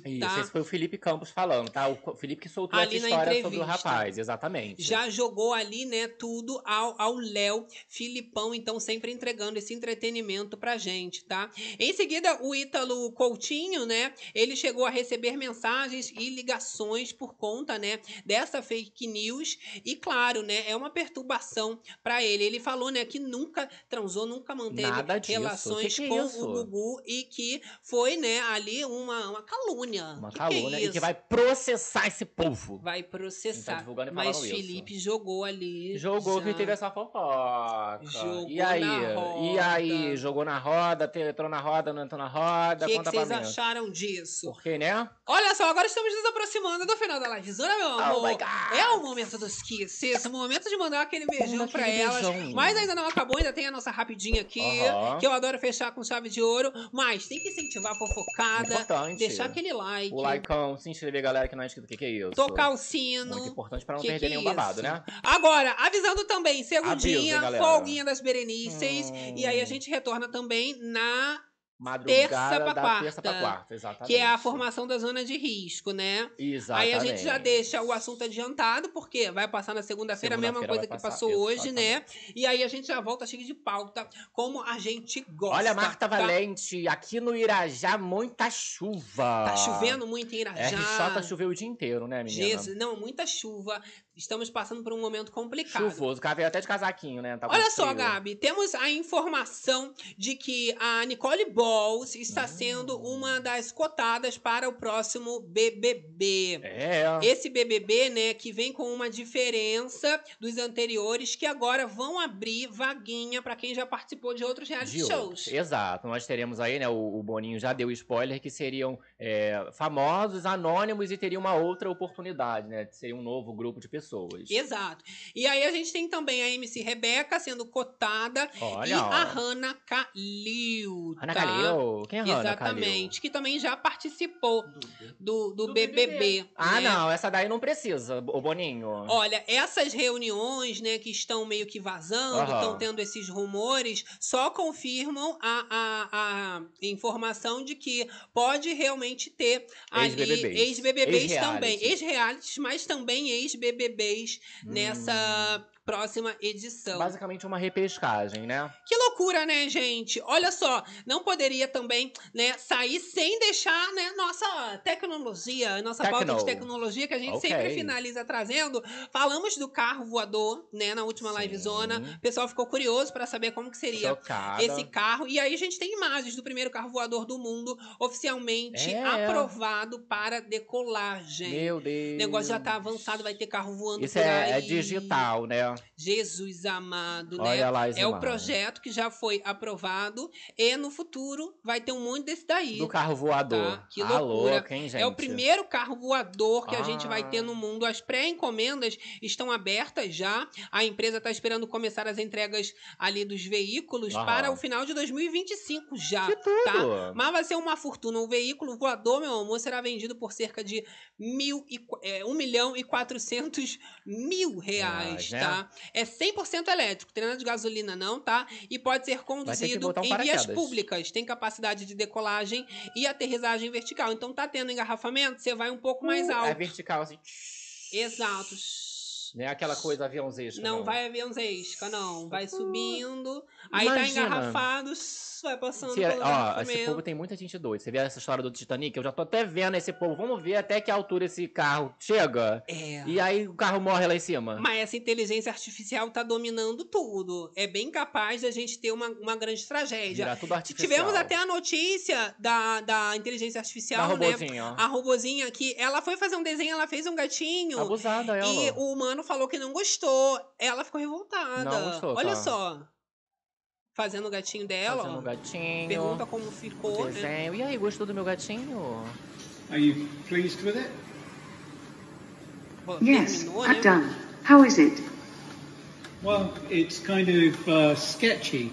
Speaker 2: Isso,
Speaker 1: tá?
Speaker 2: esse foi o Felipe Campos falando, tá? O Felipe que soltou
Speaker 1: Ali
Speaker 2: essa história sobre o rapaz, exatamente.
Speaker 1: Já jogou ali, né, tudo ao ao Léo Filipão, então sempre entregando esse entretenimento pra gente, tá? Em seguida, o Ítalo Coutinho, né, ele chegou a receber mensagens e ligações por conta, né, dessa fake news e claro, né, é uma perturbação pra ele. Ele falou, né, que nunca transou, nunca manteve relações
Speaker 2: Que que é
Speaker 1: com o Gugu e que foi, né, ali uma, uma calúnia.
Speaker 2: Uma
Speaker 1: Que que é
Speaker 2: calúnia e que vai processar esse povo.
Speaker 1: vai processar.
Speaker 2: e
Speaker 1: Mas
Speaker 2: isso.
Speaker 1: Felipe jogou ali.
Speaker 2: Jogou
Speaker 1: já.
Speaker 2: que teve essa fofoca.
Speaker 1: Jogou
Speaker 2: e aí?
Speaker 1: na
Speaker 2: E
Speaker 1: roda.
Speaker 2: aí? Jogou na roda, entrou na roda, não entrou na roda?
Speaker 1: O que, que vocês acharam disso?
Speaker 2: Porque, né?
Speaker 1: Olha só, agora estamos nos aproximando do final da livezona, meu amor.
Speaker 2: Oh my God.
Speaker 1: é o momento dos kisses, o momento de mandar aquele beijão
Speaker 2: Manda
Speaker 1: pra
Speaker 2: aquele
Speaker 1: elas.
Speaker 2: beijão.
Speaker 1: Mas ainda não acabou, ainda tem a nossa rapidinha aqui,
Speaker 2: Aham.
Speaker 1: que eu adoro fechar com chave de ouro. Mas tem que incentivar a fofocada,
Speaker 2: Importante.
Speaker 1: deixar aquele like,
Speaker 2: O likeão, se inscrever, galera, que não é inscrito. O que, que é isso?
Speaker 1: tocar o sino.
Speaker 2: Muito importante pra não
Speaker 1: Que
Speaker 2: perder
Speaker 1: que é
Speaker 2: nenhum babado,
Speaker 1: isso?
Speaker 2: né?
Speaker 1: Agora, avisando também, segundinha,
Speaker 2: hein,
Speaker 1: folguinha das Berenices.
Speaker 2: Hum.
Speaker 1: E aí a gente retorna também na
Speaker 2: Madrugada
Speaker 1: terça pra
Speaker 2: da
Speaker 1: quarta.
Speaker 2: terça pra quarta, exatamente.
Speaker 1: Que é a formação da zona de risco, né?
Speaker 2: Exatamente.
Speaker 1: Aí a gente já deixa o assunto adiantado, porque vai passar na segunda-feira, a mesma coisa que
Speaker 2: passar,
Speaker 1: passou hoje, né? E aí a gente já volta cheio de pauta, como a gente gosta.
Speaker 2: Olha, Marta
Speaker 1: tá?
Speaker 2: Valente, aqui no Irajá, muita chuva.
Speaker 1: Tá chovendo muito em Irajá.
Speaker 2: RJ choveu o dia inteiro, né, menina?
Speaker 1: Jesus, não, muita chuva. Estamos passando por um momento complicado.
Speaker 2: Chuvoso. O cara veio até de casaquinho, né? Tá
Speaker 1: Olha só,
Speaker 2: frio.
Speaker 1: Gabi, temos a informação de que a Nicole Balls está sendo
Speaker 2: Hum.
Speaker 1: uma das cotadas para o próximo BBB.
Speaker 2: É.
Speaker 1: Esse BBB, né, que vem com uma diferença dos anteriores, que agora vão abrir vaguinha para quem já participou de outros reality
Speaker 2: De
Speaker 1: shows.
Speaker 2: outros. Exato. Nós teremos aí, né? O, o Boninho já deu spoiler que seriam é, famosos, anônimos e teriam uma outra oportunidade, né? Seria um novo grupo de pessoas.
Speaker 1: Exato. E aí a gente tem também a MC Rebeca sendo cotada
Speaker 2: Olha,
Speaker 1: e a
Speaker 2: ó.
Speaker 1: Hannah Kalil.
Speaker 2: Ana
Speaker 1: tá?
Speaker 2: Calil? Quem é Hannah
Speaker 1: Exatamente. Que também já participou do, do, BBB.
Speaker 2: Ah,
Speaker 1: né?
Speaker 2: não. Essa daí não precisa, o Boninho.
Speaker 1: Olha, essas reuniões, né, que estão meio que vazando, estão tendo esses rumores, só confirmam a, a, a informação de que pode realmente ter ali
Speaker 2: Ex-BBBs.
Speaker 1: ex-BBBs
Speaker 2: Ex-reality.
Speaker 1: também, ex-realities, mas também ex-BBBs nessa próxima edição.
Speaker 2: Basicamente uma repescagem, né?
Speaker 1: Que loucura, né, gente? Olha só, não poderia também, né, sair sem deixar, né, nossa tecnologia, nossa pauta de
Speaker 2: Tecno.
Speaker 1: tecnologia que a gente
Speaker 2: Ok.
Speaker 1: sempre finaliza trazendo. Falamos do carro voador, né, na última live zona. O pessoal ficou curioso para saber como que seria
Speaker 2: Chocada.
Speaker 1: esse carro. E aí a gente tem imagens do primeiro carro voador do mundo oficialmente
Speaker 2: É.
Speaker 1: aprovado para decolagem.
Speaker 2: Meu Deus.
Speaker 1: O negócio já tá avançado, vai ter carro voando
Speaker 2: Isso é, é digital, né?
Speaker 1: Jesus amado, né?
Speaker 2: Olha lá as
Speaker 1: é o projeto que já foi aprovado e no futuro vai ter um monte desse daí.
Speaker 2: Do carro voador.
Speaker 1: Tá? Que
Speaker 2: Ah,
Speaker 1: loucura.
Speaker 2: louco, hein, gente?
Speaker 1: É o primeiro carro voador que a gente vai ter
Speaker 2: Ah.
Speaker 1: no mundo. As pré-encomendas estão abertas já. A empresa está esperando começar as entregas ali dos veículos
Speaker 2: Aham.
Speaker 1: para o final de 2025 já.
Speaker 2: Que tudo!
Speaker 1: Tá? Mas vai ser uma fortuna. O veículo voador, meu amor, será vendido por cerca de mil e, é, 1 milhão e 400 mil reais,
Speaker 2: Reais, né?
Speaker 1: Tá? É 100% elétrico, tem nada de gasolina não, tá? E pode ser conduzido
Speaker 2: um
Speaker 1: em vias públicas. Tem capacidade de decolagem e aterrissagem vertical. Então tá tendo engarrafamento, você vai um pouco mais
Speaker 2: Uh,
Speaker 1: alto.
Speaker 2: É vertical, assim.
Speaker 1: Exato.
Speaker 2: Não é aquela coisa aviãozesca,
Speaker 1: Não,
Speaker 2: não.
Speaker 1: vai aviãozesca, não. Vai subindo, aí tá
Speaker 2: Imagina.
Speaker 1: engarrafado, vai passando
Speaker 2: Se-
Speaker 1: pelo
Speaker 2: ó, esse povo tem muita gente doida. Você vê essa história do Titanic? Eu já tô até vendo esse povo. Vamos ver até que altura esse carro chega.
Speaker 1: É.
Speaker 2: E aí o carro morre lá em cima.
Speaker 1: Mas essa inteligência artificial tá dominando tudo. É bem capaz da gente ter uma, uma grande tragédia.
Speaker 2: Virar tudo artificial.
Speaker 1: Tivemos até a notícia da, da inteligência artificial,
Speaker 2: Da
Speaker 1: né?
Speaker 2: robozinha, ó.
Speaker 1: A robozinha que ela foi fazer um desenho, ela fez um gatinho.
Speaker 2: Abusada ela.
Speaker 1: E o humano falou que não gostou. Ela ficou revoltada.
Speaker 2: Não gostou,
Speaker 1: Olha
Speaker 2: tá.
Speaker 1: só. Fazendo o gatinho dela,
Speaker 2: Fazendo o gatinho.
Speaker 1: Pergunta como ficou, né?
Speaker 2: Desenho. E aí, gostou do meu gatinho?
Speaker 7: Are you pleased with it?
Speaker 10: Yes,
Speaker 1: terminou,
Speaker 10: I've
Speaker 1: né?
Speaker 10: done. How is it?
Speaker 7: Well, it's kind of uh, sketchy.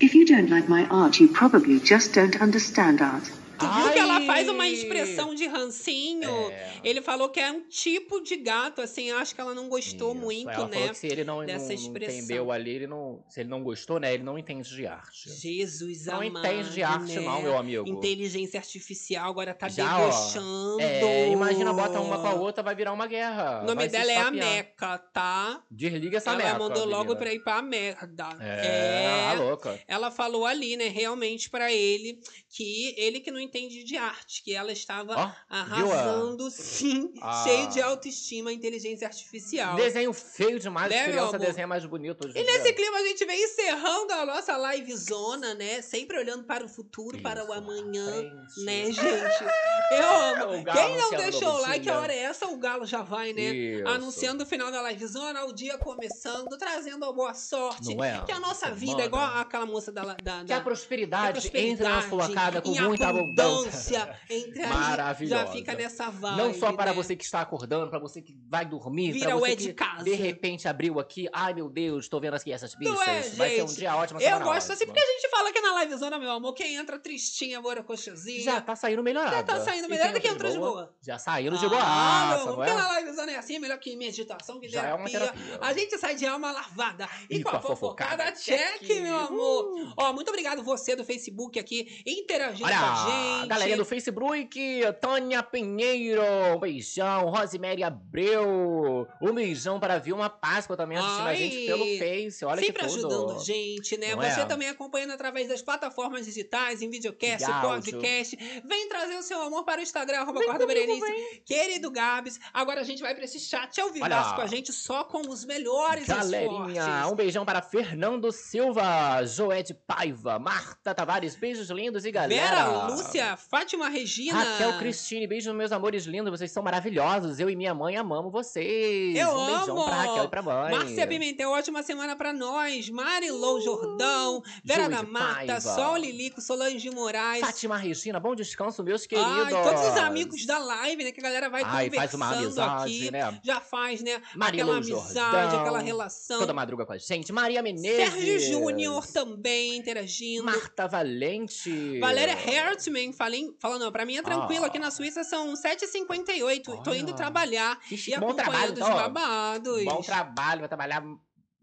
Speaker 10: If you don't like my art, you probably just don't understand art.
Speaker 1: Tu viu que ela faz uma expressão de rancinho.
Speaker 2: É.
Speaker 1: Ele falou que é um tipo de gato, assim, acho que ela não gostou
Speaker 2: Isso,
Speaker 1: muito,
Speaker 2: ela
Speaker 1: né?
Speaker 2: falou que se ele não,
Speaker 1: dessa
Speaker 2: não, não
Speaker 1: expressão.
Speaker 2: entendeu ali, ele não, se ele não gostou, né, ele não entende de arte.
Speaker 1: Jesus
Speaker 2: Não
Speaker 1: amado,
Speaker 2: entende de arte
Speaker 1: né?
Speaker 2: não, meu amigo.
Speaker 1: Inteligência artificial agora tá
Speaker 2: Já, ó,
Speaker 1: debochando.
Speaker 2: É, imagina, bota uma com a outra, vai virar uma guerra.
Speaker 1: O nome dela é a. Meca, tá?
Speaker 2: Desliga essa
Speaker 1: Ela
Speaker 2: meca,
Speaker 1: mandou logo pra ir pra merda.
Speaker 2: É, a louca.
Speaker 1: Ela falou ali, né, realmente pra ele que ele que não entende de arte, que ela estava arrasando sim,
Speaker 2: Ah.
Speaker 1: cheio de autoestima, inteligência artificial.
Speaker 2: Desenho feio demais,
Speaker 1: Né,
Speaker 2: criança desenha mais bonito hoje
Speaker 1: E
Speaker 2: dia.
Speaker 1: nesse clima a gente vem encerrando a nossa live zona, né? Sempre olhando para o futuro, para o amanhã, né, gente? Eu amo. Quem não deixou o like,
Speaker 2: dia.
Speaker 1: a hora é essa, o galo já vai, né?
Speaker 2: Isso.
Speaker 1: Anunciando o final da live zona, o dia começando, trazendo a boa sorte.
Speaker 2: É?
Speaker 1: Que a nossa vida
Speaker 2: Semana.
Speaker 1: é igual aquela moça da. da,
Speaker 2: Que a
Speaker 1: da
Speaker 2: prosperidade,
Speaker 1: que a
Speaker 2: entre na sua casa com muita abundância.
Speaker 1: Abundância. Entre ali,
Speaker 2: Maravilhosa.
Speaker 1: já fica nessa vibe.
Speaker 2: Não só para
Speaker 1: né?
Speaker 2: você que está acordando, para você que vai dormir,
Speaker 1: Vira
Speaker 2: para
Speaker 1: o
Speaker 2: você
Speaker 1: é
Speaker 2: que
Speaker 1: de casa.
Speaker 2: de repente abriu aqui, ai meu Deus, tô vendo aqui essas bichas.
Speaker 1: Não é,
Speaker 2: vai ser um
Speaker 1: gente?
Speaker 2: dia ótimo,
Speaker 1: Eu gosto assim, porque a gente fala que na livezona, meu amor, quem entra tristinha, borocochazinha.
Speaker 2: Já tá saindo melhorado.
Speaker 1: Já tá saindo melhor do que entrou de boa.
Speaker 2: Já saindo de
Speaker 1: Ah,
Speaker 2: boa,
Speaker 1: meu amor,
Speaker 2: não
Speaker 1: porque
Speaker 2: é?
Speaker 1: na livezona é assim, melhor que meditação, que
Speaker 2: Já é uma
Speaker 1: terapia.
Speaker 2: terapia.
Speaker 1: A gente sai de alma lavada. E,
Speaker 2: E
Speaker 1: com a fofocada, check, meu amor. Ó, muito obrigado você do Facebook aqui, interagindo com a gente.
Speaker 2: Galerinha do Facebook, Tânia Pinheiro, um beijão, Rosemary Abreu, um beijão para Vilma Páscoa também assistindo a gente
Speaker 1: Ai,
Speaker 2: pelo Face, olha
Speaker 1: Sempre
Speaker 2: que tudo.
Speaker 1: ajudando a gente, né?
Speaker 2: Não
Speaker 1: Você
Speaker 2: é?
Speaker 1: também acompanhando através das plataformas digitais, em videocast,
Speaker 2: E
Speaker 1: podcast. Vem trazer o seu amor para o Instagram, arroba Corda Berenice. Querido Gabs, agora a gente vai para esse chat ao vivo com a gente, só com os melhores
Speaker 2: Galerinha,
Speaker 1: esportes.
Speaker 2: um beijão para Fernando Silva, Joé de Paiva, Marta Tavares, beijos lindos e galera.
Speaker 1: Vera, Lúcia, Fátima Regina.
Speaker 2: Raquel Cristine, beijo meus amores lindos, vocês são maravilhosos. Eu e minha mãe amamos vocês.
Speaker 1: Eu
Speaker 2: um beijão
Speaker 1: amo!
Speaker 2: pra Raquel e pra mãe.
Speaker 1: Márcia Pimentel, ótima semana pra nós. Marilou Jordão, Vera da Mata. Sol Lilico, Solange Moraes.
Speaker 2: Fátima Regina, bom descanso, meus queridos.
Speaker 1: Ai, todos os amigos da live, né? Que a galera vai
Speaker 2: Ai, faz uma
Speaker 1: conversando
Speaker 2: amizade,
Speaker 1: aqui.
Speaker 2: né?
Speaker 1: Já faz, né?
Speaker 2: Marilu
Speaker 1: aquela amizade,
Speaker 2: Jordão,
Speaker 1: aquela relação.
Speaker 2: Toda madruga com a gente. Maria Menezes.
Speaker 1: Sérgio Júnior também interagindo.
Speaker 2: Marta Valente.
Speaker 1: Valéria Hertzman, falei, falando, pra mim é tranquilo,
Speaker 2: Ah.
Speaker 1: aqui na Suíça são 7h58, tô indo trabalhar
Speaker 2: Ixi,
Speaker 1: e
Speaker 2: trabalho,
Speaker 1: acompanhando
Speaker 2: então,
Speaker 1: os babados.
Speaker 2: Bom trabalho, vai trabalhar.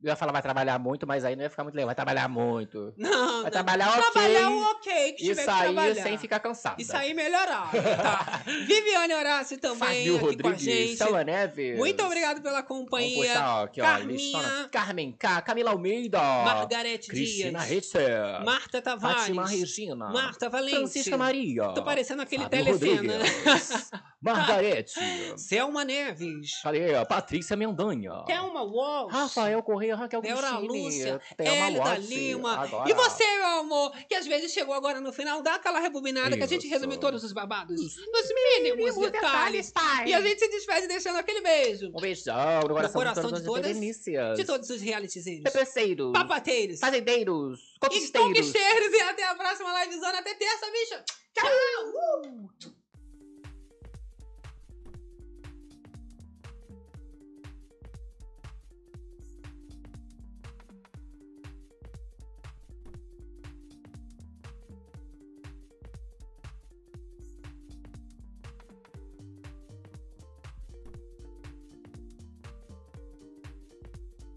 Speaker 2: Eu ia falar vai trabalhar muito, mas aí não ia ficar muito legal. Vai trabalhar muito.
Speaker 1: Não,
Speaker 2: Vai
Speaker 1: não.
Speaker 2: trabalhar ok.
Speaker 1: Trabalhar o ok, que
Speaker 2: E
Speaker 1: tiver que
Speaker 2: sair
Speaker 1: trabalhar.
Speaker 2: sem ficar cansado.
Speaker 1: E sair melhorar, tá? Viviane Horácio também
Speaker 2: Fábio
Speaker 1: aqui com a
Speaker 2: Rodrigues,
Speaker 1: gente.
Speaker 2: Neves.
Speaker 1: Muito obrigado pela companhia.
Speaker 2: postar aqui, ó,
Speaker 1: Carminha.
Speaker 2: Carmen K, Camila Almeida.
Speaker 1: Margarete
Speaker 2: Cristina
Speaker 1: Dias.
Speaker 2: Ritter.
Speaker 1: Marta Tavares.
Speaker 2: Fátima Regina.
Speaker 1: Marta Valente.
Speaker 2: Francisca Maria.
Speaker 1: Tô parecendo aquele
Speaker 2: Fábio
Speaker 1: telecena.
Speaker 2: Rodrigues. Margarete.
Speaker 1: Selma Neves.
Speaker 2: Cadê? Patrícia Mendanha.
Speaker 1: Thelma Walsh.
Speaker 2: Rafael Correia, Raquel
Speaker 1: Débora
Speaker 2: Cristine.
Speaker 1: Lúcia,
Speaker 2: Thelma.
Speaker 1: Lima.
Speaker 2: Agora.
Speaker 1: E você, meu amor, que às vezes chegou agora no final, dá aquela rebobinada que a gente
Speaker 2: Isso.
Speaker 1: resumiu todos os babados. Nos mínimos detalhes. E a gente se despede deixando aquele beijo.
Speaker 2: Um beijão no coração,
Speaker 1: coração
Speaker 2: de
Speaker 1: de
Speaker 2: todas as
Speaker 1: todas,
Speaker 2: delícias.
Speaker 1: De todos os realitizeiros.
Speaker 2: Pepeceiros.
Speaker 1: Papateiros.
Speaker 2: Fazendeiros.
Speaker 1: E
Speaker 2: Conquisteiros.
Speaker 1: conquisteiros. E até a próxima livezona. Até terça, bicha. Tchau.